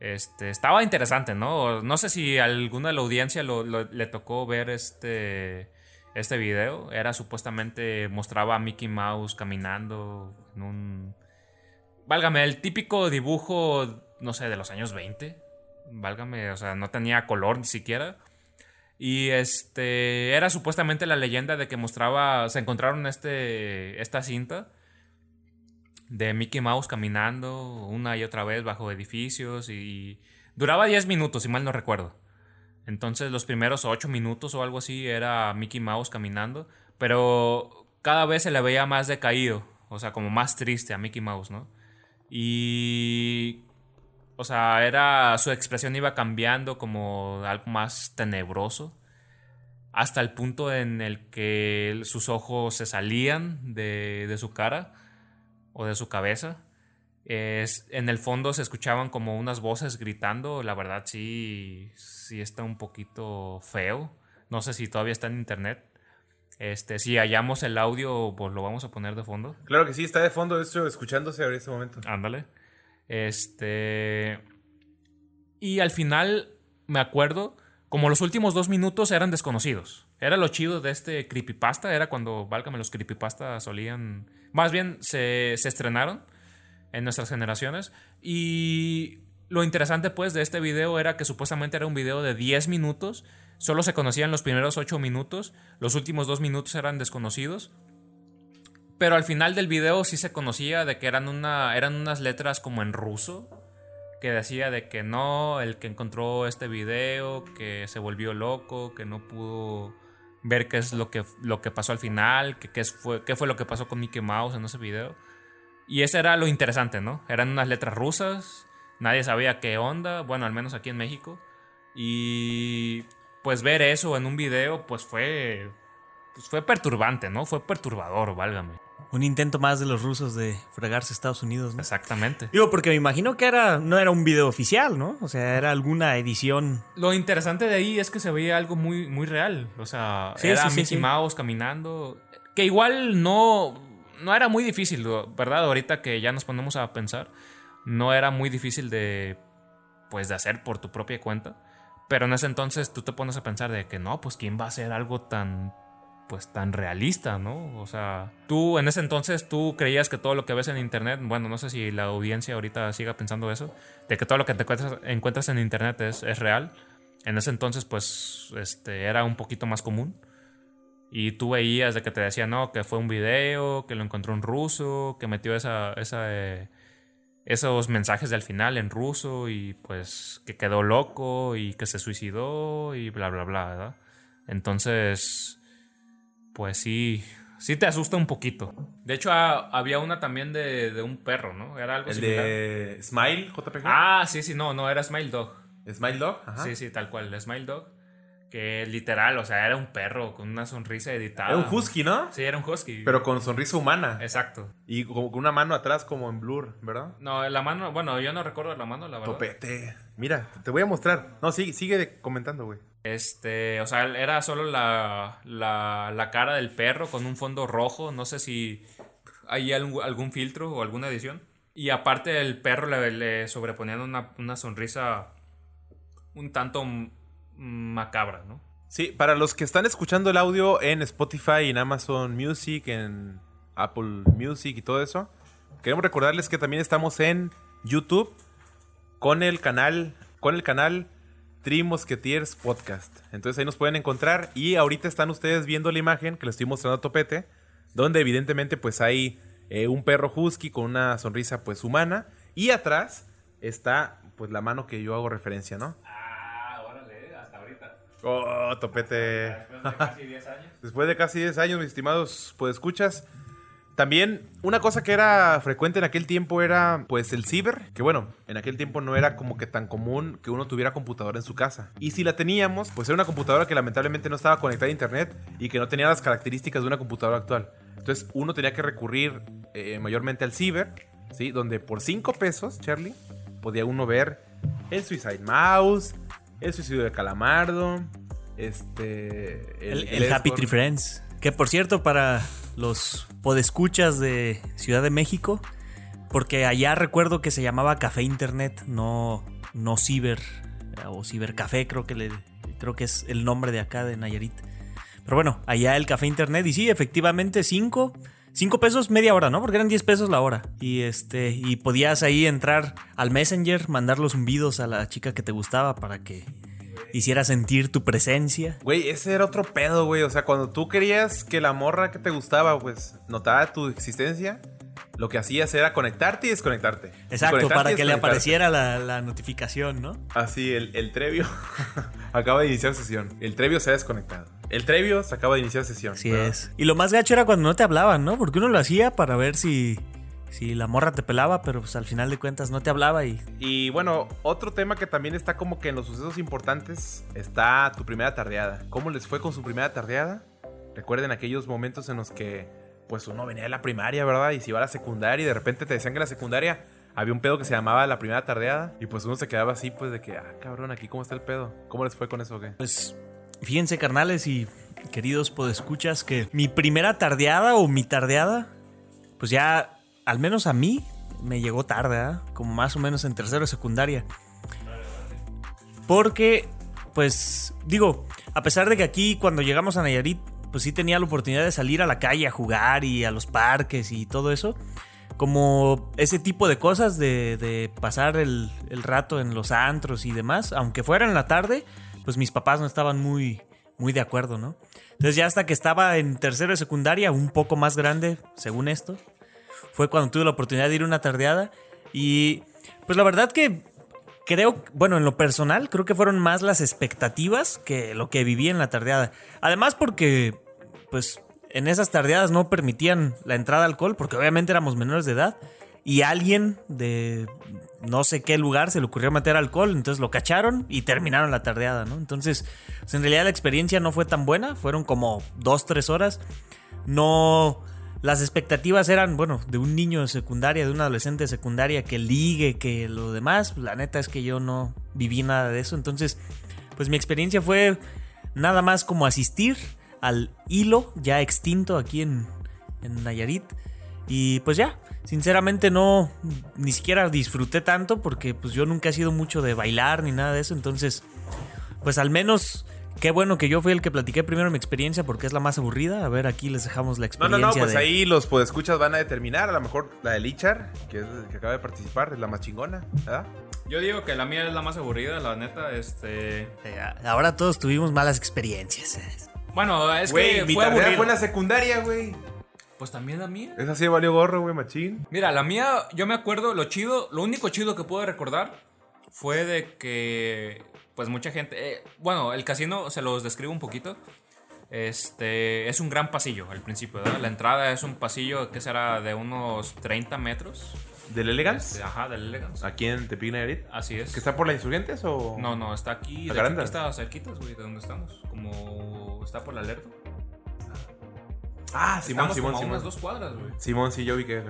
[SPEAKER 2] Este, estaba interesante, ¿no? No sé si a alguna de la audiencia lo- le tocó ver este, este video. Era supuestamente, mostraba a Mickey Mouse caminando en un... Válgame, el típico dibujo, no sé, de los años 20. Válgame, o sea, no tenía color ni siquiera. Y este, era supuestamente la leyenda de que mostraba, se encontraron este, esta cinta de Mickey Mouse caminando una y otra vez bajo edificios y duraba 10 minutos, si mal no recuerdo. Entonces los primeros 8 minutos o algo así era Mickey Mouse caminando, pero cada vez se le veía más decaído, o sea, como más triste a Mickey Mouse, ¿no? Y o sea, era su expresión iba cambiando como algo más tenebroso hasta el punto en el que sus ojos se salían de, de su cara o de su cabeza. Es, en el fondo se escuchaban como unas voces gritando. La verdad sí, sí está un poquito feo. No sé si todavía está en internet. Este, si hallamos el audio, pues lo vamos a poner de fondo.
[SPEAKER 1] Claro que sí, está de fondo, de hecho, escuchándose en este momento.
[SPEAKER 2] Ándale. Este. Y al final, me acuerdo, como los últimos dos minutos eran desconocidos. Era lo chido de este creepypasta, era cuando, válgame, los creepypasta solían. Más bien, se, se estrenaron en nuestras generaciones. Y lo interesante, pues, de este video era que supuestamente era un video de 10 minutos. Solo se conocían los primeros 8 minutos. Los últimos dos minutos eran desconocidos. Pero al final del video sí se conocía de que eran, una, eran unas letras como en ruso. Que decía de que no, el que encontró este video, que se volvió loco, que no pudo ver qué es lo que, lo que pasó al final, que qué fue, qué fue lo que pasó con Mickey Mouse en ese video. Y ese era lo interesante, ¿no? Eran unas letras rusas, nadie sabía qué onda, bueno, al menos aquí en México. Y pues ver eso en un video, pues fue, pues fue perturbante, ¿no? Fue perturbador, válgame.
[SPEAKER 3] Un intento más de los rusos de fregarse a Estados Unidos, ¿no?
[SPEAKER 2] Exactamente.
[SPEAKER 3] Digo, porque me imagino que era, no era un video oficial, ¿no? O sea, era alguna edición.
[SPEAKER 2] Lo interesante de ahí es que se veía algo muy, muy real. O sea,
[SPEAKER 3] Sí,
[SPEAKER 2] era
[SPEAKER 3] sí,
[SPEAKER 2] Mickey
[SPEAKER 3] sí.
[SPEAKER 2] Mouse caminando. Que igual no, no era muy difícil, ¿verdad? Ahorita que ya nos ponemos a pensar, no era muy difícil de, pues, de hacer por tu propia cuenta. Pero en ese entonces tú te pones a pensar de que no, pues, ¿quién va a hacer algo tan, pues, tan realista, ¿no? O sea, tú en ese entonces tú creías que todo lo que ves en internet, bueno, no sé si la audiencia ahorita siga pensando eso, de que todo lo que te encuentras, encuentras en internet es, es real. En ese entonces, pues, este, era un poquito más común. Y tú veías de que te decían, no, que fue un video, que lo encontró un ruso, que metió esa, esa, eh, esos mensajes del final en ruso y pues que quedó loco y que se suicidó y bla, bla, bla, ¿verdad? Entonces, pues sí, sí te asusta un poquito. De hecho, ah, había una también de, de un perro, ¿no? Era algo
[SPEAKER 1] El
[SPEAKER 2] similar.
[SPEAKER 1] de Smile, JPG.
[SPEAKER 2] Ah, sí, sí, no, no, era Smile Dog.
[SPEAKER 1] Smile Dog. Ajá.
[SPEAKER 2] Sí, sí, tal cual, Smile Dog. Que literal, o sea, era un perro con una sonrisa editada.
[SPEAKER 1] Era un husky, ¿no?
[SPEAKER 2] Sí, era un husky.
[SPEAKER 1] Pero con sonrisa humana.
[SPEAKER 2] Exacto.
[SPEAKER 1] Y como con una mano atrás como en blur, ¿verdad?
[SPEAKER 2] No, la mano, bueno, yo no recuerdo la mano, la verdad.
[SPEAKER 1] Topete. Mira, te voy a mostrar. No, sigue, sigue comentando, güey.
[SPEAKER 2] Este, o sea, era solo la, la, la cara del perro con un fondo rojo. No sé si hay algún, algún filtro o alguna edición. Y aparte el perro le, le sobreponían una, una sonrisa un tanto macabra, ¿no?
[SPEAKER 1] Sí, para los que están escuchando el audio en Spotify, en Amazon Music, en Apple Music y todo eso, queremos recordarles que también estamos en YouTube con el canal, con el canal Three Musketeers Podcast. Entonces ahí nos pueden encontrar y ahorita están ustedes viendo la imagen que les estoy mostrando a Topete, donde evidentemente pues hay eh, un perro husky con una sonrisa pues humana y atrás está pues la mano que yo hago referencia, ¿no? Oh, Topete.
[SPEAKER 2] Después de casi 10 años.
[SPEAKER 1] Después de casi 10 años, mis estimados, pues escuchas. También una cosa que era frecuente en aquel tiempo era pues el ciber, que bueno, en aquel tiempo no era como que tan común que uno tuviera computadora en su casa. Y si la teníamos, pues era una computadora que lamentablemente no estaba conectada a internet y que no tenía las características de una computadora actual. Entonces uno tenía que recurrir eh, mayormente al ciber, ¿sí? Donde por 5 pesos, Charlie, podía uno ver el Suicide Mouse, el suicidio de Calamardo, este...
[SPEAKER 3] El, el Happy. Tree Friends. Que por cierto, para los podescuchas de Ciudad de México, porque allá recuerdo que se llamaba Café Internet, no, no ciber o cibercafé, creo que le creo que es el nombre de acá de Nayarit. Pero bueno, allá el café internet y sí, efectivamente 5 5 pesos media hora, ¿no? Porque eran 10 pesos la hora. Y este y podías ahí entrar al Messenger, mandar los zumbidos a la chica que te gustaba para que hiciera sentir tu presencia.
[SPEAKER 1] Güey, ese era otro pedo, güey. O sea, cuando tú querías que la morra que te gustaba, pues, notara tu existencia, lo que hacías era conectarte y desconectarte.
[SPEAKER 3] Exacto,
[SPEAKER 1] Conectarte
[SPEAKER 3] para que le apareciera la, la notificación, ¿no?
[SPEAKER 1] Así, el, el Trevio acaba de iniciar sesión. El Trevio se ha desconectado. El Trevio se acaba de iniciar sesión.
[SPEAKER 3] Así
[SPEAKER 1] ¿verdad?
[SPEAKER 3] es. Y lo más gacho era cuando no te hablaban, ¿no? Porque uno lo hacía para ver si, si la morra te pelaba, pero pues al final de cuentas no te hablaba y...
[SPEAKER 1] Y bueno, otro tema que también está como que en los sucesos importantes está tu primera tardeada. ¿Cómo les fue con su primera tardeada? Recuerden aquellos momentos en los que pues uno venía de la primaria, ¿verdad? Y se iba a la secundaria y de repente te decían que la secundaria había un pedo que se llamaba la primera tardeada y pues uno se quedaba así pues de que, ah, cabrón, aquí cómo está el pedo. ¿Cómo les fue con eso?
[SPEAKER 3] Pues fíjense, carnales y queridos podescuchas, que mi primera tardeada o mi tardeada, pues ya, al menos a mí, me llegó tarde, ¿ah? como más o menos en tercero de secundaria. Porque, pues, digo, a pesar de que aquí cuando llegamos a Nayarit, pues sí tenía la oportunidad de salir a la calle a jugar y a los parques y todo eso. Como ese tipo de cosas de, pasar el, el rato en los antros y demás, aunque fuera en la tarde, pues mis papás no estaban muy, muy de acuerdo, ¿no? Entonces ya hasta que estaba en tercero de secundaria, un poco más grande, según esto, fue cuando tuve la oportunidad de ir una tardeada y pues la verdad que creo, bueno, en lo personal, creo que fueron más las expectativas que lo que viví en la tardeada. Además porque, pues, en esas tardeadas no permitían la entrada de alcohol porque obviamente éramos menores de edad y alguien de no sé qué lugar se le ocurrió meter alcohol, entonces lo cacharon y terminaron la tardeada, ¿no? Entonces, pues, en realidad la experiencia no fue tan buena, fueron como dos, tres horas. No, las expectativas eran, bueno, de un niño de secundaria, de un adolescente de secundaria que ligue, que lo demás, la neta es que yo no viví nada de eso, entonces, pues mi experiencia fue nada más como asistir al hilo ya extinto aquí en, en Nayarit. Y pues ya, sinceramente no, ni siquiera disfruté tanto porque pues yo nunca he sido mucho de bailar ni nada de eso. Entonces, pues al menos, qué bueno que yo fui el que platiqué primero mi experiencia porque es la más aburrida. A ver, aquí les dejamos la
[SPEAKER 1] No,
[SPEAKER 3] experiencia.
[SPEAKER 1] no, no, pues
[SPEAKER 3] de-
[SPEAKER 1] ahí los podescuchas van a determinar. A lo mejor la de Lichar, que es el que acaba de participar, es la más chingona, ¿verdad?
[SPEAKER 2] Yo digo que la mía es la más aburrida, la neta, este...
[SPEAKER 3] Ahora todos tuvimos malas experiencias.
[SPEAKER 2] Bueno, es
[SPEAKER 1] Güey,
[SPEAKER 2] que
[SPEAKER 1] mi
[SPEAKER 2] fue
[SPEAKER 1] tardea
[SPEAKER 2] aburrido.
[SPEAKER 1] fue en la secundaria, güey.
[SPEAKER 2] Pues también la mía.
[SPEAKER 1] Esa sí valió gorro, güey, machín.
[SPEAKER 2] Mira, la mía, yo me acuerdo, lo chido, lo único chido que puedo recordar fue de que, pues mucha gente, eh, bueno, el casino se los describo un poquito. Este, es un gran pasillo al principio, ¿verdad? La entrada es un pasillo que será de unos 30 metros.
[SPEAKER 1] ¿Del Elegance?
[SPEAKER 2] Este, ajá, del Elegance.
[SPEAKER 1] Aquí en Tepic Nayarit.
[SPEAKER 2] Así es.
[SPEAKER 1] ¿Que está por la Insurgentes o...?
[SPEAKER 2] No, no, está aquí, de hecho, aquí está cerquitas, güey, de donde estamos. Como está por la alerta.
[SPEAKER 1] Ah, Simón,
[SPEAKER 2] Estamos
[SPEAKER 1] Simón,
[SPEAKER 2] como a
[SPEAKER 1] Simón.
[SPEAKER 2] unas dos cuadras, güey.
[SPEAKER 1] Simón, sí, yo vi que...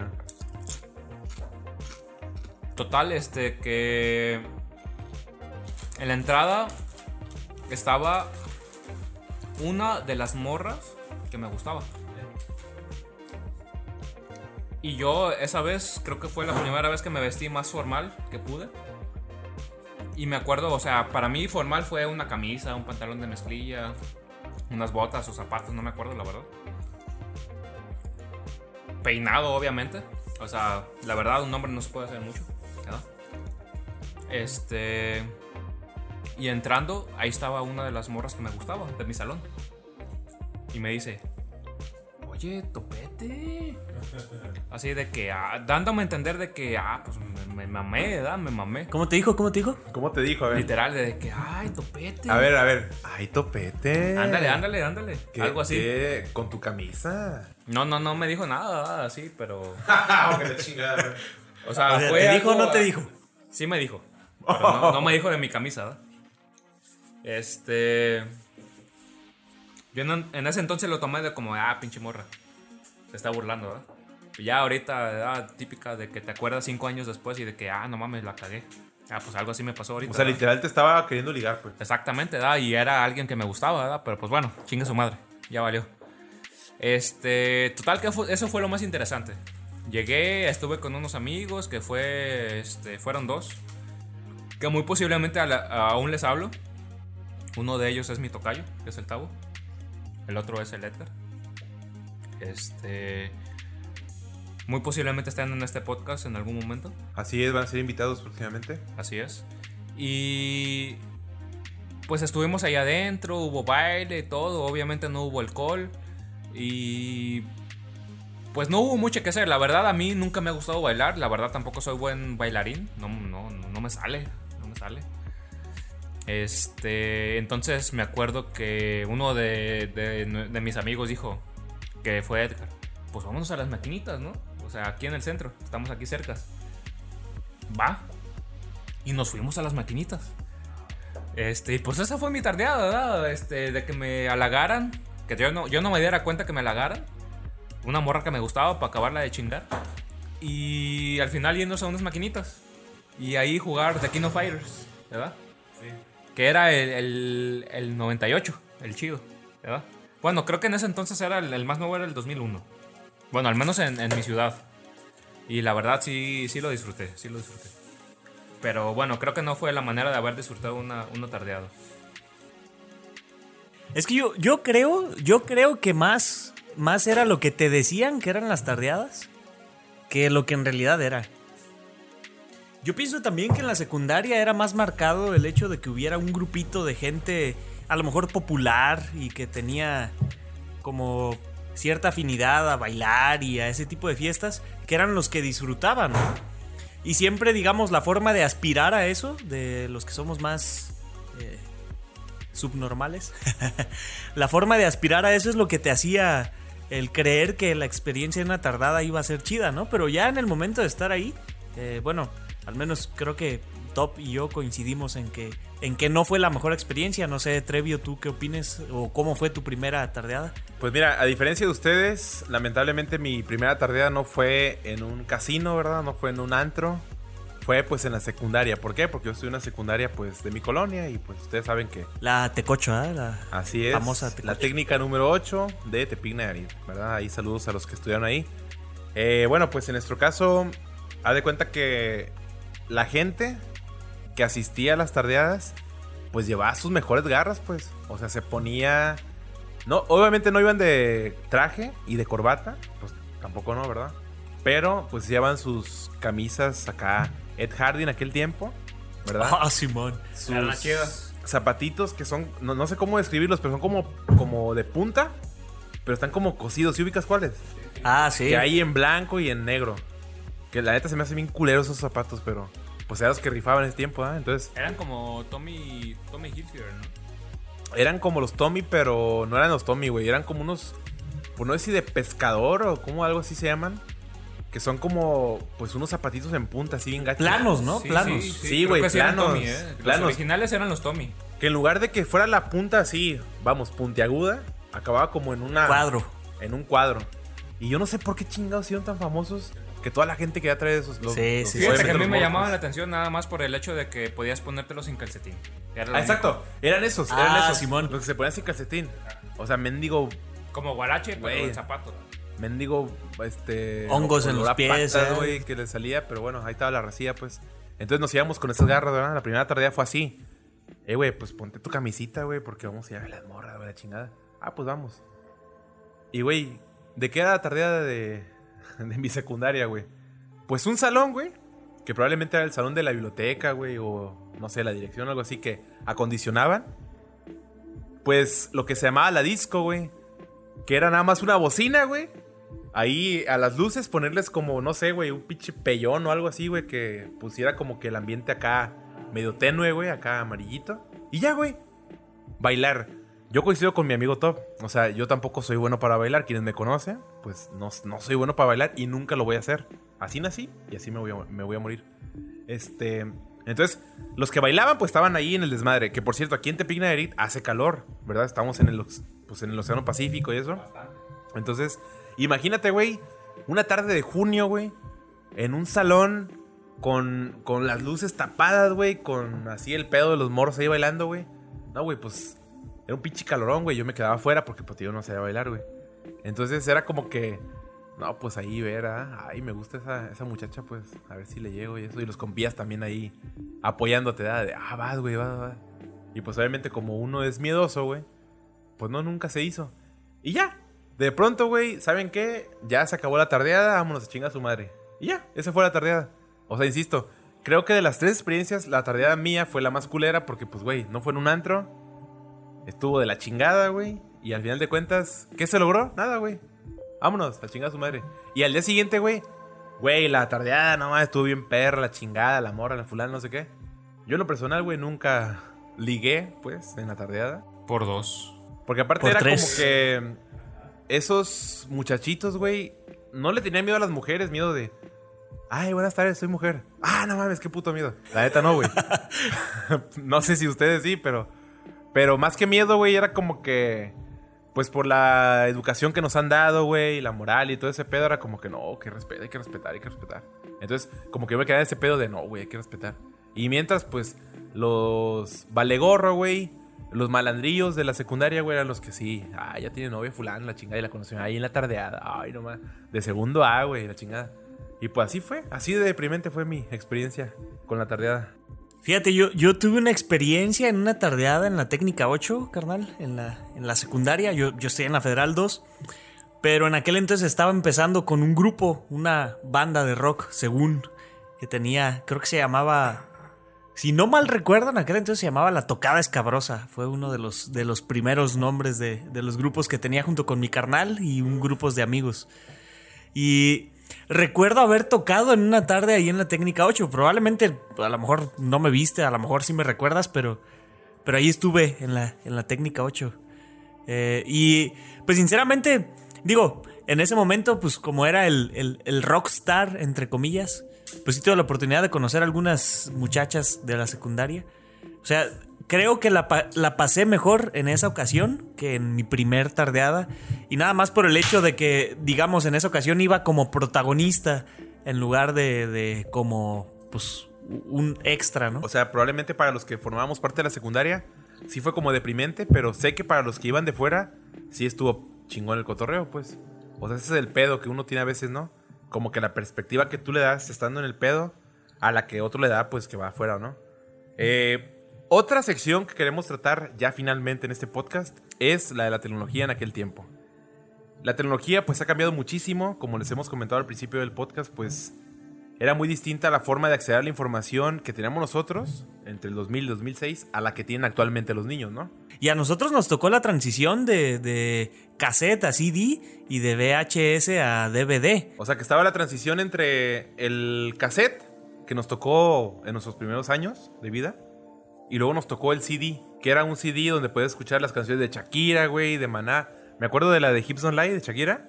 [SPEAKER 2] Total, este, que en la entrada estaba una de las morras que me gustaba. Y yo esa vez creo que fue la primera vez que me vestí más formal que pude. Y me acuerdo, o sea, para mí formal fue una camisa, un pantalón de mezclilla, unas botas o zapatos, no me acuerdo la verdad. Peinado, obviamente. O sea, la verdad, un hombre no se puede hacer mucho. Este. Y entrando, ahí estaba una de las morras que me gustaba, de mi salón. Y me dice: Oye, topete. Así de que, ah, dándome a entender de que, ah, pues me, me mamé, ¿verdad? Me mamé.
[SPEAKER 3] ¿Cómo te dijo? ¿Cómo te dijo?
[SPEAKER 1] ¿Cómo te dijo? A ver.
[SPEAKER 2] Literal, de que, ay, topete.
[SPEAKER 1] A ver, a ver. Ay, topete.
[SPEAKER 2] Ándale, ándale, ándale.
[SPEAKER 1] ¿Qué-
[SPEAKER 2] Algo así.
[SPEAKER 1] qué? Con tu camisa.
[SPEAKER 2] No, no, no me dijo nada, así, pero. O sea,
[SPEAKER 3] O sea,
[SPEAKER 2] fue
[SPEAKER 3] ¿te dijo o
[SPEAKER 2] algo-
[SPEAKER 3] no te dijo?
[SPEAKER 2] Sí me dijo. Pero no, no me dijo de mi camisa, ¿verdad? Este. Yo en, en ese entonces lo tomé de como, ah, pinche morra. Se está burlando, ¿verdad? Y ya ahorita, ¿verdad? típica de que te acuerdas cinco años después y de que, ah, no mames, la cagué. Ah, pues algo así me pasó ahorita.
[SPEAKER 1] O sea,
[SPEAKER 2] ¿verdad?
[SPEAKER 1] literal te estaba queriendo ligar, pues.
[SPEAKER 2] Exactamente, ¿verdad? Y era alguien que me gustaba, ¿verdad? Pero pues bueno, chingue su madre. Ya valió. Este, total que fue- eso fue lo más interesante. Llegué, estuve con unos amigos que fue, este, fueron dos. que muy posiblemente a la- aún les hablo. Uno de ellos es mi tocayo, que es el Tavo. El otro es el Edgar. Este. Muy posiblemente estén en este podcast en algún momento.
[SPEAKER 1] Así es, van a ser invitados próximamente.
[SPEAKER 2] Así es. Y. Pues estuvimos ahí adentro, hubo baile, todo. Obviamente no hubo alcohol. Y. Pues no hubo mucho que hacer. La verdad, a mí nunca me ha gustado bailar. La verdad, tampoco soy buen bailarín. No, no, no, no me sale. No me sale. Este. Entonces me acuerdo que uno de, mis amigos dijo que fue Edgar. Pues vámonos a las maquinitas, ¿no? O sea, aquí en el centro. Estamos aquí cerca. Va. Y nos fuimos a las maquinitas. Este, pues esa fue mi tardeada, ¿verdad? Este, de que me halagaran. Que yo no, yo no me diera cuenta que me halagaran. Una morra que me gustaba para acabarla de chingar. Y al final yéndose a unas maquinitas. Y ahí jugar The King of Fighters, ¿verdad? Que era el, el, el 98, el chido, ¿verdad? Bueno, creo que en ese entonces era el, más nuevo, era el 2001. Bueno, al menos en, mi ciudad. Y la verdad sí, sí lo disfruté, sí lo disfruté. Pero bueno, creo que no fue la manera de haber disfrutado una, una tardeada.
[SPEAKER 3] Es que yo, yo creo, yo creo que más, más era lo que te decían que eran las tardeadas que lo que en realidad era. Yo pienso también que en la secundaria era más marcado el hecho de que hubiera un grupito de gente a lo mejor popular y que tenía como cierta afinidad a bailar y a ese tipo de fiestas, que eran los que disfrutaban. Y siempre, digamos, la forma de aspirar a eso, de los que somos más eh, subnormales, la forma de aspirar a eso es lo que te hacía el creer que la experiencia en una tardada iba a ser chida, ¿no? Pero ya en el momento de estar ahí, eh, bueno, al menos creo que Top y yo coincidimos en que, en que no fue la mejor experiencia. No sé, Trevio, ¿tú qué opines? ¿O cómo fue tu primera tardeada?
[SPEAKER 1] Pues mira, a diferencia de ustedes, lamentablemente mi primera tardeada no fue en un casino, ¿verdad? No fue en un antro. Fue pues en la secundaria. ¿Por qué? Porque yo estoy en una secundaria pues de mi colonia y pues ustedes saben que
[SPEAKER 3] La Tecocho, ¿eh? La
[SPEAKER 1] así es.
[SPEAKER 3] famosa
[SPEAKER 1] la técnica número 8 de Tepic Nayarit, ¿verdad? Ahí saludos a los que estudiaron ahí. Eh, bueno, pues en nuestro caso, haz de cuenta que la gente que asistía a las tardeadas, pues llevaba sus mejores garras, pues. O sea, se ponía. No, obviamente no iban de traje y de corbata, pues tampoco no, ¿verdad? Pero pues llevan sus camisas acá, Ed Hardy en aquel tiempo, ¿verdad?
[SPEAKER 3] Ah, Simón.
[SPEAKER 1] sus zapatitos que son, no, no sé cómo describirlos, pero son como, como de punta, pero están como cosidos. ¿Sí ubicas cuáles?
[SPEAKER 3] Ah, sí.
[SPEAKER 1] Que hay en blanco y en negro. Que la neta se me hace bien culeros esos zapatos, pero pues eran los que rifaban en ese tiempo, ¿ah? Entonces
[SPEAKER 2] Eran como Tommy, Tommy Hilfiger, ¿no?
[SPEAKER 1] eran como los Tommy, pero no eran los Tommy, güey. Eran como unos, pues no sé si de pescador o como algo así se llaman. Que son como, pues unos zapatitos en punta, así bien gachos.
[SPEAKER 3] Planos, ¿no?
[SPEAKER 2] Sí,
[SPEAKER 3] Planos.
[SPEAKER 2] sí,
[SPEAKER 1] güey,
[SPEAKER 2] sí
[SPEAKER 1] planos,
[SPEAKER 2] Tommy, ¿eh? Los originales eran los Tommy.
[SPEAKER 1] Que en lugar de que fuera la punta así, vamos, puntiaguda, acababa como en una...
[SPEAKER 3] Cuadro.
[SPEAKER 1] En un cuadro. Y yo no sé por qué chingados hicieron tan famosos que toda la gente quería traer esos. Los,
[SPEAKER 3] Sí,
[SPEAKER 1] los-
[SPEAKER 3] sí,
[SPEAKER 2] Fíjate
[SPEAKER 1] obviamente
[SPEAKER 2] que a mí me llamaba la atención nada más por el hecho de que podías ponértelos sin calcetín. Era
[SPEAKER 1] Ah, exacto. Eran esos,
[SPEAKER 3] Ah,
[SPEAKER 1] eran esos.
[SPEAKER 3] Simón.
[SPEAKER 1] Los que se ponían sin calcetín. O sea, mendigo.
[SPEAKER 2] Como guarache, pero
[SPEAKER 1] Güey.
[SPEAKER 2] en zapato.
[SPEAKER 1] mendigo, este...
[SPEAKER 3] Hongos en los pies,
[SPEAKER 1] patas,
[SPEAKER 3] eh.
[SPEAKER 1] güey, que le salía, pero bueno, ahí estaba la racía, pues. Entonces nos íbamos con esas garras, ¿verdad? La primera tardía fue así. Eh, güey, pues ponte tu camisita, güey, porque vamos a ir a las morras, güey, la chingada. Ah, pues vamos. Y, güey, ¿de qué era la tardía de, de mi secundaria, güey? Pues un salón, güey, que probablemente era el salón de la biblioteca, güey, o no sé, la dirección algo así, que acondicionaban. Pues lo que se llamaba la disco, güey. Que era nada más una bocina, güey. Ahí a las luces ponerles como, no sé, güey, un pinche pellón o algo así, güey, que pusiera como que el ambiente acá medio tenue, güey, acá amarillito. Y ya, güey. Bailar. Yo coincido con mi amigo Top. O sea, yo tampoco soy bueno para bailar. Quienes me conocen, pues no, no soy bueno para bailar y nunca lo voy a hacer. Así nací y así me voy a, me voy a morir. Este. Entonces, los que bailaban, pues estaban ahí en el desmadre. Que por cierto, aquí en Tepic Nayarit hace calor, ¿verdad? Estamos en el, pues, en el Océano Pacífico y eso. Entonces, imagínate, güey, una tarde de junio, güey, en un salón con, con las luces tapadas, güey, con así el pedo de los morros ahí bailando, güey. No, güey, pues un pinche calorón, güey. Yo me quedaba afuera porque pues yo no sabía bailar, güey. Entonces era como que No, pues ahí ver, ah, ay, me gusta esa, esa muchacha, pues a ver si le llego y eso. Y los compías también ahí apoyándote, ¿da? de, ah, vas, güey, vas, vas. Y pues obviamente como uno es miedoso, güey, pues no, nunca se hizo. Y ya, de pronto, güey, ¿saben qué? Ya se acabó la tardeada, vámonos a chingar a su madre. Y ya, esa fue la tardeada. O sea, insisto, creo que de las tres experiencias, la tardeada mía fue la más culera porque, pues, güey, no fue en un antro. Estuvo de la chingada, güey. Y al final de cuentas, ¿qué se logró? Nada, güey. Vámonos, a chingar a su madre. Y al día siguiente, güey, güey, la tardeada, no mames, estuvo bien perra, la chingada, la morra, la fulana, no sé qué. Yo en lo personal, güey, nunca ligué, pues, en la tardeada.
[SPEAKER 2] Por dos.
[SPEAKER 1] Porque aparte
[SPEAKER 3] Por
[SPEAKER 1] era
[SPEAKER 3] tres.
[SPEAKER 1] como que esos muchachitos, güey, no le tenían miedo a las mujeres, miedo de, ay, buenas tardes, soy mujer. Ah, no mames, qué puto miedo. La neta no, güey. no sé si ustedes sí, pero, pero más que miedo, güey, era como que, pues por la educación que nos han dado, güey, y la moral y todo ese pedo, era como que no, que respetar, hay que respetar, hay que respetar. Entonces, como que yo me quedaba en ese pedo de no, güey, hay que respetar. Y mientras, pues, los valegorro, güey, los malandrillos de la secundaria, güey, eran los que sí, ah, ya tiene novia fulano, la chingada, y la conoció ahí en la tardeada, ay, nomás, de segundo A, güey, la chingada. Y pues así fue, así de deprimente fue mi experiencia con la tardeada.
[SPEAKER 3] Fíjate, yo, yo tuve una experiencia en una tardeada en la técnica 8, carnal, en la, en la secundaria. Yo, yo estoy en la Federal 2. Pero en aquel entonces estaba empezando con un grupo, una banda de rock, según, que tenía, creo que se llamaba, si no mal recuerdo, en aquel entonces se llamaba La Tocada Escabrosa. Fue uno de los, de los primeros nombres de, de los grupos que tenía junto con mi carnal y un grupo de amigos. Y recuerdo haber tocado en una tarde ahí en la técnica 8. Probablemente, a lo mejor no me viste, a lo mejor sí me recuerdas, pero, pero ahí estuve en la, en la técnica 8. Eh, y pues sinceramente, digo, en ese momento, pues como era el, el, el rockstar, entre comillas, pues sí tuve la oportunidad de conocer a algunas muchachas de la secundaria. O sea, creo que la, la pasé mejor en esa ocasión que en mi primer tardeada. Y nada más por el hecho de que, digamos, en esa ocasión iba como protagonista en lugar de, de como, pues, un extra, ¿no?
[SPEAKER 1] O sea, probablemente para los que formábamos parte de la secundaria, sí fue como deprimente, pero sé que para los que iban de fuera, sí estuvo chingón el cotorreo, pues. O sea, ese es el pedo que uno tiene a veces, ¿no? Como que la perspectiva que tú le das estando en el pedo, a la que otro le da, pues que va afuera, ¿no? Eh, otra sección que queremos tratar ya finalmente en este podcast es la de la tecnología en aquel tiempo. La tecnología pues ha cambiado muchísimo, como les hemos comentado al principio del podcast, pues era muy distinta la forma de acceder a la información que teníamos nosotros entre el 2000 y 2006 a la que tienen actualmente los niños, ¿no?
[SPEAKER 3] Y a nosotros nos tocó la transición de, de cassette a CD y de VHS a DVD.
[SPEAKER 1] O sea que estaba la transición entre el cassette, que nos tocó en nuestros primeros años de vida, y luego nos tocó el CD, que era un CD donde puedes escuchar las canciones de Shakira, güey, de Maná. Me acuerdo de la de Hips Don't Lie de Shakira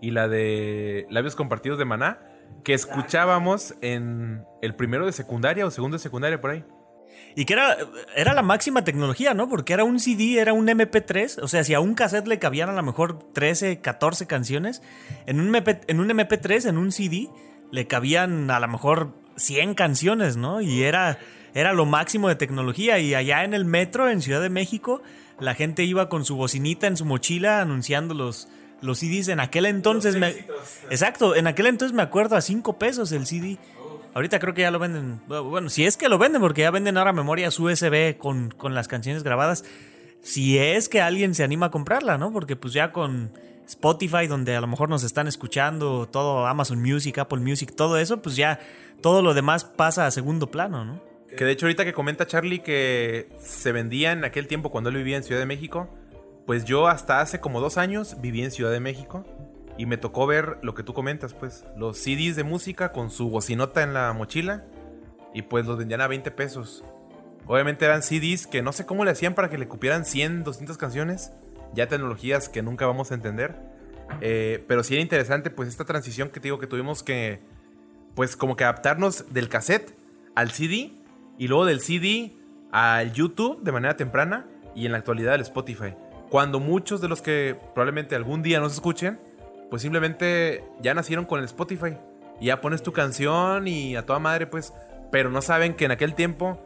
[SPEAKER 1] y la de Labios Compartidos de Maná, que escuchábamos en el primero de secundaria o segundo de secundaria por ahí.
[SPEAKER 3] Y que era, era la máxima tecnología, ¿no? Porque era un CD, era un MP3. O sea, si a un cassette le cabían a lo mejor 13, 14 canciones, en un, MP, en un MP3, en un CD, le cabían a lo mejor 100 canciones, ¿no? Y era, era lo máximo de tecnología. Y allá en el metro, en Ciudad de México, la gente iba con su bocinita en su mochila anunciando los, los CDs. En aquel entonces... Me, exacto, en aquel entonces me acuerdo a 5 pesos el CD. Ahorita creo que ya lo venden. Bueno, si es que lo venden, porque ya venden ahora memorias USB con, con las canciones grabadas. Si es que alguien se anima a comprarla, ¿no? Porque pues ya con Spotify, donde a lo mejor nos están escuchando, todo Amazon Music, Apple Music, todo eso, pues ya todo lo demás pasa a segundo plano, ¿no?
[SPEAKER 1] Que de hecho ahorita que comenta Charlie que se vendía en aquel tiempo cuando él vivía en Ciudad de México, pues yo hasta hace como dos años viví en Ciudad de México y me tocó ver lo que tú comentas, pues los CDs de música con su bocinota en la mochila y pues los vendían a 20 pesos. Obviamente eran CDs que no sé cómo le hacían para que le cupieran 100, 200 canciones, ya tecnologías que nunca vamos a entender. Eh, pero sí era interesante pues esta transición que te digo que tuvimos que pues como que adaptarnos del cassette al CD y luego del CD al YouTube de manera temprana y en la actualidad al Spotify. Cuando muchos de los que probablemente algún día nos escuchen, pues simplemente ya nacieron con el Spotify. Y ya pones tu canción y a toda madre, pues. Pero no saben que en aquel tiempo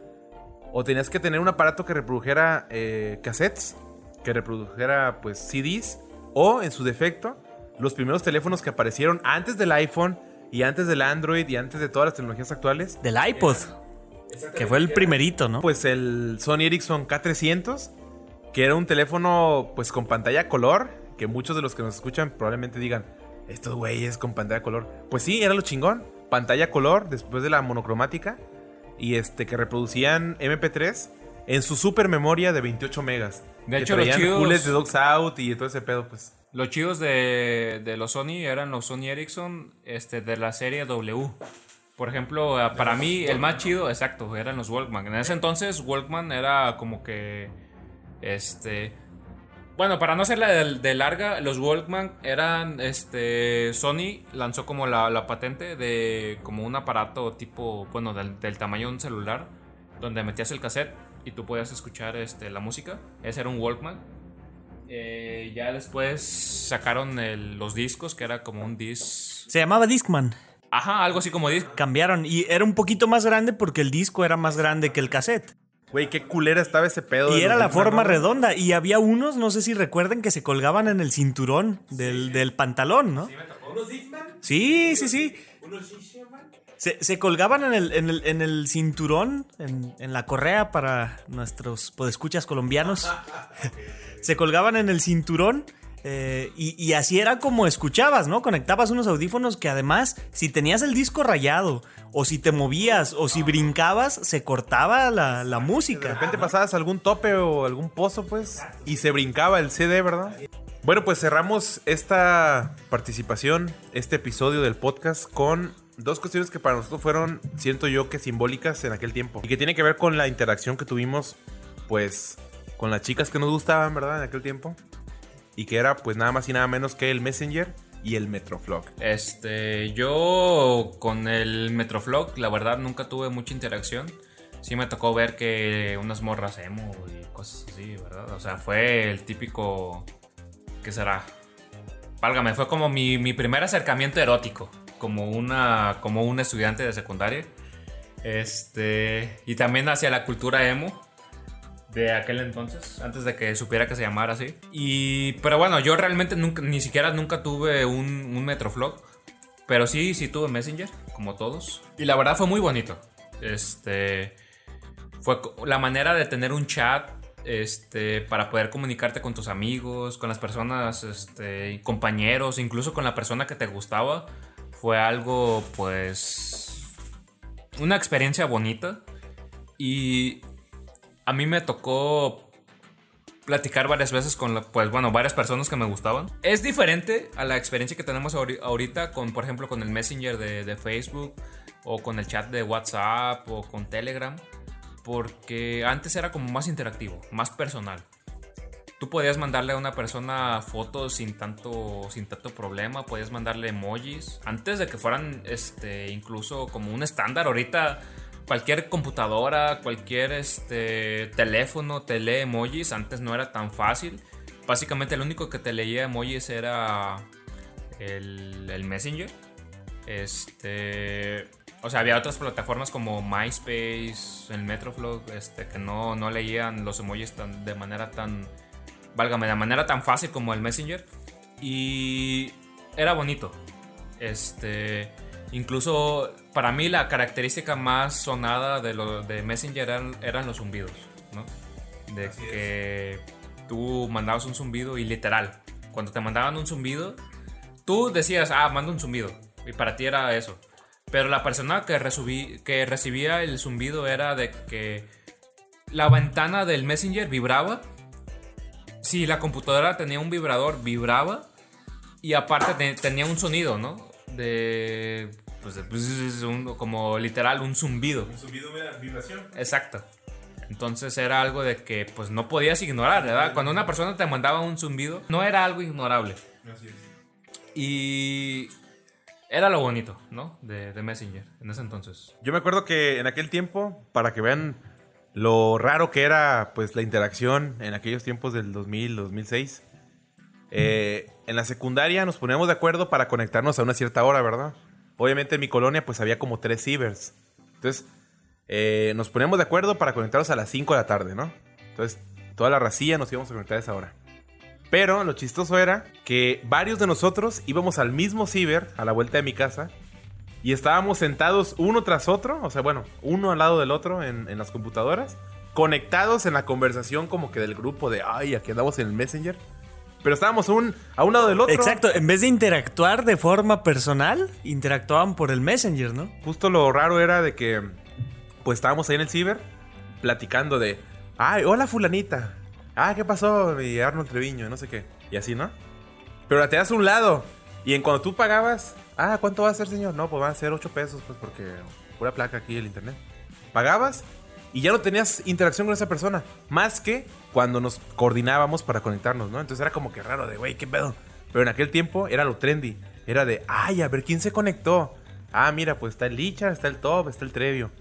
[SPEAKER 1] o tenías que tener un aparato que reprodujera eh, cassettes, que reprodujera pues CDs, o en su defecto, los primeros teléfonos que aparecieron antes del iPhone y antes del Android y antes de todas las tecnologías actuales.
[SPEAKER 3] Del iPod. Que fue el primerito, ¿no?
[SPEAKER 1] Pues el Sony Ericsson K300, que era un teléfono pues con pantalla color, que muchos de los que nos escuchan probablemente digan, estos güeyes con pantalla color. Pues sí, era lo chingón. Pantalla color después de la monocromática y este que reproducían MP3 en su super memoria de 28 megas.
[SPEAKER 2] De
[SPEAKER 1] Que
[SPEAKER 2] hecho, los chidos-
[SPEAKER 1] de Dogs Out y todo ese pedo, pues.
[SPEAKER 2] Los chidos de, de los Sony eran los Sony Ericsson este, de la serie W. Por ejemplo, ah, para mí el más chido, exacto, eran los Walkman. En ese entonces Walkman era como que este bueno, para no hacerla de, de larga, los Walkman eran este Sony lanzó como la, la patente de como un aparato tipo, bueno, del, del tamaño de un celular donde metías el cassette y tú podías escuchar este, la música. Ese era un Walkman. Eh, ya después sacaron el- los discos, que era como un disc.
[SPEAKER 3] Se llamaba Discman.
[SPEAKER 2] Ajá, algo así como disc.
[SPEAKER 3] Cambiaron y era un poquito más grande porque el disco era más grande que el cassette.
[SPEAKER 1] Güey, qué culera estaba ese pedo. de
[SPEAKER 3] Y era la forma
[SPEAKER 1] ¿no?
[SPEAKER 3] redonda. Y había unos, no sé si recuerden, que se colgaban en el cinturón del, del pantalón, ¿no? Sí, sí, sí. Se, se colgaban en el, en el, en el cinturón, en, en la correa para nuestros podescuchas colombianos. se colgaban en el cinturón eh, y, y así era como escuchabas, ¿no? Conectabas unos audífonos que además, si tenías el disco rayado, o si te movías, o si brincabas, se cortaba la, la
[SPEAKER 1] De
[SPEAKER 3] música.
[SPEAKER 1] repente pasabas algún tope o algún pozo, pues, y se brincaba el CD, ¿verdad? Bueno, pues cerramos esta participación, este episodio del podcast con dos cuestiones que para nosotros fueron, siento yo, que simbólicas en aquel tiempo. Y que tiene que ver con la interacción que tuvimos, pues, con las chicas que nos gustaban, ¿verdad? En aquel tiempo. Y que era, pues, nada más y nada menos que el Messenger y el Metroflog.
[SPEAKER 2] Este, yo con el Metroflog, la verdad, nunca tuve mucha interacción. Sí me tocó ver que unas morras emo y cosas así, ¿verdad? O sea, fue el típico. ¿Qué será? Válgame, fue como mi, mi primer acercamiento erótico. Como una. como un estudiante de secundaria. Este. Y también hacia la cultura emo. De aquel entonces, antes de que supiera que se llamara así. Y. Pero bueno, yo realmente nunca, ni siquiera nunca tuve un, un Metroflog. Pero sí, sí tuve Messenger, como todos. Y la verdad fue muy bonito. Este. Fue la manera de tener un chat. Este. Para poder comunicarte con tus amigos, con las personas, este. compañeros, incluso con la persona que te gustaba. Fue algo, pues. Una experiencia bonita. Y a mí me tocó platicar varias veces con, pues bueno, varias personas que me gustaban. Es diferente a la experiencia que tenemos ahori- ahorita con, por ejemplo, con el Messenger de, de Facebook o con el chat de WhatsApp o con Telegram, porque antes era como más interactivo, más personal. Tú podías mandarle a una persona fotos sin tanto, sin tanto problema, podías mandarle emojis. Antes de que fueran este, incluso como un estándar, ahorita cualquier computadora, cualquier este, teléfono te lee emojis. Antes no era tan fácil. Básicamente el único que te leía emojis era el, el Messenger. Este. O sea, había otras plataformas como MySpace, el Metroflog, este, que no, no leían los emojis tan, de manera tan. Válgame, de manera tan fácil como el Messenger. Y era bonito. Este. Incluso para mí la característica más sonada de, lo, de Messenger eran, eran los zumbidos, ¿no? De que tú mandabas un zumbido y literal, cuando te mandaban un zumbido, tú decías, ah, mando un zumbido. Y para ti era eso. Pero la persona que, recibí- que recibía el zumbido era de que la ventana del Messenger vibraba. Si la computadora tenía un vibrador, vibraba. Y aparte te- tenía un sonido, ¿no? De. Pues, pues, un- como literal, un zumbido.
[SPEAKER 1] Subido una vibración.
[SPEAKER 2] Exacto. Entonces era algo de que pues no podías ignorar, ¿verdad? Cuando una persona te mandaba un zumbido, no era algo ignorable. Y era lo bonito, ¿no? De, de Messenger en ese entonces.
[SPEAKER 1] Yo me acuerdo que en aquel tiempo, para que vean lo raro que era pues la interacción en aquellos tiempos del 2000, 2006, eh, en la secundaria nos poníamos de acuerdo para conectarnos a una cierta hora, ¿verdad? Obviamente en mi colonia pues había como tres cibers. Entonces eh, nos poníamos de acuerdo para conectarnos a las 5 de la tarde, ¿no? Entonces toda la racilla nos íbamos a conectar a esa hora. Pero lo chistoso era que varios de nosotros íbamos al mismo ciber, a la vuelta de mi casa, y estábamos sentados uno tras otro, o sea, bueno, uno al lado del otro en, en las computadoras, conectados en la conversación como que del grupo de, ay, aquí andamos en el Messenger. Pero estábamos un, a un lado del otro.
[SPEAKER 3] Exacto, en vez de interactuar de forma personal, interactuaban por el Messenger, ¿no?
[SPEAKER 1] Justo lo raro era de que, pues estábamos ahí en el ciber, platicando de, ay, hola fulanita. Ah, ¿qué pasó? Y Arnold Treviño, no sé qué. Y así, ¿no? Pero te das a un lado. Y en cuando tú pagabas, ah, ¿cuánto va a ser, señor? No, pues van a ser 8 pesos, pues porque pura placa aquí el internet. Pagabas y ya no tenías interacción con esa persona. Más que cuando nos coordinábamos para conectarnos, ¿no? Entonces era como que raro de, güey, ¿qué pedo? Pero en aquel tiempo era lo trendy. Era de, ay, a ver, ¿quién se conectó? Ah, mira, pues está el Licha, está el Top, está el Trevio.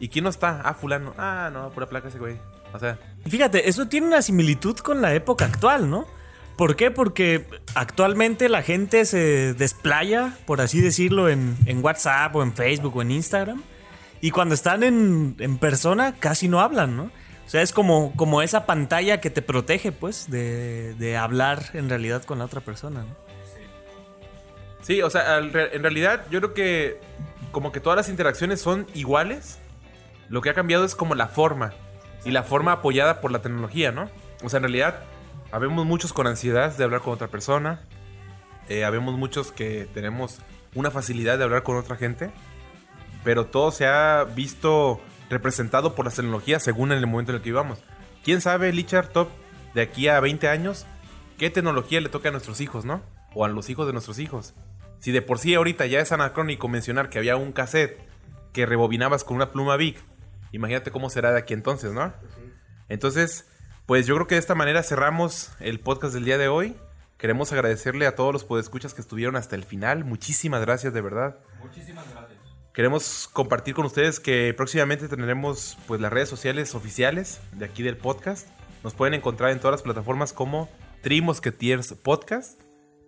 [SPEAKER 1] ¿Y quién no está? Ah, fulano. Ah, no, pura placa ese güey. O sea,
[SPEAKER 3] Fíjate, eso tiene una similitud con la época actual, ¿no? ¿Por qué? Porque actualmente la gente se desplaya, por así decirlo, en, en WhatsApp o en Facebook o en Instagram. Y cuando están en, persona casi no hablan, ¿no? O sea, es como, como esa pantalla que te protege, pues, de, de hablar en realidad con la otra persona, ¿no?
[SPEAKER 1] Sí, o sea, en realidad yo creo que como que todas las interacciones son iguales. Lo que ha cambiado es como la forma. Y la forma apoyada por la tecnología, ¿no? O sea, en realidad, habemos muchos con ansiedad de hablar con otra persona. Eh, habemos muchos que tenemos una facilidad de hablar con otra gente. Pero todo se ha visto representado por las tecnologías según en el momento en el que vivamos. ¿Quién sabe, Lichard Top, de aquí a 20 años, qué tecnología le toca a nuestros hijos, ¿no? O a los hijos de nuestros hijos. Si de por sí ahorita ya es anacrónico mencionar que había un cassette que rebobinabas con una pluma Big, imagínate cómo será de aquí entonces, ¿no? Entonces, pues yo creo que de esta manera cerramos el podcast del día de hoy. Queremos agradecerle a todos los podescuchas que estuvieron hasta el final. Muchísimas gracias, de verdad. Queremos compartir con ustedes que próximamente tendremos pues las redes sociales oficiales de aquí del podcast. Nos pueden encontrar en todas las plataformas como Trimosquetiers Podcast,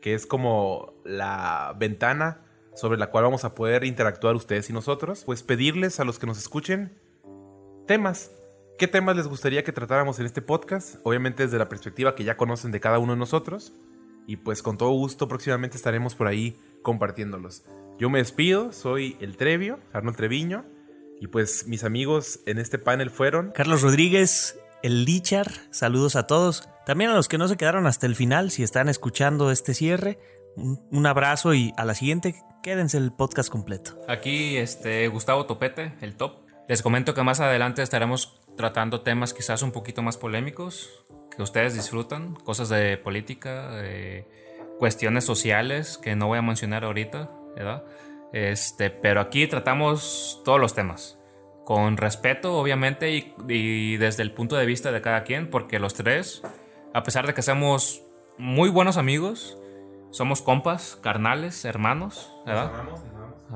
[SPEAKER 1] que es como la ventana sobre la cual vamos a poder interactuar ustedes y nosotros. Pues pedirles a los que nos escuchen temas. ¿Qué temas les gustaría que tratáramos en este podcast? Obviamente desde la perspectiva que ya conocen de cada uno de nosotros. Y pues con todo gusto próximamente estaremos por ahí compartiéndolos. Yo me despido, soy el Trevio, Arnold Treviño. Y pues mis amigos en este panel fueron...
[SPEAKER 3] Carlos Rodríguez, el Lichar, saludos a todos. También a los que no se quedaron hasta el final, si están escuchando este cierre, un, abrazo y a la siguiente, quédense el podcast completo.
[SPEAKER 2] Aquí este, Gustavo Topete, el top. Les comento que más adelante estaremos tratando temas quizás un poquito más polémicos, que ustedes disfrutan, cosas de política, de cuestiones sociales que no voy a mencionar ahorita, ¿verdad? Este, pero aquí tratamos todos los temas. Con respeto, obviamente, y, y desde el punto de vista de cada quien, porque los tres, a pesar de que somos muy buenos amigos, somos compas, carnales, hermanos, ¿verdad?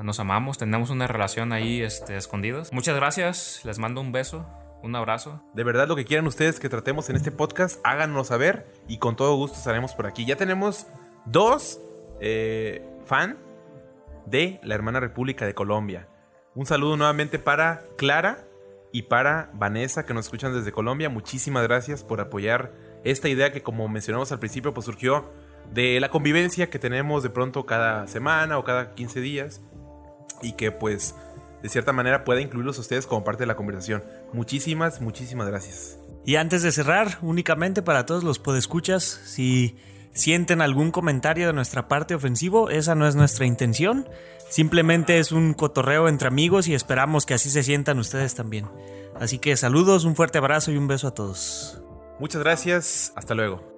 [SPEAKER 2] Nos amamos, tenemos una relación ahí este, escondidas. Muchas gracias, les mando un beso, un abrazo.
[SPEAKER 1] De verdad lo que quieran ustedes que tratemos en este podcast, háganos saber y con todo gusto estaremos por aquí. Ya tenemos dos eh, fan de la hermana República de Colombia. Un saludo nuevamente para Clara y para Vanessa que nos escuchan desde Colombia. Muchísimas gracias por apoyar esta idea que como mencionamos al principio pues surgió de la convivencia que tenemos de pronto cada semana o cada 15 días y que pues de cierta manera pueda incluirlos a ustedes como parte de la conversación. Muchísimas, muchísimas gracias.
[SPEAKER 3] Y antes de cerrar, únicamente para todos los podescuchas, si sienten algún comentario de nuestra parte ofensivo, esa no es nuestra intención. Simplemente es un cotorreo entre amigos y esperamos que así se sientan ustedes también. Así que saludos, un fuerte abrazo y un beso a todos.
[SPEAKER 1] Muchas gracias, hasta luego.